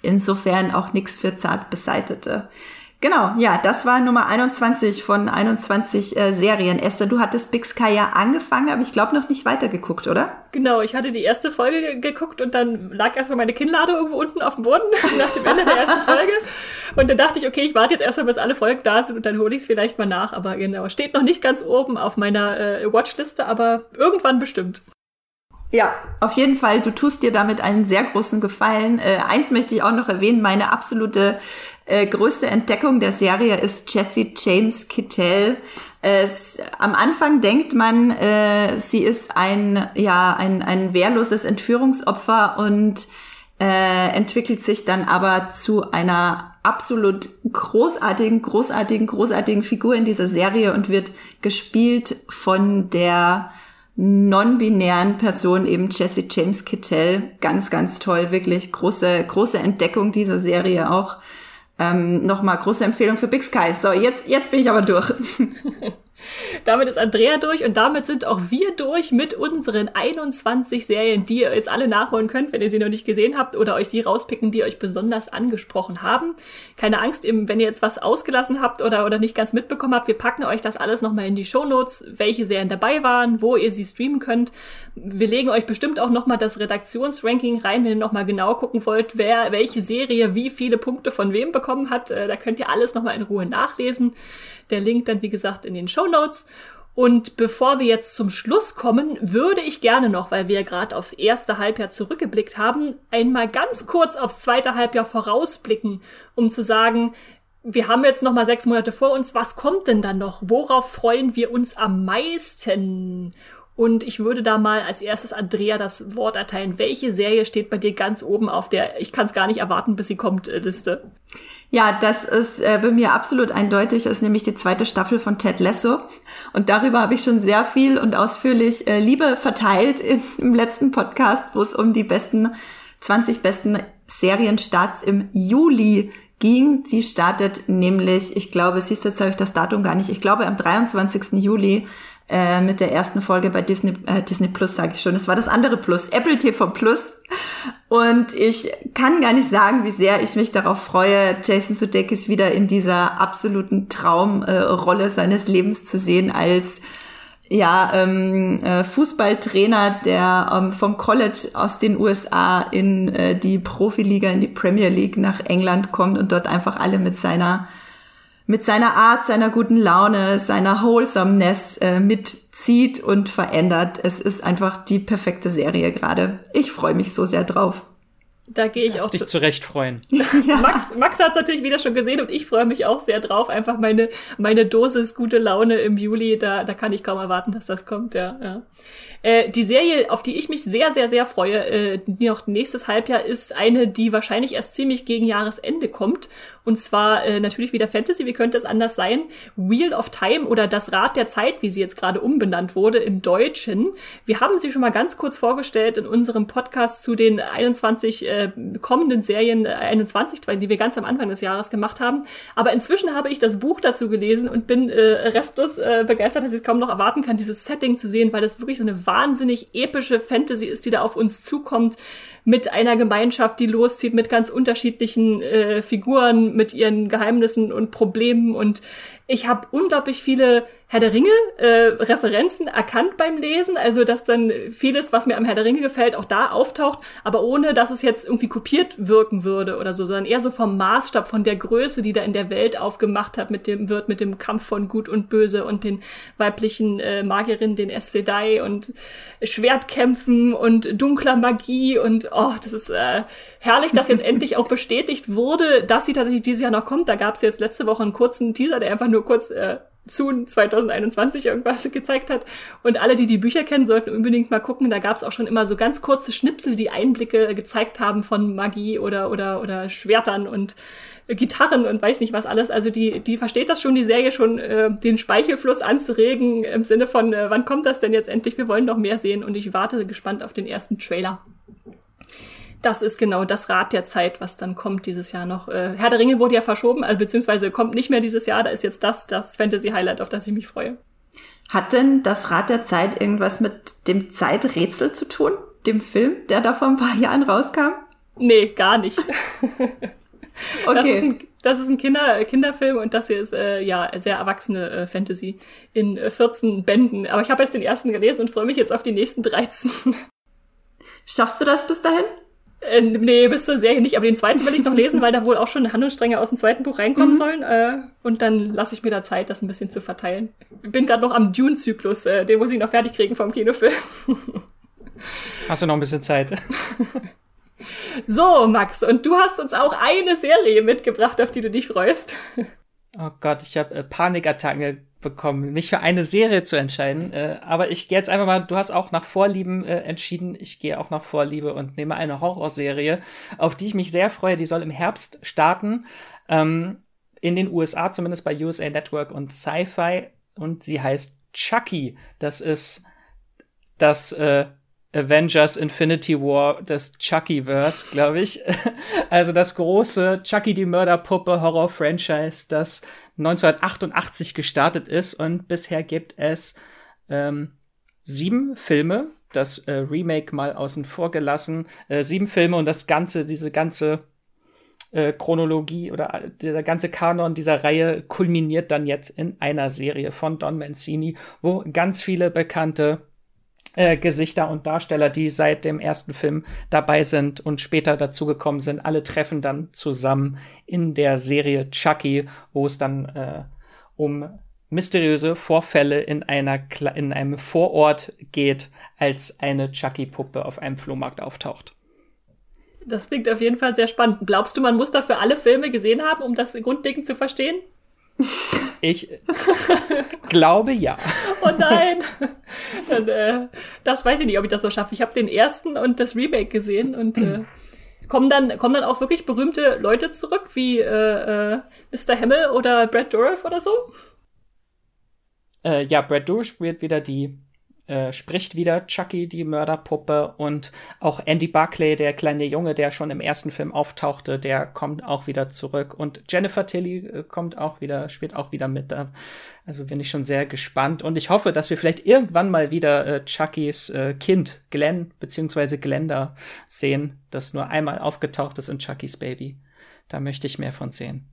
Insofern auch nichts für zart Beseitete. Genau, ja, das war Nummer 21 von 21 äh, Serien. Esther, du hattest Big Sky ja angefangen, aber ich glaube noch nicht weitergeguckt, oder? Genau, ich hatte die erste Folge geguckt und dann lag erstmal meine Kinnlade irgendwo unten auf dem Boden nach dem Ende der ersten Folge. Und dann dachte ich, okay, ich warte jetzt erstmal, bis alle Folgen da sind und dann hole ich es vielleicht mal nach. Aber genau, steht noch nicht ganz oben auf meiner äh, Watchliste, aber irgendwann bestimmt. Ja, auf jeden Fall. Du tust dir damit einen sehr großen Gefallen. Äh, eins möchte ich auch noch erwähnen. Meine absolute äh, größte Entdeckung der Serie ist Jesse James Kittel. Es, am Anfang denkt man, äh, sie ist ein, ja, ein, ein wehrloses Entführungsopfer und äh, entwickelt sich dann aber zu einer absolut großartigen, großartigen, großartigen Figur in dieser Serie und wird gespielt von der non-binären Person, eben Jesse James Kittel. Ganz, ganz toll, wirklich große, große Entdeckung dieser Serie auch. Ähm, Nochmal große Empfehlung für Big Sky. So, jetzt, jetzt bin ich aber durch. damit ist Andrea durch und damit sind auch wir durch mit unseren 21 Serien, die ihr jetzt alle nachholen könnt, wenn ihr sie noch nicht gesehen habt oder euch die rauspicken, die euch besonders angesprochen haben. Keine Angst, wenn ihr jetzt was ausgelassen habt oder, oder nicht ganz mitbekommen habt, wir packen euch das alles nochmal in die Shownotes, welche Serien dabei waren, wo ihr sie streamen könnt. Wir legen euch bestimmt auch nochmal das Redaktionsranking rein, wenn ihr nochmal genau gucken wollt, wer welche Serie wie viele Punkte von wem bekommen hat. Äh, da könnt ihr alles nochmal in Ruhe nachlesen. Der Link dann, wie gesagt, in den Show Notes. Und bevor wir jetzt zum Schluss kommen, würde ich gerne noch, weil wir gerade aufs erste Halbjahr zurückgeblickt haben, einmal ganz kurz aufs zweite Halbjahr vorausblicken, um zu sagen, wir haben jetzt noch mal sechs Monate vor uns. Was kommt denn dann noch? Worauf freuen wir uns am meisten? Und ich würde da mal als erstes Andrea das Wort erteilen. Welche Serie steht bei dir ganz oben auf der Ich kann es gar nicht erwarten, bis sie kommt äh, Liste? Ja, das ist äh, bei mir absolut eindeutig. Ist nämlich die zweite Staffel von Ted Lasso. Und darüber habe ich schon sehr viel und ausführlich äh, Liebe verteilt in, im letzten Podcast, wo es um die besten 20 besten Serienstarts im Juli ging. Sie startet nämlich, ich glaube, siehst du, jetzt habe ich das Datum gar nicht, ich glaube am 23. Juli äh, mit der ersten Folge bei Disney, äh, Disney Plus, sage ich schon. Es war das andere Plus, Apple TV Plus. Und ich kann gar nicht sagen, wie sehr ich mich darauf freue, Jason Sudeikis wieder in dieser absoluten Traumrolle äh, seines Lebens zu sehen als ja, ähm, äh, Fußballtrainer, der ähm, vom College aus den USA in äh, die Profiliga, in die Premier League nach England kommt und dort einfach alle mit seiner mit seiner Art, seiner guten Laune, seiner Wholesomeness äh, mitzieht und verändert. Es ist einfach die perfekte Serie gerade. Ich freue mich so sehr drauf. Da gehe ich Darfst auch. dich zurecht freuen. ja. Max, Max hat es natürlich wieder schon gesehen und ich freue mich auch sehr drauf. Einfach meine, meine Dosis gute Laune im Juli, da, da kann ich kaum erwarten, dass das kommt, ja. ja. Äh, die Serie, auf die ich mich sehr, sehr, sehr freue, äh, die noch nächstes Halbjahr, ist eine, die wahrscheinlich erst ziemlich gegen Jahresende kommt. Und zwar äh, natürlich wieder Fantasy, wie könnte es anders sein? Wheel of Time oder Das Rad der Zeit, wie sie jetzt gerade umbenannt wurde im Deutschen. Wir haben sie schon mal ganz kurz vorgestellt in unserem Podcast zu den 21 äh, kommenden Serien 21, die wir ganz am Anfang des Jahres gemacht haben. Aber inzwischen habe ich das Buch dazu gelesen und bin äh, restlos äh, begeistert, dass ich es kaum noch erwarten kann, dieses Setting zu sehen, weil das wirklich so eine wahnsinnig epische Fantasy ist, die da auf uns zukommt mit einer Gemeinschaft, die loszieht, mit ganz unterschiedlichen äh, Figuren, mit ihren Geheimnissen und Problemen. Und ich habe unglaublich viele Herr der Ringe äh, Referenzen erkannt beim Lesen, also dass dann vieles, was mir am Herr der Ringe gefällt, auch da auftaucht, aber ohne dass es jetzt irgendwie kopiert wirken würde oder so, sondern eher so vom Maßstab, von der Größe, die da in der Welt aufgemacht hat, mit dem wird, mit dem Kampf von Gut und Böse und den weiblichen äh, Magierinnen, den Aes Sedai und Schwertkämpfen und dunkler Magie und oh, das ist äh, herrlich, dass jetzt endlich auch bestätigt wurde, dass sie tatsächlich dieses Jahr noch kommt. Da gab es jetzt letzte Woche einen kurzen Teaser, der einfach nur kurz äh, zu 2021 irgendwas gezeigt hat. Und alle, die die Bücher kennen, sollten unbedingt mal gucken. Da gab es auch schon immer so ganz kurze Schnipsel, die Einblicke gezeigt haben von Magie oder oder oder Schwertern und Gitarren und weiß nicht was alles. Also die die versteht das schon, die Serie schon, äh, den Speichelfluss anzuregen im Sinne von, äh, wann kommt das denn jetzt endlich? Wir wollen noch mehr sehen. Und ich warte gespannt auf den ersten Trailer das ist genau das Rad der Zeit, was dann kommt dieses Jahr noch. Äh, Herr der Ringe wurde ja verschoben, also beziehungsweise kommt nicht mehr dieses Jahr. Da ist jetzt das das Fantasy-Highlight, auf das ich mich freue. Hat denn das Rad der Zeit irgendwas mit dem Zeiträtsel zu tun? Dem Film, der da vor ein paar Jahren rauskam? Nee, gar nicht. okay. Das ist ein, das ist ein Kinder, Kinderfilm und das hier ist äh, ja sehr erwachsene äh, Fantasy in äh, 14 Bänden. Aber ich habe jetzt den ersten gelesen und freue mich jetzt auf die nächsten 13. Schaffst du das bis dahin? Äh, nee, bis zur Serie nicht, aber den zweiten will ich noch lesen, weil da wohl auch schon Handlungsstränge aus dem zweiten Buch reinkommen mhm. sollen. Äh, und dann lasse ich mir da Zeit, das ein bisschen zu verteilen. Bin gerade noch am Dune-Zyklus, äh, den muss ich noch fertig kriegen vom Kinofilm. Hast du noch ein bisschen Zeit? so, Max, und du hast uns auch eine Serie mitgebracht, auf die du dich freust. Oh Gott, ich habe äh, Panikattacken bekommen, mich für eine Serie zu entscheiden. Äh, aber ich gehe jetzt einfach mal, du hast auch nach Vorlieben äh, entschieden. Ich gehe auch nach Vorliebe und nehme eine Horrorserie, auf die ich mich sehr freue. Die soll im Herbst starten. Ähm, in den USA, zumindest bei USA Network und Sci-Fi. Und sie heißt Chucky. Das ist das äh, Avengers Infinity War des Chucky-Verse, glaube ich. also das große Chucky die Mörderpuppe Horror-Franchise, das 1988 gestartet ist und bisher gibt es ähm, sieben Filme, das äh, Remake mal außen vor gelassen, äh, sieben Filme und das ganze, diese ganze äh, Chronologie oder äh, der ganze Kanon dieser Reihe kulminiert dann jetzt in einer Serie von Don Mancini, wo ganz viele bekannte äh, Gesichter und Darsteller, die seit dem ersten Film dabei sind und später dazugekommen sind, alle treffen dann zusammen in der Serie Chucky, wo es dann äh, um mysteriöse Vorfälle in einer in einem Vorort geht, als eine Chucky-Puppe auf einem Flohmarkt auftaucht. Das klingt auf jeden Fall sehr spannend. Glaubst du, man muss dafür alle Filme gesehen haben, um das grundlegend zu verstehen? Ich glaube ja. Oh nein. Dann, äh, das weiß ich nicht, ob ich das so schaffe. Ich habe den ersten und das Remake gesehen und äh, kommen dann kommen dann auch wirklich berühmte Leute zurück wie äh, äh, Mr. Hamill oder Brad Dourif oder so. Äh, ja, Brad Dourif spielt wieder die äh, spricht wieder Chucky, die Mörderpuppe, und auch Andy Barclay, der kleine Junge, der schon im ersten Film auftauchte, der kommt auch wieder zurück. Und Jennifer Tilly äh, kommt auch wieder, spielt auch wieder mit da. Also bin ich schon sehr gespannt. Und ich hoffe, dass wir vielleicht irgendwann mal wieder äh, Chuckys äh, Kind, Glenn, beziehungsweise Glenda, sehen, das nur einmal aufgetaucht ist in Chuckys Baby. Da möchte ich mehr von sehen.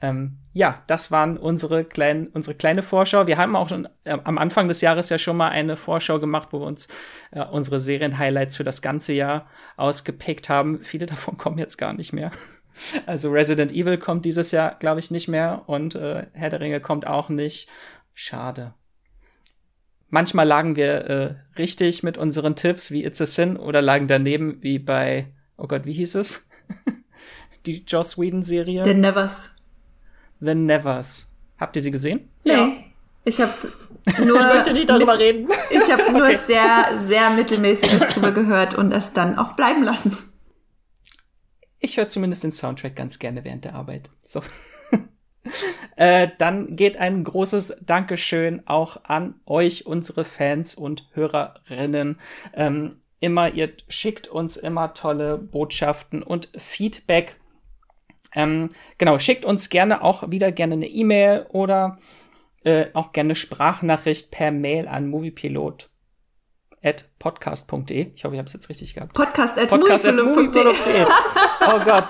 Ähm, ja, das waren unsere, kleinen, unsere kleine Vorschau. Wir haben auch schon äh, am Anfang des Jahres ja schon mal eine Vorschau gemacht, wo wir uns äh, unsere Serien-Highlights für das ganze Jahr ausgepickt haben. Viele davon kommen jetzt gar nicht mehr. Also Resident Evil kommt dieses Jahr, glaube ich, nicht mehr und äh, Herr der Ringe kommt auch nicht. Schade. Manchmal lagen wir äh, richtig mit unseren Tipps wie It's a Sin oder lagen daneben wie bei, oh Gott, wie hieß es? Die Joss Whedon-Serie. The Nevers. The Nevers. Habt ihr sie gesehen? Nee. Ja. Ich habe nur. ich möchte nicht darüber mit, reden. Ich habe nur okay. sehr, sehr mittelmäßiges drüber gehört und es dann auch bleiben lassen. Ich höre zumindest den Soundtrack ganz gerne während der Arbeit. So. äh, dann geht ein großes Dankeschön auch an euch, unsere Fans und Hörerinnen. Ähm, immer, ihr schickt uns immer tolle Botschaften und Feedback. Ähm, genau, schickt uns gerne auch wieder gerne eine E-Mail oder äh, auch gerne Sprachnachricht per Mail an moviepilot at podcast.de. Ich hoffe, ich habe es jetzt richtig gehabt. Podcast at, Podcast at moviepilot.de. oh Gott.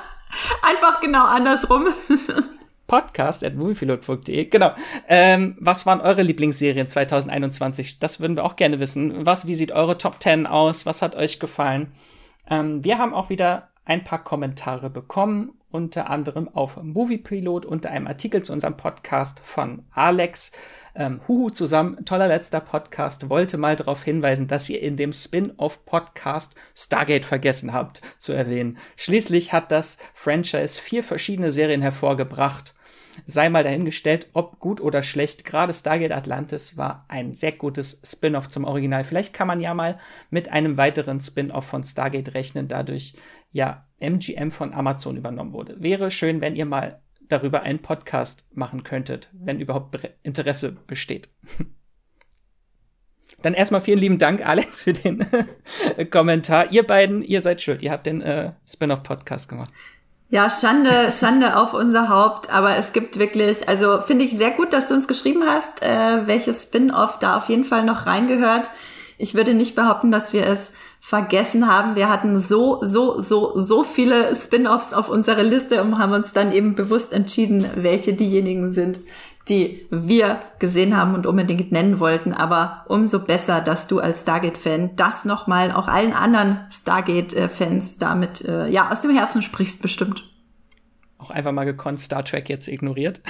Einfach genau andersrum. Podcast at moviepilot.de. Genau. Ähm, was waren eure Lieblingsserien 2021? Das würden wir auch gerne wissen. Was, wie sieht eure Top 10 aus? Was hat euch gefallen? Ähm, wir haben auch wieder ein paar Kommentare bekommen, unter anderem auf Moviepilot unter einem Artikel zu unserem Podcast von Alex. Ähm, Huhu zusammen, toller letzter Podcast, wollte mal darauf hinweisen, dass ihr in dem Spin-off-Podcast Stargate vergessen habt zu erwähnen. Schließlich hat das Franchise vier verschiedene Serien hervorgebracht. Sei mal dahingestellt, ob gut oder schlecht. Gerade Stargate Atlantis war ein sehr gutes Spin-off zum Original. Vielleicht kann man ja mal mit einem weiteren Spin-off von Stargate rechnen, dadurch ja MGM von Amazon übernommen wurde. Wäre schön, wenn ihr mal darüber einen Podcast machen könntet, wenn überhaupt Interesse besteht. Dann erstmal vielen lieben Dank, Alex, für den Kommentar. Ihr beiden, ihr seid schuld. Ihr habt den äh, Spin-off-Podcast gemacht. Ja, Schande, Schande auf unser Haupt. Aber es gibt wirklich, also finde ich sehr gut, dass du uns geschrieben hast, äh, welches Spin-off da auf jeden Fall noch reingehört. Ich würde nicht behaupten, dass wir es vergessen haben. Wir hatten so, so, so, so viele Spin-offs auf unserer Liste und haben uns dann eben bewusst entschieden, welche diejenigen sind, die wir gesehen haben und unbedingt nennen wollten. Aber umso besser, dass du als Stargate-Fan das nochmal auch allen anderen Stargate-Fans damit äh, ja aus dem Herzen sprichst, bestimmt. Auch einfach mal gekonnt Star Trek jetzt ignoriert.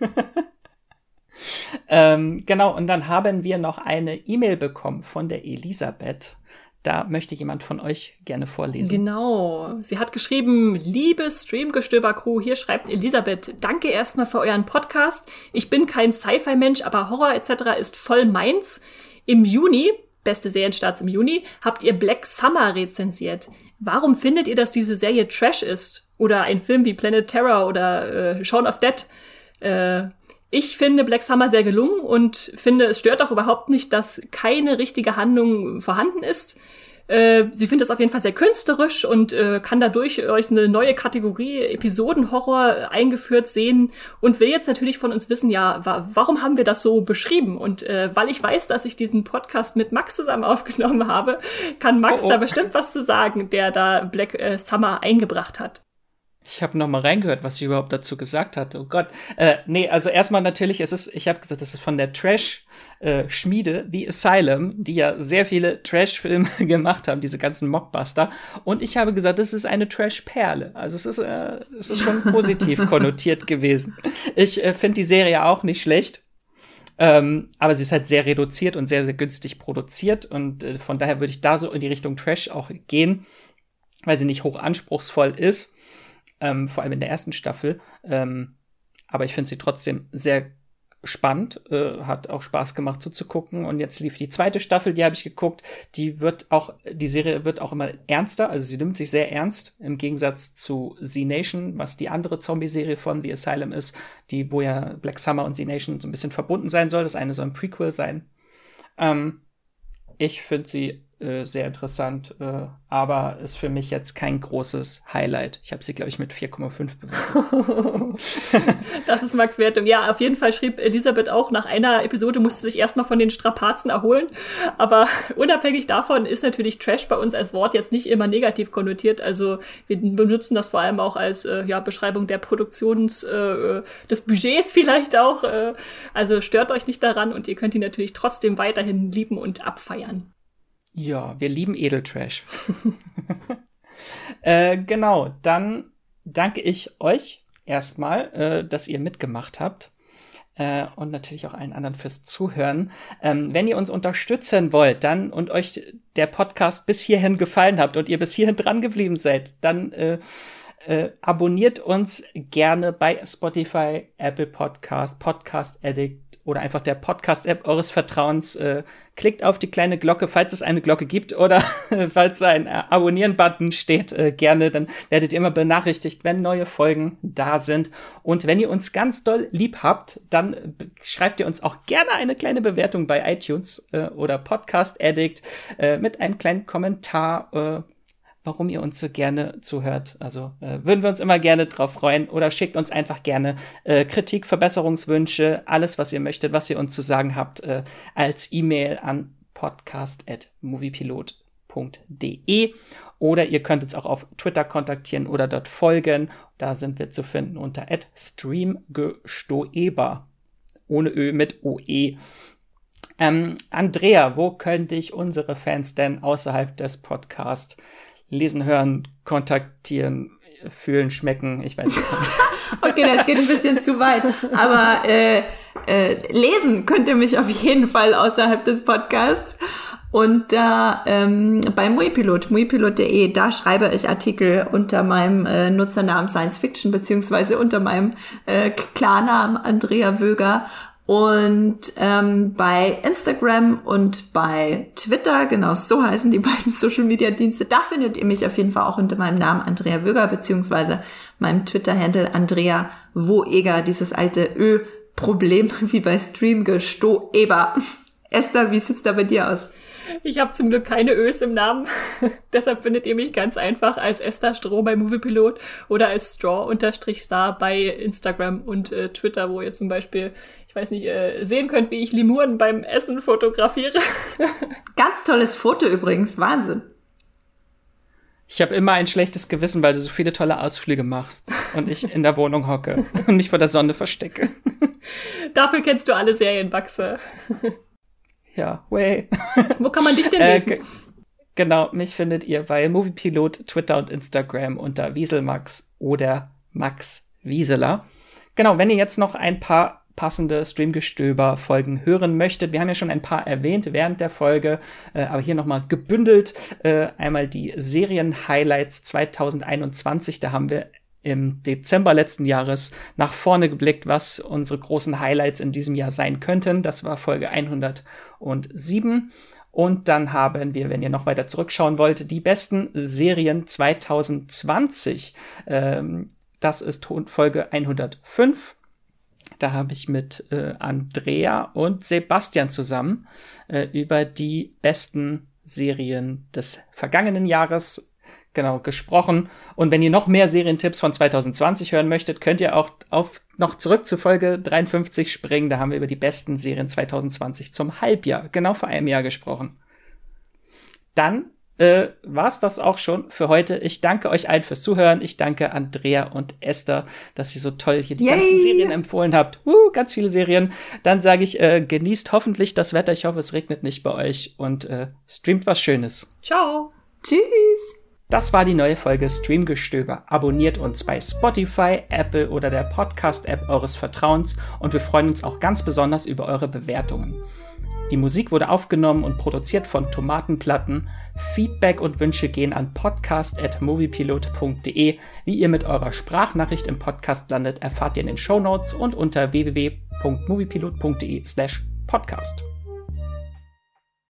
ähm, genau, und dann haben wir noch eine E-Mail bekommen von der Elisabeth. Da möchte jemand von euch gerne vorlesen. Genau. Sie hat geschrieben, liebe Streamgestöber-Crew, hier schreibt Elisabeth, danke erstmal für euren Podcast. Ich bin kein Sci-Fi-Mensch, aber Horror etc. ist voll meins. Im Juni, beste Serienstarts im Juni, habt ihr Black Summer rezensiert. Warum findet ihr, dass diese Serie Trash ist? Oder ein Film wie Planet Terror oder äh, Shaun of Dead? Äh, ich finde Black Summer sehr gelungen und finde, es stört auch überhaupt nicht, dass keine richtige Handlung vorhanden ist. Äh, sie findet es auf jeden Fall sehr künstlerisch und äh, kann dadurch euch eine neue Kategorie Episodenhorror eingeführt sehen und will jetzt natürlich von uns wissen, ja, wa warum haben wir das so beschrieben? Und äh, weil ich weiß, dass ich diesen Podcast mit Max zusammen aufgenommen habe, kann Max oh, oh. da bestimmt was zu sagen, der da Black äh, Summer eingebracht hat. Ich habe noch mal reingehört, was sie überhaupt dazu gesagt hat. Oh Gott. Äh, nee, also erstmal natürlich, es ist, ich habe gesagt, das ist von der Trash-Schmiede, The Asylum, die ja sehr viele Trash-Filme gemacht haben, diese ganzen Mockbuster. Und ich habe gesagt, das ist eine Trash-Perle. Also es ist, äh, es ist schon positiv konnotiert gewesen. Ich äh, finde die Serie auch nicht schlecht. Ähm, aber sie ist halt sehr reduziert und sehr, sehr günstig produziert. Und äh, von daher würde ich da so in die Richtung Trash auch gehen, weil sie nicht hoch anspruchsvoll ist ähm, vor allem in der ersten Staffel. Ähm, aber ich finde sie trotzdem sehr spannend, äh, hat auch Spaß gemacht zuzugucken. Und jetzt lief die zweite Staffel, die habe ich geguckt. Die wird auch, die Serie wird auch immer ernster, also sie nimmt sich sehr ernst, im Gegensatz zu Z Nation, was die andere Zombie-Serie von The Asylum ist, die, wo ja Black Summer und Z Nation so ein bisschen verbunden sein soll. Das eine soll ein Prequel sein. Ähm, ich finde sie äh, sehr interessant, äh, aber ist für mich jetzt kein großes Highlight. Ich habe sie, glaube ich, mit 4,5 bewertet. das ist Max Wertung. Ja, auf jeden Fall schrieb Elisabeth auch, nach einer Episode musste sich erstmal von den Strapazen erholen. Aber unabhängig davon ist natürlich Trash bei uns als Wort jetzt nicht immer negativ konnotiert. Also wir benutzen das vor allem auch als äh, ja, Beschreibung der Produktions, äh, des Budgets vielleicht auch. Äh, also stört euch nicht daran und ihr könnt ihn natürlich trotzdem weiterhin lieben und abfeiern. Ja, wir lieben Edeltrash. äh, genau, dann danke ich euch erstmal, äh, dass ihr mitgemacht habt. Äh, und natürlich auch allen anderen fürs Zuhören. Ähm, wenn ihr uns unterstützen wollt, dann und euch der Podcast bis hierhin gefallen habt und ihr bis hierhin dran geblieben seid, dann äh, Äh, abonniert uns gerne bei Spotify, Apple Podcast, Podcast Addict oder einfach der Podcast-App eures Vertrauens. Klickt auf die kleine Glocke, falls es eine Glocke gibt oder falls ein äh, Abonnieren-Button steht, äh, gerne. Dann werdet ihr immer benachrichtigt, wenn neue Folgen da sind. Und wenn ihr uns ganz doll lieb habt, dann schreibt ihr uns auch gerne eine kleine Bewertung bei iTunes äh, oder Podcast Addict äh, mit einem kleinen Kommentar äh, warum ihr uns so gerne zuhört. Also äh, würden wir uns immer gerne drauf freuen oder schickt uns einfach gerne äh, Kritik, Verbesserungswünsche, alles, was ihr möchtet, was ihr uns zu sagen habt, äh, als E-Mail an podcast.moviepilot.de oder ihr könnt uns auch auf Twitter kontaktieren oder dort folgen. Da sind wir zu finden unter streamgestoeber. Ohne Ö mit OE. Ähm, Andrea, wo könnte ich unsere Fans denn außerhalb des Podcasts lesen, hören, kontaktieren, fühlen, schmecken, ich weiß nicht. okay, das geht ein bisschen zu weit. Aber äh, äh, lesen könnt ihr mich auf jeden Fall außerhalb des Podcasts. Und da ähm, bei Muipilot, muipilot.de, da schreibe ich Artikel unter meinem äh, Nutzernamen Science Fiction, beziehungsweise unter meinem äh, Klarnamen Andrea Wöger. Und ähm, bei Instagram und bei Twitter, genau so heißen die beiden Social-Media-Dienste, da findet ihr mich auf jeden Fall auch unter meinem Namen Andrea Wöger, beziehungsweise meinem Twitter-Handle Andrea Woeger, dieses alte Ö-Problem wie bei Stream Eber. Esther, wie sieht's da bei dir aus? Ich habe zum Glück keine Ös im Namen. Deshalb findet ihr mich ganz einfach als Esther Stroh bei Moviepilot oder als Straw-Star bei Instagram und äh, Twitter, wo ihr zum Beispiel, ich weiß nicht, äh, sehen könnt, wie ich Limuren beim Essen fotografiere. ganz tolles Foto übrigens, Wahnsinn. Ich habe immer ein schlechtes Gewissen, weil du so viele tolle Ausflüge machst und ich in der Wohnung hocke und mich vor der Sonne verstecke. Dafür kennst du alle Serienbachse ja, way. Wo kann man dich denn äh, lesen? Äh, genau, mich findet ihr bei Moviepilot, Twitter und Instagram unter Wieselmax oder Max Wieseler. Genau, wenn ihr jetzt noch ein paar passende Streamgestöber-Folgen hören möchtet. Wir haben ja schon ein paar erwähnt während der Folge, äh, aber hier nochmal gebündelt. Äh, einmal die Serien-Highlights 2021. Da haben wir im Dezember letzten Jahres nach vorne geblickt, was unsere großen Highlights in diesem Jahr sein könnten. Das war Folge 107. Und dann haben wir, wenn ihr noch weiter zurückschauen wollt, die besten Serien 2020. Ähm, das ist Folge 105. Da habe ich mit äh, Andrea und Sebastian zusammen äh, über die besten Serien des vergangenen Jahres genau gesprochen. Und wenn ihr noch mehr Serientipps von 2020 hören möchtet, könnt ihr auch auf noch zurück zu Folge 53 springen. Da haben wir über die besten Serien 2020 zum Halbjahr, genau vor einem Jahr gesprochen. Dann äh, war's das auch schon für heute. Ich danke euch allen fürs Zuhören. Ich danke Andrea und Esther, dass ihr so toll hier die Yay. ganzen Serien empfohlen habt. Uh, ganz viele Serien. Dann sage ich, äh, genießt hoffentlich das Wetter. Ich hoffe, es regnet nicht bei euch und äh, streamt was Schönes. Ciao. Tschüss. Das war die neue Folge Streamgestöber. Abonniert uns bei Spotify, Apple oder der Podcast-App eures Vertrauens und wir freuen uns auch ganz besonders über eure Bewertungen. Die Musik wurde aufgenommen und produziert von Tomatenplatten. Feedback und Wünsche gehen an podcast.moviepilot.de. Wie ihr mit eurer Sprachnachricht im Podcast landet, erfahrt ihr in den Show Notes und unter www.moviepilot.de slash podcast.